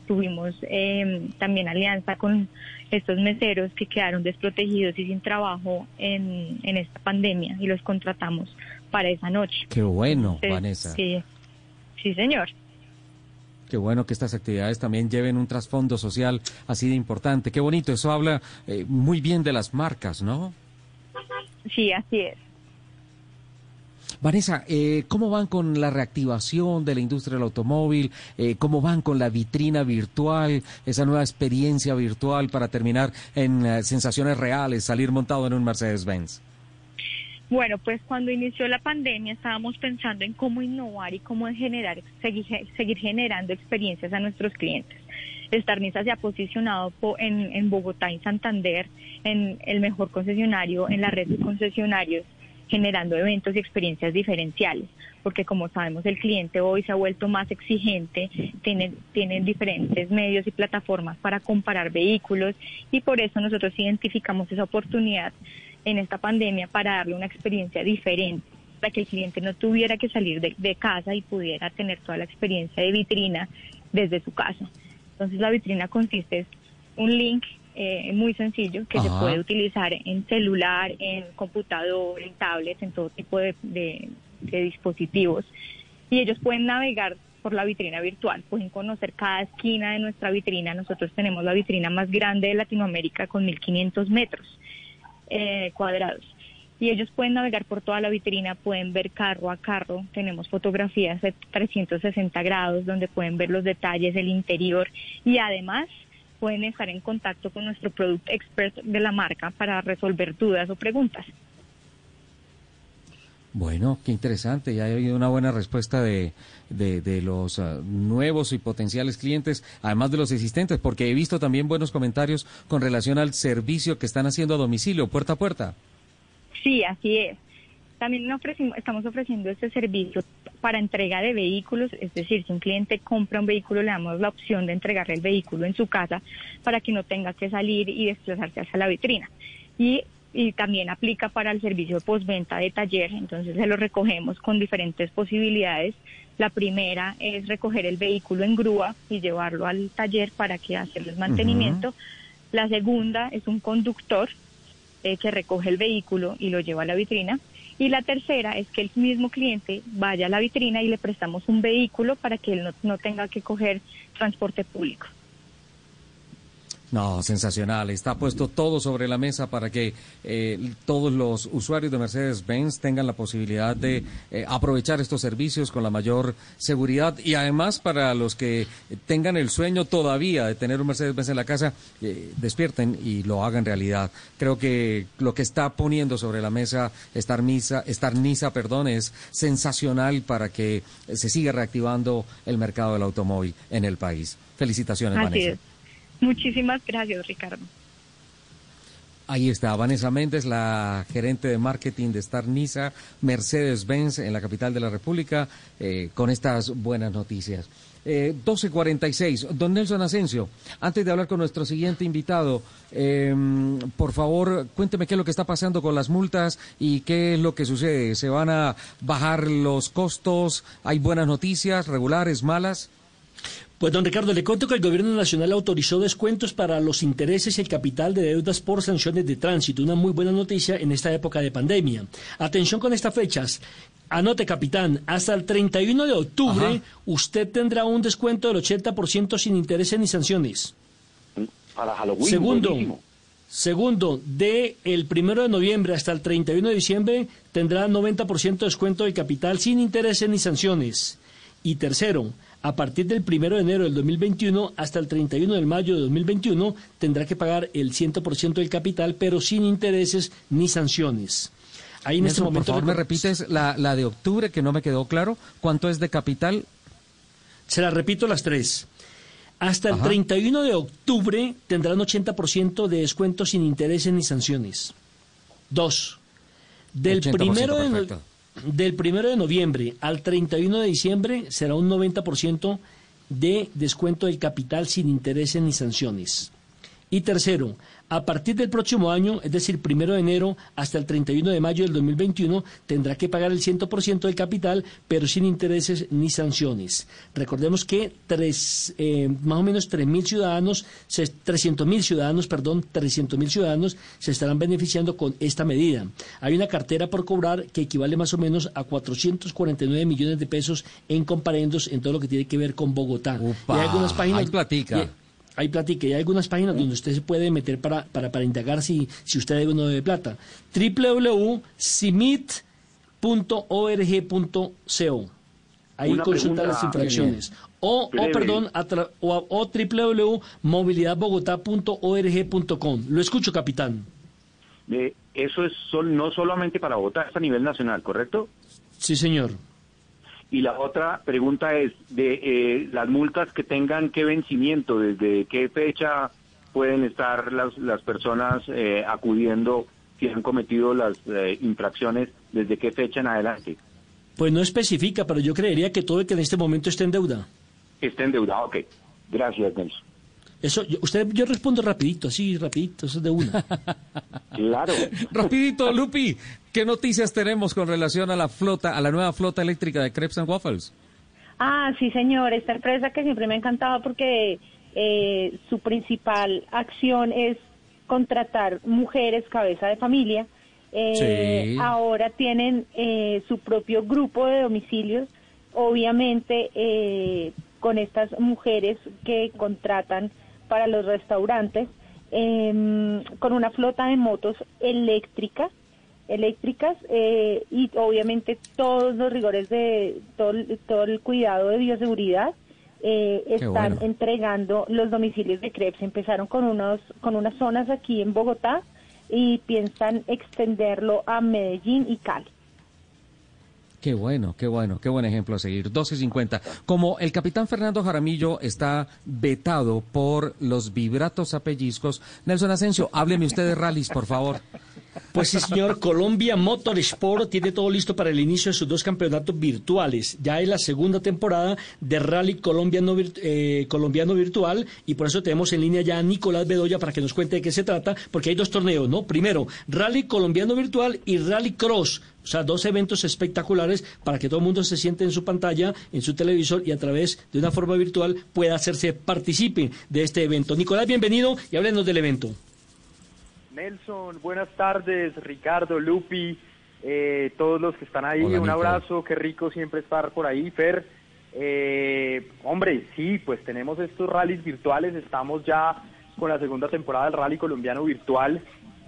Speaker 33: Tuvimos em, también alianza con estos meseros que quedaron desprotegidos y sin trabajo en, esta pandemia y los contratamos para esa noche.
Speaker 1: Qué bueno, Vanessa.
Speaker 33: Sí, sí, señor.
Speaker 1: Qué bueno que estas actividades también lleven un trasfondo social así de importante. Qué bonito, eso habla eh, muy bien de las marcas, ¿no?
Speaker 33: Sí, así es.
Speaker 1: Vanessa, eh, ¿cómo van con la reactivación de la industria del automóvil? Eh, ¿Cómo van con la vitrina virtual, esa nueva experiencia virtual para terminar en eh, sensaciones reales, salir montado en un Mercedes-Benz?
Speaker 33: Bueno, pues cuando inició la pandemia estábamos pensando en cómo innovar y cómo generar, seguir, seguir generando experiencias a nuestros clientes. Starniza se ha posicionado en, Bogotá y Santander en el mejor concesionario en la red de concesionarios generando eventos y experiencias diferenciales, porque como sabemos el cliente hoy se ha vuelto más exigente, tiene, diferentes medios y plataformas para comparar vehículos y por eso nosotros identificamos esa oportunidad en esta pandemia para darle una experiencia diferente, para que el cliente no tuviera que salir de casa y pudiera tener toda la experiencia de vitrina desde su casa. Entonces la vitrina consiste en un link eh, muy sencillo que se puede utilizar en celular, en computador, en tablet, en todo tipo de, de, dispositivos. Y ellos pueden navegar por la vitrina virtual, pueden conocer cada esquina de nuestra vitrina. Nosotros tenemos la vitrina más grande de Latinoamérica con 1.500 metros eh, cuadrados. Y ellos pueden navegar por toda la vitrina, pueden ver carro a carro. Tenemos fotografías de 360 grados donde pueden ver los detalles del interior y además pueden estar en contacto con nuestro Product Expert de la marca para resolver dudas o preguntas.
Speaker 1: Bueno, qué interesante. Ya ha habido una buena respuesta de, de, los ah, nuevos y potenciales clientes, además de los existentes, porque he visto también buenos comentarios con relación al servicio que están haciendo a domicilio, puerta a puerta.
Speaker 33: Sí, así es. También estamos ofreciendo este servicio para entrega de vehículos, es decir, si un cliente compra un vehículo, le damos la opción de entregarle el vehículo en su casa para que no tenga que salir y desplazarse hacia la vitrina. Y, y también aplica para el servicio de postventa de taller, entonces se lo recogemos con diferentes posibilidades. La primera es recoger el vehículo en grúa y llevarlo al taller para que hacerle el mantenimiento. La segunda es un conductor eh, que recoge el vehículo y lo lleva a la vitrina. Y la tercera es que el mismo cliente vaya a la vitrina y le prestamos un vehículo para que él no, no tenga que coger transporte público.
Speaker 1: No, sensacional. Está puesto todo sobre la mesa para que eh, todos los usuarios de Mercedes-Benz tengan la posibilidad de eh, aprovechar estos servicios con la mayor seguridad y además para los que tengan el sueño todavía de tener un Mercedes-Benz en la casa, eh, despierten y lo hagan realidad. Creo que lo que está poniendo sobre la mesa Star Misa, Star Nisa, perdón, es sensacional para que se siga reactivando el mercado del automóvil en el país. Felicitaciones, Vanessa.
Speaker 33: Muchísimas gracias, Ricardo.
Speaker 1: Ahí está Vanessa Méndez, la gerente de marketing de Star Nisa, Mercedes-Benz en la capital de la República, eh, con estas buenas noticias. Eh, 12.46. Don Nelson Asensio, antes de hablar con nuestro siguiente invitado, em, por favor, cuénteme qué es lo que está pasando con las multas y qué es lo que sucede. ¿Se van a bajar los costos? ¿Hay buenas noticias, regulares, malas?
Speaker 3: Pues don Ricardo, le cuento que el Gobierno Nacional autorizó descuentos para los intereses y el capital de deudas por sanciones de tránsito. Una muy buena noticia en esta época de pandemia. Atención con estas fechas. Anote, capitán, hasta el 31 de octubre usted tendrá un descuento del 80% sin intereses ni sanciones.
Speaker 28: Para Halloween.
Speaker 3: Segundo, segundo, de el 1 de noviembre hasta el 31 de diciembre tendrá 90% de descuento de capital sin intereses ni sanciones. Y tercero, a partir del 1 de enero del 2021 hasta el 31 de mayo de 2021 tendrá que pagar el 100% del capital, pero sin intereses ni sanciones.
Speaker 1: Ahí en este momento. Por favor, me repites la, la de octubre que no me quedó claro. ¿Cuánto es de capital?
Speaker 3: Se la repito las tres. Hasta el 31 de octubre tendrán 80% de descuento sin intereses ni sanciones. Dos. Del primero de, del 1 de noviembre al 31 de diciembre será un 90% de descuento del capital sin intereses ni sanciones. Y tercero, a partir del próximo año, es decir, primero de enero hasta el 31 de mayo del 2021, tendrá que pagar el 100% del capital, pero sin intereses ni sanciones. Recordemos que tres, eh, más o menos 3.000 ciudadanos, 300.000 ciudadanos, perdón, 300.000 ciudadanos se estarán beneficiando con esta medida. Hay una cartera por cobrar que equivale más o menos a 449 millones de pesos en comparendos en todo lo que tiene que ver con Bogotá.
Speaker 1: y hay algunas páginas. platica
Speaker 3: hay platica y hay algunas páginas donde usted se puede meter para, para, para indagar si, si usted debe o no debe plata. www.simit .org.co. Ahí
Speaker 4: Una
Speaker 3: consulta las infracciones. O, o perdón, a tra- o, o www.movilidadbogotá.org.com. Lo escucho, capitán.
Speaker 4: Eh, eso es sol- no solamente para votar, es a nivel nacional, ¿correcto?
Speaker 3: Sí, señor.
Speaker 4: Y la otra pregunta es de eh, las multas que tengan qué vencimiento, desde qué fecha pueden estar las, las personas eh, acudiendo si han cometido las eh, infracciones, desde qué fecha en adelante.
Speaker 3: Pues no especifica, pero yo creería que todo el que en este momento esté en deuda.
Speaker 4: Está endeudado, ok. Gracias, Nelson.
Speaker 3: Eso, yo, usted, yo respondo rapidito, así, rapidito, eso es de una.
Speaker 4: Claro.
Speaker 1: Rapidito, Lupi, ¿qué noticias tenemos con relación a la flota, a la nueva flota eléctrica de Crepes and Waffles?
Speaker 12: Ah, sí, señor. Esta empresa que siempre me ha encantado porque eh, su principal acción es contratar mujeres cabeza de familia. Eh,
Speaker 14: Sí.
Speaker 12: Ahora tienen eh, su propio grupo de domicilios, obviamente eh, con estas mujeres que contratan para los restaurantes, em, con una flota de motos eléctricas eléctricas eh, y obviamente todos los rigores de todo, el- todo el cuidado de bioseguridad eh, están
Speaker 14: bueno.
Speaker 12: entregando los domicilios de Krebs. Empezaron con unos con unas zonas aquí en Bogotá y piensan extenderlo a Medellín y Cali.
Speaker 1: Qué bueno, qué bueno, qué buen ejemplo a seguir. 12.50. Como el capitán Fernando Jaramillo está vetado por los vibratos a pellizcos, Nelson Asensio, hábleme usted de rallies, por favor.
Speaker 3: Pues sí, señor, Colombia Motorsport tiene todo listo para el inicio de sus dos campeonatos virtuales. Ya es la segunda temporada de Rally Colombiano, eh, Colombiano Virtual y por eso tenemos en línea ya a Nicolás Bedoya para que nos cuente de qué se trata, porque hay dos torneos, ¿no? Primero, Rally Colombiano Virtual y Rally Cross. O sea, dos eventos espectaculares para que todo el mundo se siente en su pantalla, en su televisor y a través de una forma virtual pueda hacerse participe de este evento. Nicolás, bienvenido y háblenos del evento.
Speaker 14: Nelson, buenas tardes, Ricardo, Lupi, eh, todos los que están ahí,
Speaker 1: Hola,
Speaker 14: un
Speaker 1: Nico.
Speaker 14: abrazo, qué rico siempre estar por ahí, Fer. Eh, hombre, sí, pues tenemos estos rallies virtuales, estamos ya con la segunda temporada del Rally Colombiano Virtual,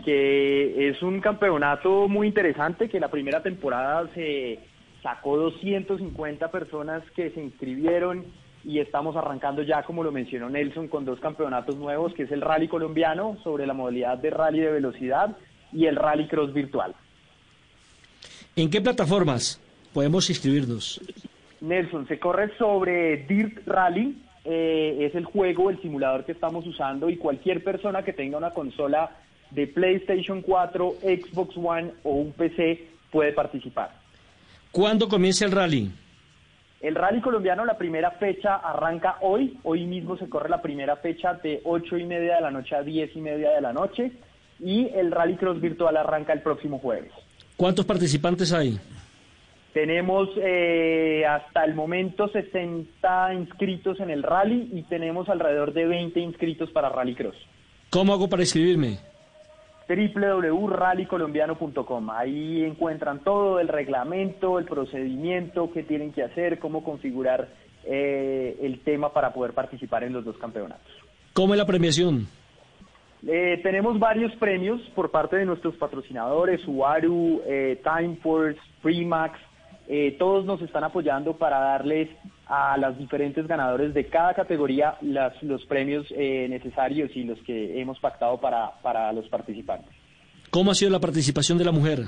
Speaker 14: que es un campeonato muy interesante, que la primera temporada se sacó 250 personas que se inscribieron y estamos arrancando ya, como lo mencionó Nelson, con dos campeonatos nuevos, que es el Rally Colombiano sobre la modalidad de rally de velocidad y el Rally Cross Virtual.
Speaker 3: ¿En qué plataformas podemos inscribirnos?
Speaker 14: Nelson, se corre sobre Dirt Rally, eh, es el juego, el simulador que estamos usando y cualquier persona que tenga una consola de PlayStation 4, Xbox One o un PC puede participar.
Speaker 3: ¿Cuándo comienza el rally?
Speaker 14: El rally colombiano, la primera fecha arranca hoy. Hoy mismo se corre la primera fecha de 8 y media de la noche a 10 y media de la noche. Y el rally cross virtual arranca el próximo jueves.
Speaker 3: ¿Cuántos participantes hay?
Speaker 14: Tenemos eh, hasta el momento 60 inscritos en el rally y tenemos alrededor de 20 inscritos para rally cross.
Speaker 3: ¿Cómo hago para inscribirme?
Speaker 14: www.rallycolombiano.com. Ahí encuentran todo el reglamento, el procedimiento, qué tienen que hacer, cómo configurar eh, el tema para poder participar en los dos campeonatos.
Speaker 3: ¿Cómo es la premiación?
Speaker 14: Eh, tenemos varios premios por parte de nuestros patrocinadores, Subaru, eh, Timeforce, Premax, eh, todos nos están apoyando para darles a las diferentes ganadores de cada categoría las- los premios eh, necesarios y los que hemos pactado para, para los participantes.
Speaker 3: ¿Cómo ha sido la participación de la mujer?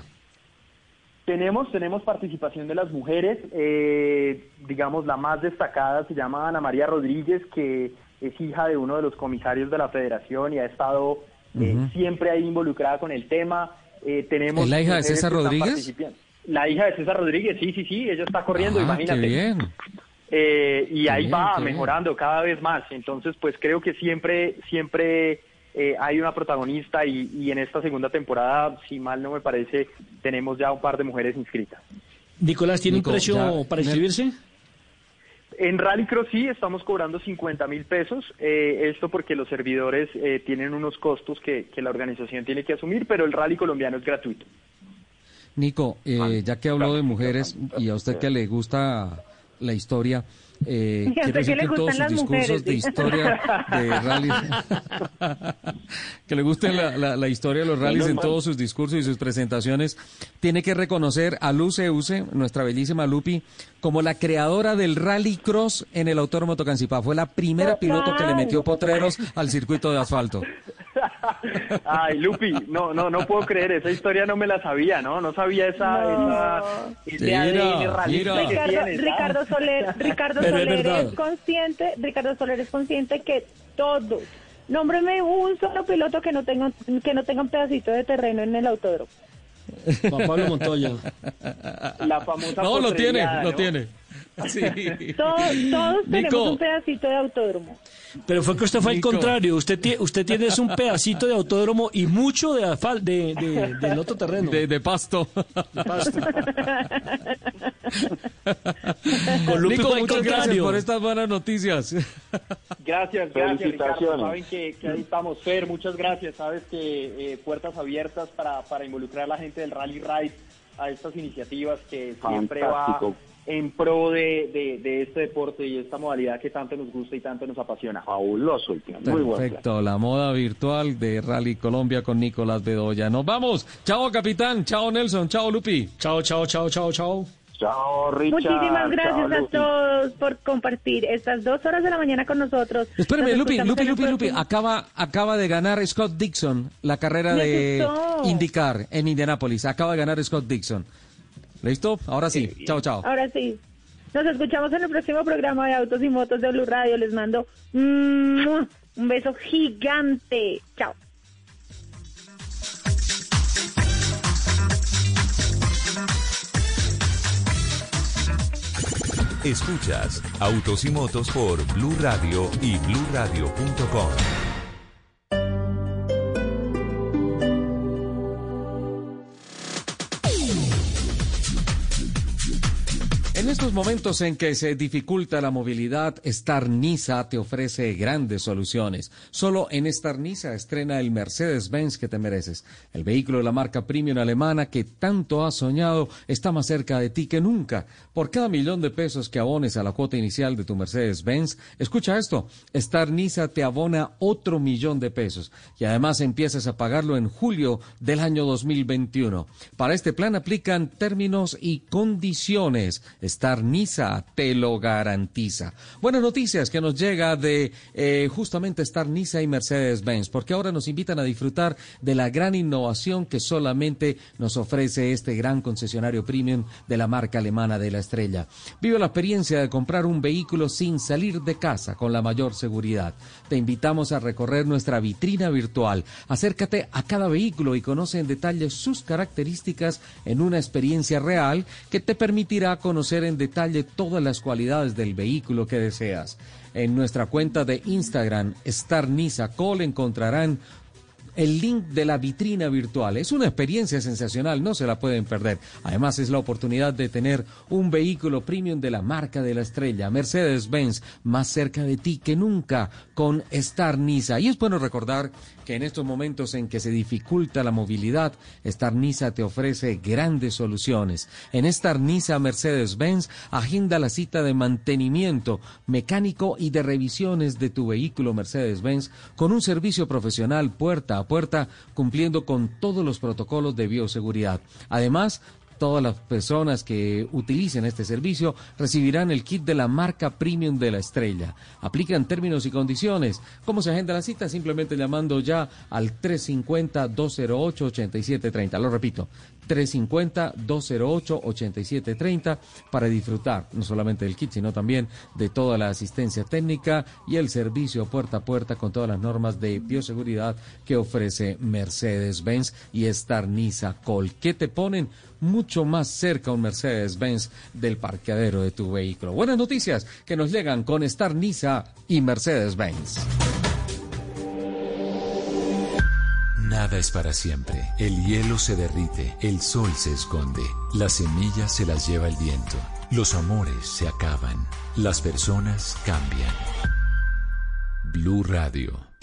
Speaker 14: Tenemos, tenemos participación de las mujeres, eh, digamos la más destacada se llama Ana María Rodríguez, que es hija de uno de los comisarios de la federación y ha estado eh, siempre ahí involucrada con el tema. Eh, tenemos
Speaker 1: ¿Es la hija de César Rodríguez?
Speaker 14: La hija de César Rodríguez, sí, sí, sí, ella está corriendo,
Speaker 1: Ah,
Speaker 14: imagínate.
Speaker 1: qué bien.
Speaker 14: Eh, y ahí
Speaker 1: bien,
Speaker 14: va
Speaker 1: bien.
Speaker 14: mejorando cada vez más. Entonces, pues creo que siempre, siempre eh, hay una protagonista y, y en esta segunda temporada, si mal no me parece, tenemos ya un par de mujeres inscritas.
Speaker 3: Nicolás, ¿tiene
Speaker 1: Nico,
Speaker 3: un precio
Speaker 1: ya-
Speaker 3: para inscribirse?
Speaker 14: En Rallycross sí estamos cobrando 50 mil pesos, eh, esto porque los servidores eh, tienen unos costos que, que la organización tiene que asumir, pero el rally colombiano es gratuito.
Speaker 1: Nico, eh, ya que habló de mujeres y a usted que le gusta la historia. Eh, quiero decir
Speaker 12: que le
Speaker 1: que en todos sus discursos
Speaker 12: mujeres,
Speaker 1: de historia de rally, que le guste la, la- la historia de los rallies en todos sus discursos y sus presentaciones, tiene que reconocer a Luce Use, nuestra bellísima Lupi, como la creadora del rally cross en el Autódromo Tocancipá. Fue la primera piloto que le metió potreros al circuito de asfalto.
Speaker 34: Ay, Lupi, no, no, no puedo creer, esa historia no me la sabía, ¿no? No sabía esa, esa,
Speaker 1: Mira,
Speaker 34: ralista
Speaker 1: mira.
Speaker 34: que
Speaker 12: Ricardo,
Speaker 34: tienes, ¿ah?
Speaker 12: Ricardo Soler, Ricardo
Speaker 3: Pero es
Speaker 12: Soler
Speaker 3: verdad.
Speaker 12: es consciente, Ricardo Soler es consciente que todos, nómbreme un solo piloto que no tenga que no tenga un pedacito de terreno en el autódromo.
Speaker 3: Juan Pablo Montoya.
Speaker 34: La famosa
Speaker 1: No, lo tiene,
Speaker 34: potrería,
Speaker 1: lo
Speaker 34: ¿no?
Speaker 1: tiene. Sí.
Speaker 12: Todos, todos tenemos un pedacito de autódromo.
Speaker 3: Pero fue que usted fue al
Speaker 1: Nico.
Speaker 3: contrario. Usted, tie- usted tiene es un pedacito de autódromo y mucho de asfal de, de- del otro terreno.
Speaker 1: De, de pasto.
Speaker 3: de pasto. Con Lupi
Speaker 1: Nico,
Speaker 3: fue al
Speaker 1: muchas gracias por estas buenas noticias.
Speaker 34: Gracias, gracias Ricardo.
Speaker 28: Felicitaciones.
Speaker 34: Saben que, que ahí estamos, Fer, muchas gracias. Sabes que eh, puertas abiertas para, para involucrar a la gente del Rally Ride a estas iniciativas que siempre
Speaker 28: Fantástico.
Speaker 34: va en pro de, de, de este deporte y esta modalidad que tanto nos gusta y tanto nos apasiona.
Speaker 28: Fabuloso el plan, muy buen plan.
Speaker 1: Perfecto, la moda virtual de Rally Colombia con Nicolás Bedoya. Nos vamos. Chao, capitán. Chao, Nelson. Chao, Lupi.
Speaker 3: Chao, chao, chao, chao, chao.
Speaker 28: Chao, Richard.
Speaker 12: Muchísimas
Speaker 28: Chao,
Speaker 12: gracias a
Speaker 28: Lupi.
Speaker 12: todos por compartir estas dos horas de la mañana con nosotros.
Speaker 1: Espérame,
Speaker 12: Nos
Speaker 1: Lupi, Lupi, Lupi, Lupi. Acaba, acaba de ganar Scott Dixon la carrera
Speaker 12: Me
Speaker 1: de
Speaker 12: gustó.
Speaker 1: IndyCar en Indianapolis. Acaba de ganar Scott Dixon. ¿Listo? Ahora sí. Chao, chao.
Speaker 12: Ahora sí. Nos escuchamos en el próximo programa de Autos y Motos de Blue Radio. Les mando mm, un beso gigante. Chao.
Speaker 7: Escuchas Autos y Motos por Blue Radio y bluradio.com.
Speaker 1: estos momentos en que se dificulta la movilidad, Star Niza te ofrece grandes soluciones. Solo en Star Niza estrena el Mercedes-Benz que te mereces. El vehículo de la marca premium alemana que tanto has soñado está más cerca de ti que nunca. Por cada millón de pesos que abones a la cuota inicial de tu Mercedes-Benz, escucha esto, Star Niza te abona otro millón de pesos y además empiezas a pagarlo en julio del año 2021. Para este plan aplican términos y condiciones. Niza te lo garantiza. Buenas noticias que nos llega de eh, justamente Star Niza y Mercedes-Benz, porque ahora nos invitan a disfrutar de la gran innovación que solamente nos ofrece este gran concesionario premium de la marca alemana de la estrella. Vive la experiencia de comprar un vehículo sin salir de casa con la mayor seguridad. Te invitamos a recorrer nuestra vitrina virtual. Acércate a cada vehículo y conoce en detalle sus características en una experiencia real que te permitirá conocer en detalle todas las cualidades del vehículo que deseas. En nuestra cuenta de Instagram, Star Call, encontrarán el link de la vitrina virtual. Es una experiencia sensacional, no se la pueden perder. Además es la oportunidad de tener un vehículo premium de la marca de la estrella, Mercedes-Benz, más cerca de ti que nunca con Star Nisa. Y es bueno recordar que en estos momentos en que se dificulta la movilidad, Star Nisa te ofrece grandes soluciones. En Nisa Mercedes-Benz agenda la cita de mantenimiento mecánico y de revisiones de tu vehículo Mercedes-Benz con un servicio profesional puerta a puerta cumpliendo con todos los protocolos de bioseguridad. Además, Todas las personas que utilicen este servicio recibirán el kit de la marca premium de la estrella. Aplican términos y condiciones. ¿Cómo se agenda la cita? Simplemente llamando ya al 350-208-8730. Lo repito, 350-208-8730 para disfrutar no solamente del kit, sino también de toda la asistencia técnica y el servicio puerta a puerta con todas las normas de bioseguridad que ofrece Mercedes-Benz y Star Nisa Col, que te ponen mucho más cerca un Mercedes-Benz del parqueadero de tu vehículo. Buenas noticias que nos llegan con Star Nisa y Mercedes-Benz.
Speaker 7: Nada es para siempre. El hielo se derrite, el sol se esconde, las semillas se las lleva el viento, los amores se acaban, las personas cambian. Blue Radio.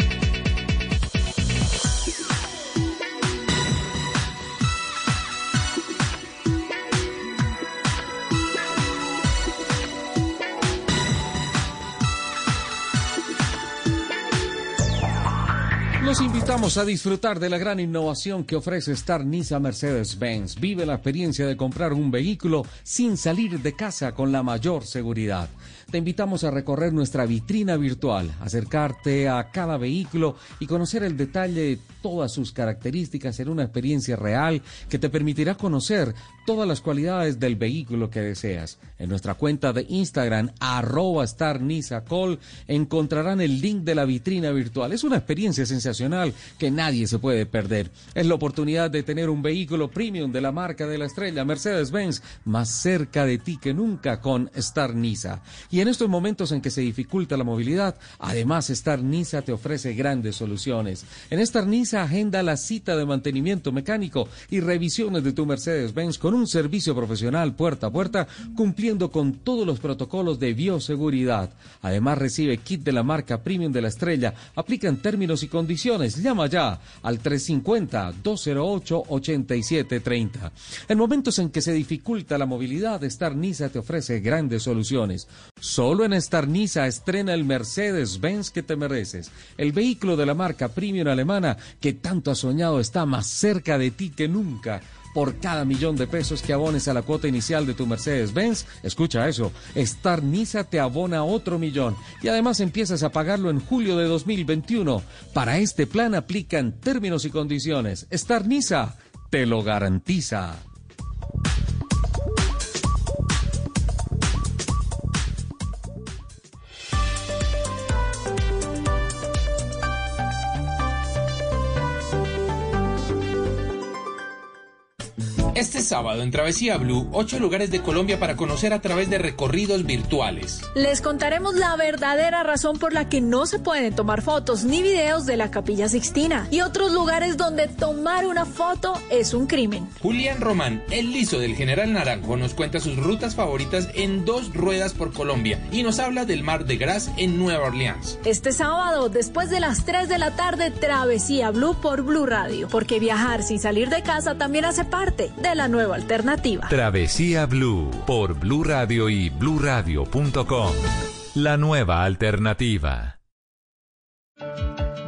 Speaker 1: Invitamos a disfrutar de la gran innovación que ofrece Star Niza Mercedes-Benz. Vive la experiencia de comprar un vehículo sin salir de casa con la mayor seguridad. Te invitamos a recorrer nuestra vitrina virtual, acercarte a cada vehículo y conocer el detalle de todas sus características en una experiencia real que te permitirá conocer todas las cualidades del vehículo que deseas. En nuestra cuenta de Instagram, arroba Star Call, encontrarán el link de la vitrina virtual. Es una experiencia sensacional que nadie se puede perder. Es la oportunidad de tener un vehículo premium de la marca de la estrella Mercedes-Benz más cerca de ti que nunca con Star Niza. Y en estos momentos en que se dificulta la movilidad, además Star Niza te ofrece grandes soluciones. En Star Niza agenda la cita de mantenimiento mecánico y revisiones de tu Mercedes-Benz con un servicio profesional puerta a puerta cumpliendo con todos los protocolos de bioseguridad. Además recibe kit de la marca Premium de la Estrella. Aplica en términos y condiciones. Llama ya al 350-208-8730. En momentos en que se dificulta la movilidad, Star Niza te ofrece grandes soluciones. Solo en Star Niza estrena el Mercedes-Benz que te mereces. El vehículo de la marca Premium alemana que tanto has soñado está más cerca de ti que nunca por cada millón de pesos que abones a la cuota inicial de tu Mercedes-Benz. Escucha eso, Star Niza te abona otro millón y además empiezas a pagarlo en julio de 2021. Para este plan aplican términos y condiciones. Star Niza te lo garantiza.
Speaker 10: Este sábado en Travesía Blue, ocho lugares de Colombia para conocer a través de recorridos virtuales.
Speaker 11: Les contaremos la verdadera razón por la que no se pueden tomar fotos ni videos de la Capilla Sixtina y otros lugares donde tomar una foto es un crimen.
Speaker 10: Julián Román, el liso del General Naranjo, nos cuenta sus rutas favoritas en dos ruedas por Colombia y nos habla del Mar de Gras en Nueva Orleans.
Speaker 11: Este sábado, después de las 3 de la tarde, Travesía Blue por Blue Radio, porque viajar sin salir de casa también hace parte de la nueva alternativa.
Speaker 7: Travesía Blue por Blue Radio y bluradio.com. La nueva alternativa.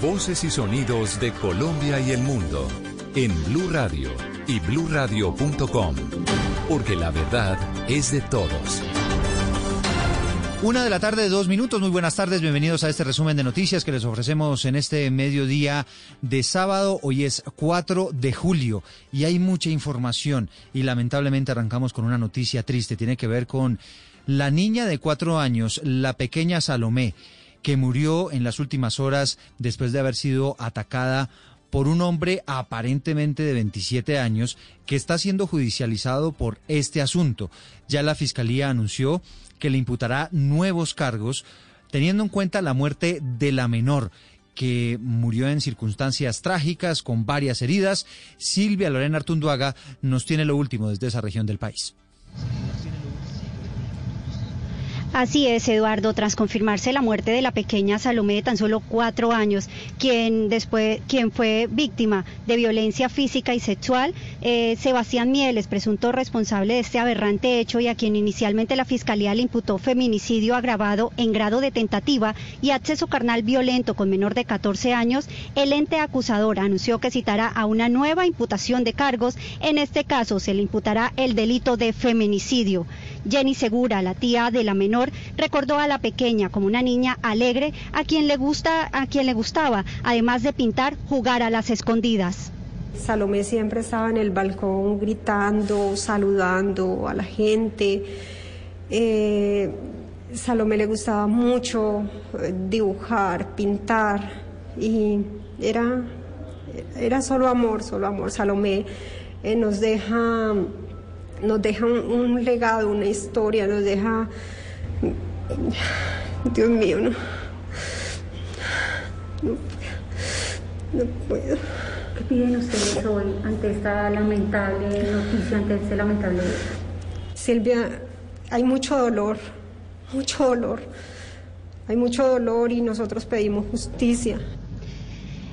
Speaker 7: Voces y sonidos de Colombia y el mundo en Blue Radio y bluradio.com, porque la verdad es de todos.
Speaker 16: Una de la tarde, dos minutos. Muy buenas tardes. Bienvenidos a este resumen de noticias que les ofrecemos en este mediodía de sábado. Hoy es 4 de julio y hay mucha información. Y lamentablemente arrancamos con una noticia triste. Tiene que ver con la niña de cuatro años, la pequeña Salomé, que murió en las últimas horas después de haber sido atacada por un hombre aparentemente de 27 años que está siendo judicializado por este asunto. Ya la Fiscalía anunció que le imputará nuevos cargos teniendo en cuenta la muerte de la menor que murió en circunstancias trágicas con varias heridas. Silvia Lorena Artunduaga nos tiene lo último desde esa región del país.
Speaker 35: Así es, Eduardo, tras confirmarse la muerte de la pequeña Salomé de tan solo cuatro años, quien después, quien fue víctima de violencia física y sexual, eh, Sebastián Mieles, presunto responsable de este aberrante hecho y a quien inicialmente la fiscalía le imputó feminicidio agravado en grado de tentativa y acceso carnal violento con menor de 14 años, el ente acusador anunció que citará a una nueva imputación de cargos. En este caso se le imputará el delito de feminicidio. Jenny Segura, la tía de la menor, recordó a la pequeña como una niña alegre a quien le gusta, a quien le gustaba, además de pintar, jugar a las escondidas.
Speaker 36: Salomé siempre estaba en el balcón gritando, saludando a la gente. Eh, Salomé le gustaba mucho eh, dibujar, pintar y era, era solo amor, solo amor. Salomé eh, nos deja nos deja un, legado, una historia, nos deja Dios mío, no. No, no puedo.
Speaker 37: ¿Qué piden ustedes hoy ante esta lamentable noticia, ante este lamentable
Speaker 36: Silvia, hay mucho dolor, mucho dolor. Hay mucho dolor y nosotros pedimos justicia.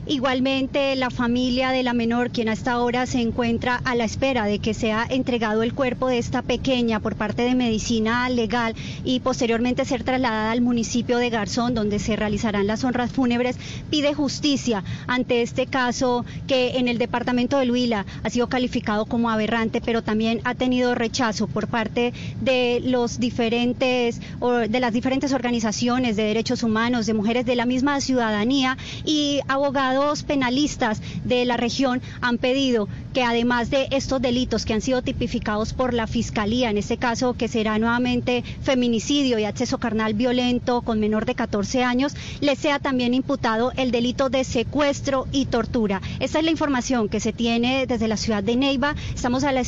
Speaker 35: Igualmente, la familia de la menor, quien hasta ahora se encuentra a la espera de que sea entregado el cuerpo de esta pequeña por parte de medicina legal y posteriormente ser trasladada al municipio de Garzón, donde se realizarán las honras fúnebres, pide justicia ante este caso que en el departamento de Huila ha sido calificado como aberrante, pero también ha tenido rechazo por parte de los diferentes de las diferentes organizaciones de derechos humanos, de mujeres de la misma ciudadanía y abogados penalistas de la región han pedido que además de estos delitos que han sido tipificados por la Fiscalía, en este caso que será nuevamente feminicidio y acceso carnal violento con menor de 14 años, le sea también imputado el delito de secuestro y tortura. Esta es la información que se tiene desde la ciudad de Neiva. Estamos a la